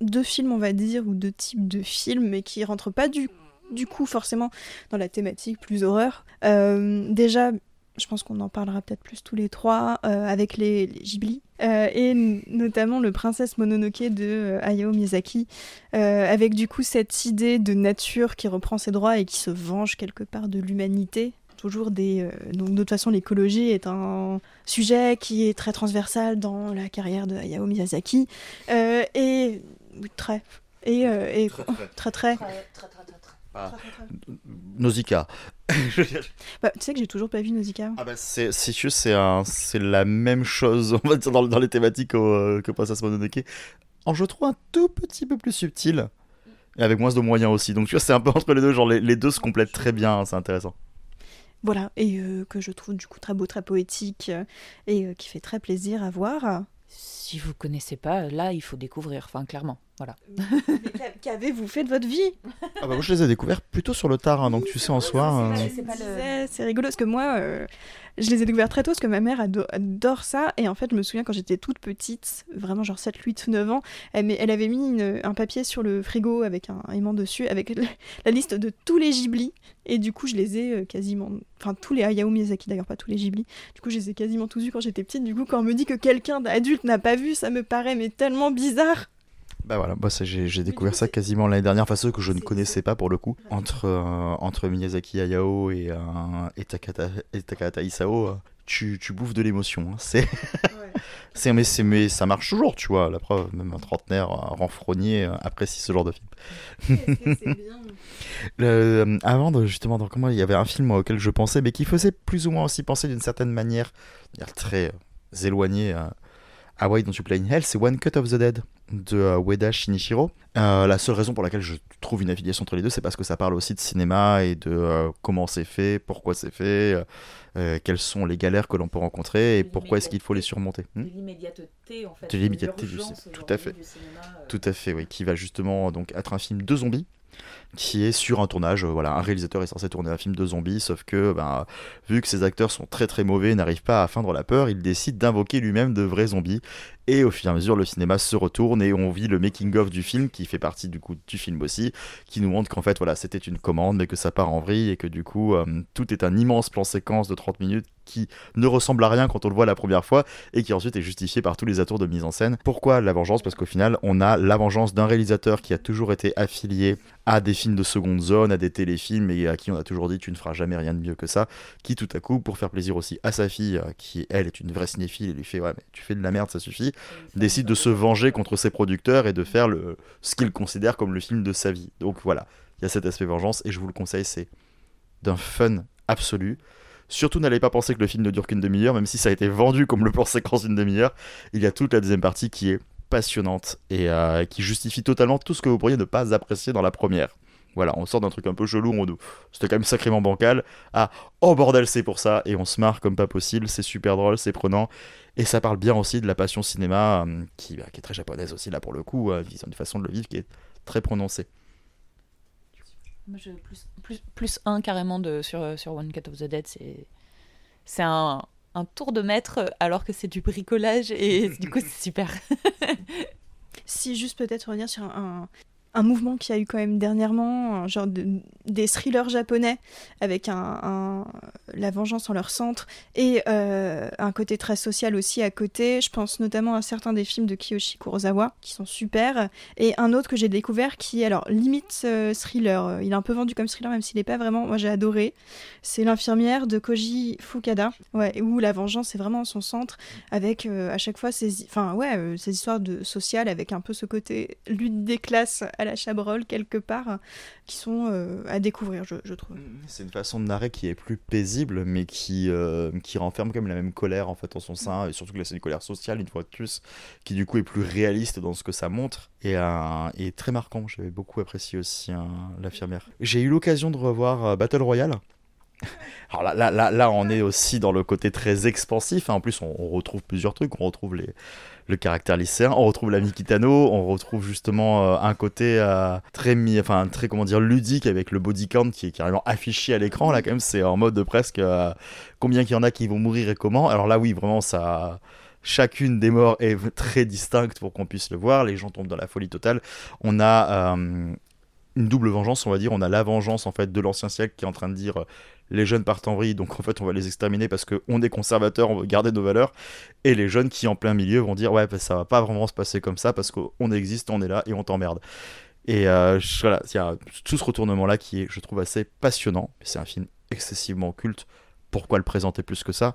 deux films, on va dire, ou deux types de films, mais qui rentrent pas du, du coup forcément dans la thématique plus horreur. Euh, déjà, je pense qu'on en parlera peut-être plus tous les trois, avec les, les Ghibli. Euh, et notamment le Princesse Mononoke de euh, Hayao Miyazaki, euh, avec du coup cette idée de nature qui reprend ses droits et qui se venge quelque part de l'humanité. Toujours des. donc, de toute façon, l'écologie est un sujet qui est très transversal dans la carrière de Hayao Miyazaki. et. Très. Et, et très, très. Ah. Nausicaa. bah, tu sais que j'ai toujours pas vu Nausicaa. Ah bah c'est c'est c'est la même chose on va dire dans, dans les thématiques euh, que Princess Mononoke. En je trouve un tout petit peu plus subtil et avec moins de moyens aussi. Donc tu vois c'est un peu entre les deux genre les, deux se complètent très bien, c'est intéressant. Voilà et euh, que je trouve du coup très beau, très poétique euh, et qui fait très plaisir à voir. Si vous connaissez pas, là il faut découvrir, enfin clairement. Voilà. Qu'avez-vous fait de votre vie? Ah bah Moi, je les ai découverts plutôt sur le tard, hein, donc tu sais, en soi. Euh, c'est rigolo parce que moi, euh, je les ai découverts très tôt parce que ma mère adore ça. Et en fait, je me souviens quand j'étais toute petite, vraiment genre 7, 8, 9 ans, elle, elle avait mis un papier sur le frigo avec un aimant dessus, avec la liste de tous les Ghibli. Et du coup, je les ai euh, quasiment. Enfin, tous les Hayao Miyazaki d'ailleurs, pas tous les Ghibli. Du coup, je les ai quasiment tous vus quand j'étais petite. Du coup, quand on me dit que quelqu'un d'adulte n'a pas vu, ça me paraît mais tellement bizarre. Bah voilà, bah j'ai découvert ça quasiment l'année dernière, enfin ceux que je ne connaissais pas pour le coup. Entre, euh, entre Miyazaki Hayao et, euh, et, Takata, Isao, euh, tu, tu, bouffes de l'émotion. Hein. C'est, c'est, mais, mais ça marche toujours, tu vois. La preuve, même un trentenaire renfrogné apprécie ce genre de film. le, avant de justement, donc, comment il y avait un film auquel je pensais, mais qui faisait plus ou moins aussi penser d'une certaine manière, très éloigné Hawaii Don't You Play in Hell, c'est One Cut of the Dead de euh, Ueda Shinichiro. Euh, la seule raison pour laquelle je trouve une affiliation entre les deux, c'est parce que ça parle aussi de cinéma et de euh, comment c'est fait, pourquoi c'est fait, quelles sont les galères que l'on peut rencontrer et pourquoi est-ce qu'il faut les surmonter. Hmm de l'immédiateté en fait. De l'immédiateté du tout à fait. tout à fait, oui, qui va justement donc être un film de zombies qui est sur un tournage. voilà, un réalisateur est censé tourner un film de zombies, sauf que, ben, vu que ces acteurs sont très très mauvais, n'arrivent pas à feindre la peur, il décide d'invoquer lui-même de vrais zombies et au fur et à mesure, le cinéma se retourne et on vit le making-of du film, qui fait partie du coup du film aussi, qui nous montre qu'en fait, voilà, c'était une commande, mais que ça part en vrille et que du coup, euh, tout est un immense plan séquence de 30 minutes qui ne ressemble à rien quand on le voit la première fois et qui ensuite est justifié par tous les atours de mise en scène. Pourquoi la vengeance? Parce qu'au final, on a la vengeance d'un réalisateur qui a toujours été affilié à des films de seconde zone, à des téléfilms et à qui on a toujours dit tu ne feras jamais rien de mieux que ça, qui tout à coup, pour faire plaisir aussi à sa fille, euh, qui elle est une vraie cinéphile, et lui fait ouais mais tu fais de la merde, ça suffit, décide de se venger contre ses producteurs et de faire ce qu'il considère comme le film de sa vie. Donc voilà, il y a cet aspect vengeance et je vous le conseille, c'est d'un fun absolu. Surtout n'allez pas penser que le film ne dure qu'une demi-heure, même si ça a été vendu comme le plan séquence d'une demi-heure. Il y a toute la deuxième partie qui est passionnante et euh, qui justifie totalement tout ce que vous pourriez ne pas apprécier dans la première. Voilà, on sort d'un truc un peu chelou, on... c'était quand même sacrément bancal, ah, oh bordel, c'est pour ça, et on se marre comme pas possible, c'est super drôle, c'est prenant, et ça parle bien aussi de la passion cinéma, euh, qui, bah, qui, est très japonaise aussi, là pour le coup, euh, une façon de le vivre qui est très prononcée. Plus, plus, un carrément de, sur, One Cut of the Dead, c'est, c'est un, un tour de maître alors que c'est du bricolage, et du coup, c'est super. si juste peut-être revenir sur un, un mouvement qui a eu quand même dernièrement, genre des thrillers japonais avec un, la vengeance en leur centre et euh, un côté très social aussi à côté. Je pense notamment à certains des films de Kiyoshi Kurosawa qui sont super et un autre que j'ai découvert qui, alors limite euh, thriller, il est un peu vendu comme thriller même s'il n'est pas vraiment. Moi j'ai adoré. C'est l'infirmière de Koji Fukada, ouais, où la vengeance est vraiment son centre avec euh, à chaque fois ces, enfin ouais, ces histoires de sociales avec un peu ce côté lutte des classes à la Chabrol quelque part, qui sont euh, à découvrir, je, trouve. Mm, c'est une façon de narrer qui est plus paisible, mais qui, euh, qui renferme quand même la même colère en fait en son sein, et surtout que là c'est une colère sociale une fois de plus, qui du coup est plus réaliste dans ce que ça montre, et, très marquant. J'avais beaucoup apprécié aussi hein, l'infirmière. J'ai eu l'occasion de revoir euh, Battle Royale. Alors là, là, là, là, on est aussi dans le côté très expansif. Hein. En plus, on, retrouve plusieurs trucs. On retrouve les, le caractère lycéen. On retrouve l'ami Kitano, on retrouve justement euh, un côté euh, très, enfin, très comment ludique avec le body count qui est carrément affiché à l'écran. Là, quand même, c'est en mode presque euh, combien qu'il y en a qui vont mourir et comment. Alors là, oui, vraiment, ça. Chacune des morts est très distincte pour qu'on puisse le voir. Les gens tombent dans la folie totale. On a une double vengeance, on va dire. On a la vengeance en fait de l'ancien siècle qui est en train de dire les jeunes partent en vrille, donc en fait on va les exterminer parce qu'on est conservateurs, on veut garder nos valeurs, et les jeunes qui en plein milieu vont dire ouais bah, ça va pas vraiment se passer comme ça parce qu'on existe, on est là et on t'emmerde. Et euh, voilà, il y a tout ce retournement-là qui est, je trouve, assez passionnant. C'est un film excessivement culte. Pourquoi le présenter plus que ça?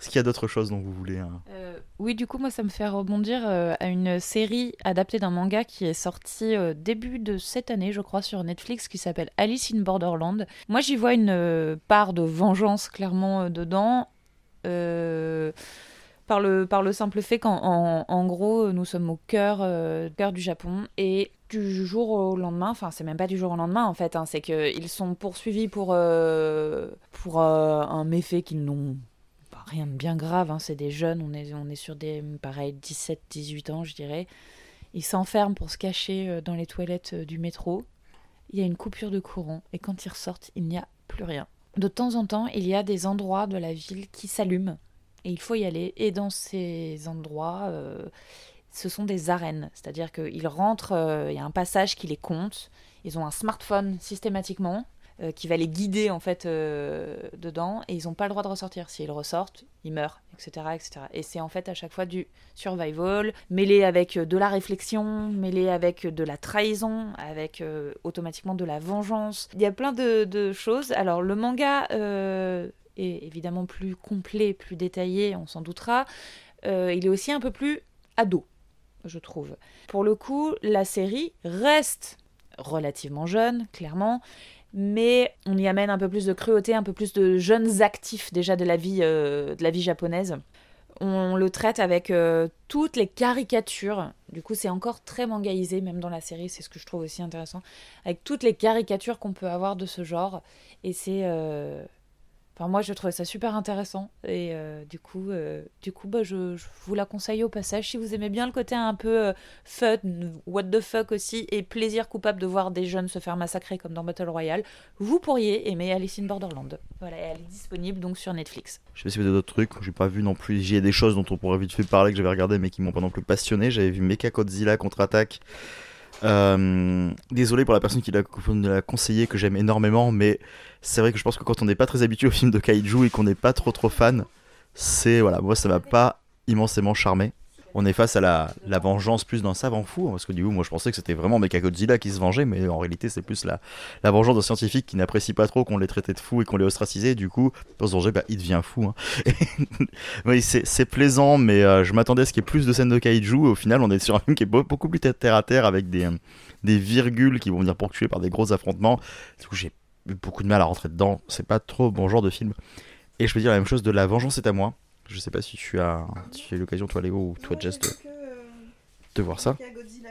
Est-ce qu'il y a d'autres choses dont vous voulez hein Euh, oui, du coup, moi, ça me fait rebondir euh, à une série adaptée d'un manga qui est sorti euh, début de cette année, je crois, sur Netflix, qui s'appelle Alice in Borderland. Moi, j'y vois une part de vengeance clairement dedans. par le, par le simple fait qu'en en, en gros, nous sommes au cœur, cœur du Japon et du jour au lendemain, enfin c'est même pas du jour au lendemain en fait, hein, c'est qu'ils sont poursuivis pour, pour un méfait qu'ils n'ont rien de bien grave, hein, c'est des jeunes, on est, on est sur des, pareil, 17-18 ans je dirais. Ils s'enferment pour se cacher euh, dans les toilettes euh, du métro. Il y a une coupure de courant et quand ils ressortent, il n'y a plus rien. De temps en temps, il y a des endroits de la ville qui s'allument et il faut y aller. Et dans ces endroits, euh, ce sont des arènes, c'est-à-dire qu'ils rentrent, il y a un passage qui les compte. Ils ont un smartphone systématiquement euh, qui va les guider en fait euh, dedans et ils n'ont pas le droit de ressortir. S'ils ressortent, ils meurent, etc., etc. Et c'est en fait à chaque fois du survival mêlé avec euh, de la réflexion, mêlé avec de la trahison, avec automatiquement de la vengeance. Il y a plein de, choses. Alors le manga est évidemment plus complet, plus détaillé, on s'en doutera. Il est aussi un peu plus ado, je trouve. Pour le coup, la série reste relativement jeune, clairement, mais on y amène un peu plus de cruauté, un peu plus de jeunes actifs déjà de la vie, euh, de la vie japonaise. On le traite avec euh, toutes les caricatures. Du coup, c'est encore très mangaïsé, même dans la série, c'est ce que je trouve aussi intéressant. Avec toutes les caricatures qu'on peut avoir de ce genre. Et c'est. euh, Enfin, moi, je trouvais ça super intéressant. Et euh, du coup, euh, du coup bah, je, vous la conseille au passage. Si vous aimez bien le côté un peu euh, fun, what the fuck aussi, et plaisir coupable de voir des jeunes se faire massacrer comme dans Battle Royale, vous pourriez aimer Alice in Borderland. Voilà, elle est disponible donc sur Netflix. Je sais pas si vous avez d'autres trucs, j'ai pas vu non plus. J'ai des choses dont on pourrait vite fait parler que j'avais regardé mais qui m'ont pas non plus passionné. J'avais vu Mecha Godzilla contre-attaque. Euh, désolé pour la personne qui l'a conseillé, que j'aime énormément, mais c'est vrai que je pense que quand on n'est pas très habitué aux films de kaiju et qu'on n'est pas trop trop fan, c'est voilà, moi ça m'a pas immensément charmé. On est face à la, vengeance plus d'un savant fou, hein, parce que du coup, moi je pensais que c'était vraiment Mechagodzilla qui se vengeait, mais en réalité c'est plus la, la vengeance d'un scientifique qui n'apprécie pas trop qu'on l'ait traité de fou et qu'on l'ait ostracisé, du coup, pour se venger, bah, il devient fou. hein. Oui, c'est plaisant, mais euh, je m'attendais à ce qu'il y ait plus de scènes de kaiju, au final on est sur un film qui est beau- beaucoup plus terre à terre, avec des, des virgules qui vont venir ponctuer par des gros affrontements. Du coup, j'ai beaucoup de mal à rentrer dedans, c'est pas trop mon genre de film. Et je peux dire la même chose de La Vengeance est à moi. Je sais pas si tu as, tu as eu l'occasion, toi Léo, ou toi Jess, de, de voir ça. Godzilla.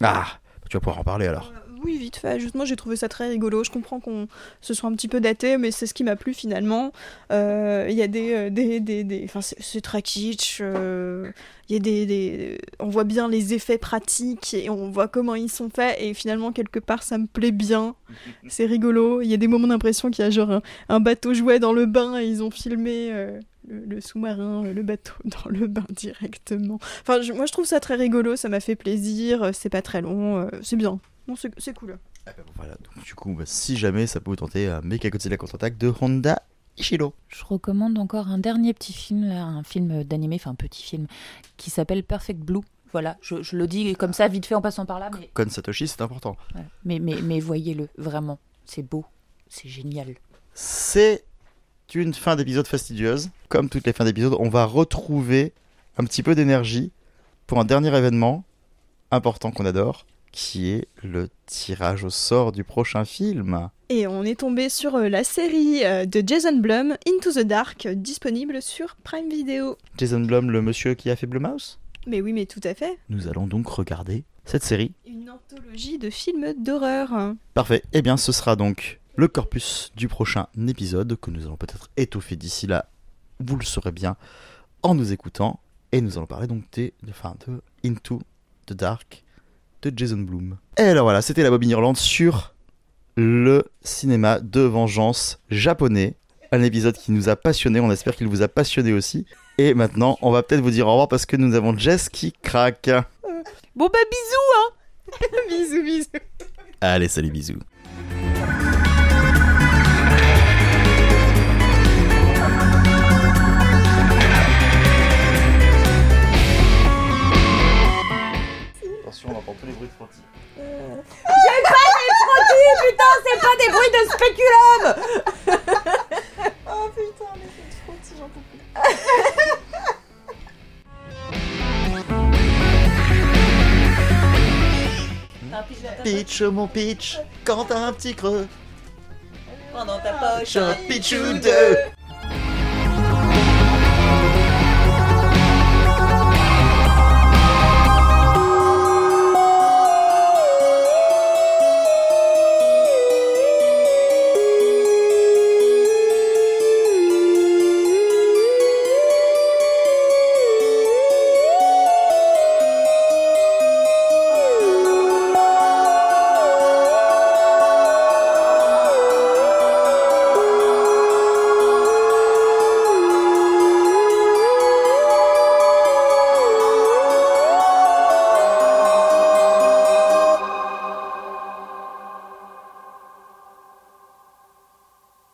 Ah, tu vas pouvoir en parler alors. Euh, oui, vite fait. Justement, j'ai trouvé ça très rigolo. Je comprends qu'on se soit un petit peu daté, mais c'est ce qui m'a plu finalement. Euh, Il y a des, euh, des, des, des- enfin, c'est- très kitsch. euh, y a des, des, on voit bien les effets pratiques et on voit comment ils sont faits. Et finalement, quelque part, ça me plaît bien. C'est rigolo. Il y a des moments d'impression qu'il y a genre un, un bateau jouet dans le bain et ils ont filmé. Le, le sous-marin, euh, le bateau dans le bain directement. Enfin, je- moi je trouve ça très rigolo, ça m'a fait plaisir, euh, c'est pas très long, euh, c'est bien. C'est c'est cool. Voilà, donc du coup, bah, si jamais ça peut vous tenter, euh, Mechagodzilla contre-attaque de Honda Ishiro. Je recommande encore un dernier petit film, là, un film d'animé, enfin un petit film, qui s'appelle Perfect Blue. Voilà, je, je le dis comme ça, vite fait en passant par là, mais, Kon Satoshi, c'est important. mais, mais, mais voyez-le, vraiment, c'est beau, c'est génial. C'est une fin d'épisode fastidieuse. Comme toutes les fins d'épisode, on va retrouver un petit peu d'énergie pour un dernier événement important qu'on adore, qui est le tirage au sort du prochain film. Et on est tombé sur euh, la série euh, de Jason Blum, Into the Dark, disponible sur Prime Video. Jason Blum, le monsieur qui a fait Blue Mouse. Mais oui, mais tout à fait. Nous allons donc regarder cette série. Une anthologie de films d'horreur. Parfait. Eh bien, ce sera donc le corpus du prochain épisode que nous allons peut-être étoffer d'ici là. Vous le saurez bien en nous écoutant. Et nous allons parler donc des, de, enfin, de Into the Dark de Jason Blum. Et alors voilà, c'était la Bobine Irlande sur le cinéma de vengeance japonais. Un épisode qui nous a passionné. On espère qu'il vous a passionné aussi. Et maintenant, on va peut-être vous dire au revoir parce que nous avons Jess qui craque. Bon bah bisous bisous, bisous. Allez, salut, bisous. Tous les bruits de frottis. Putain, c'est pas des bruits de spéculum Oh putain, les feux de frottis, j'en peux plus. Pitch, mon pitch, quand t'as un petit creux, Pendant ta poche, un pitch ou deux.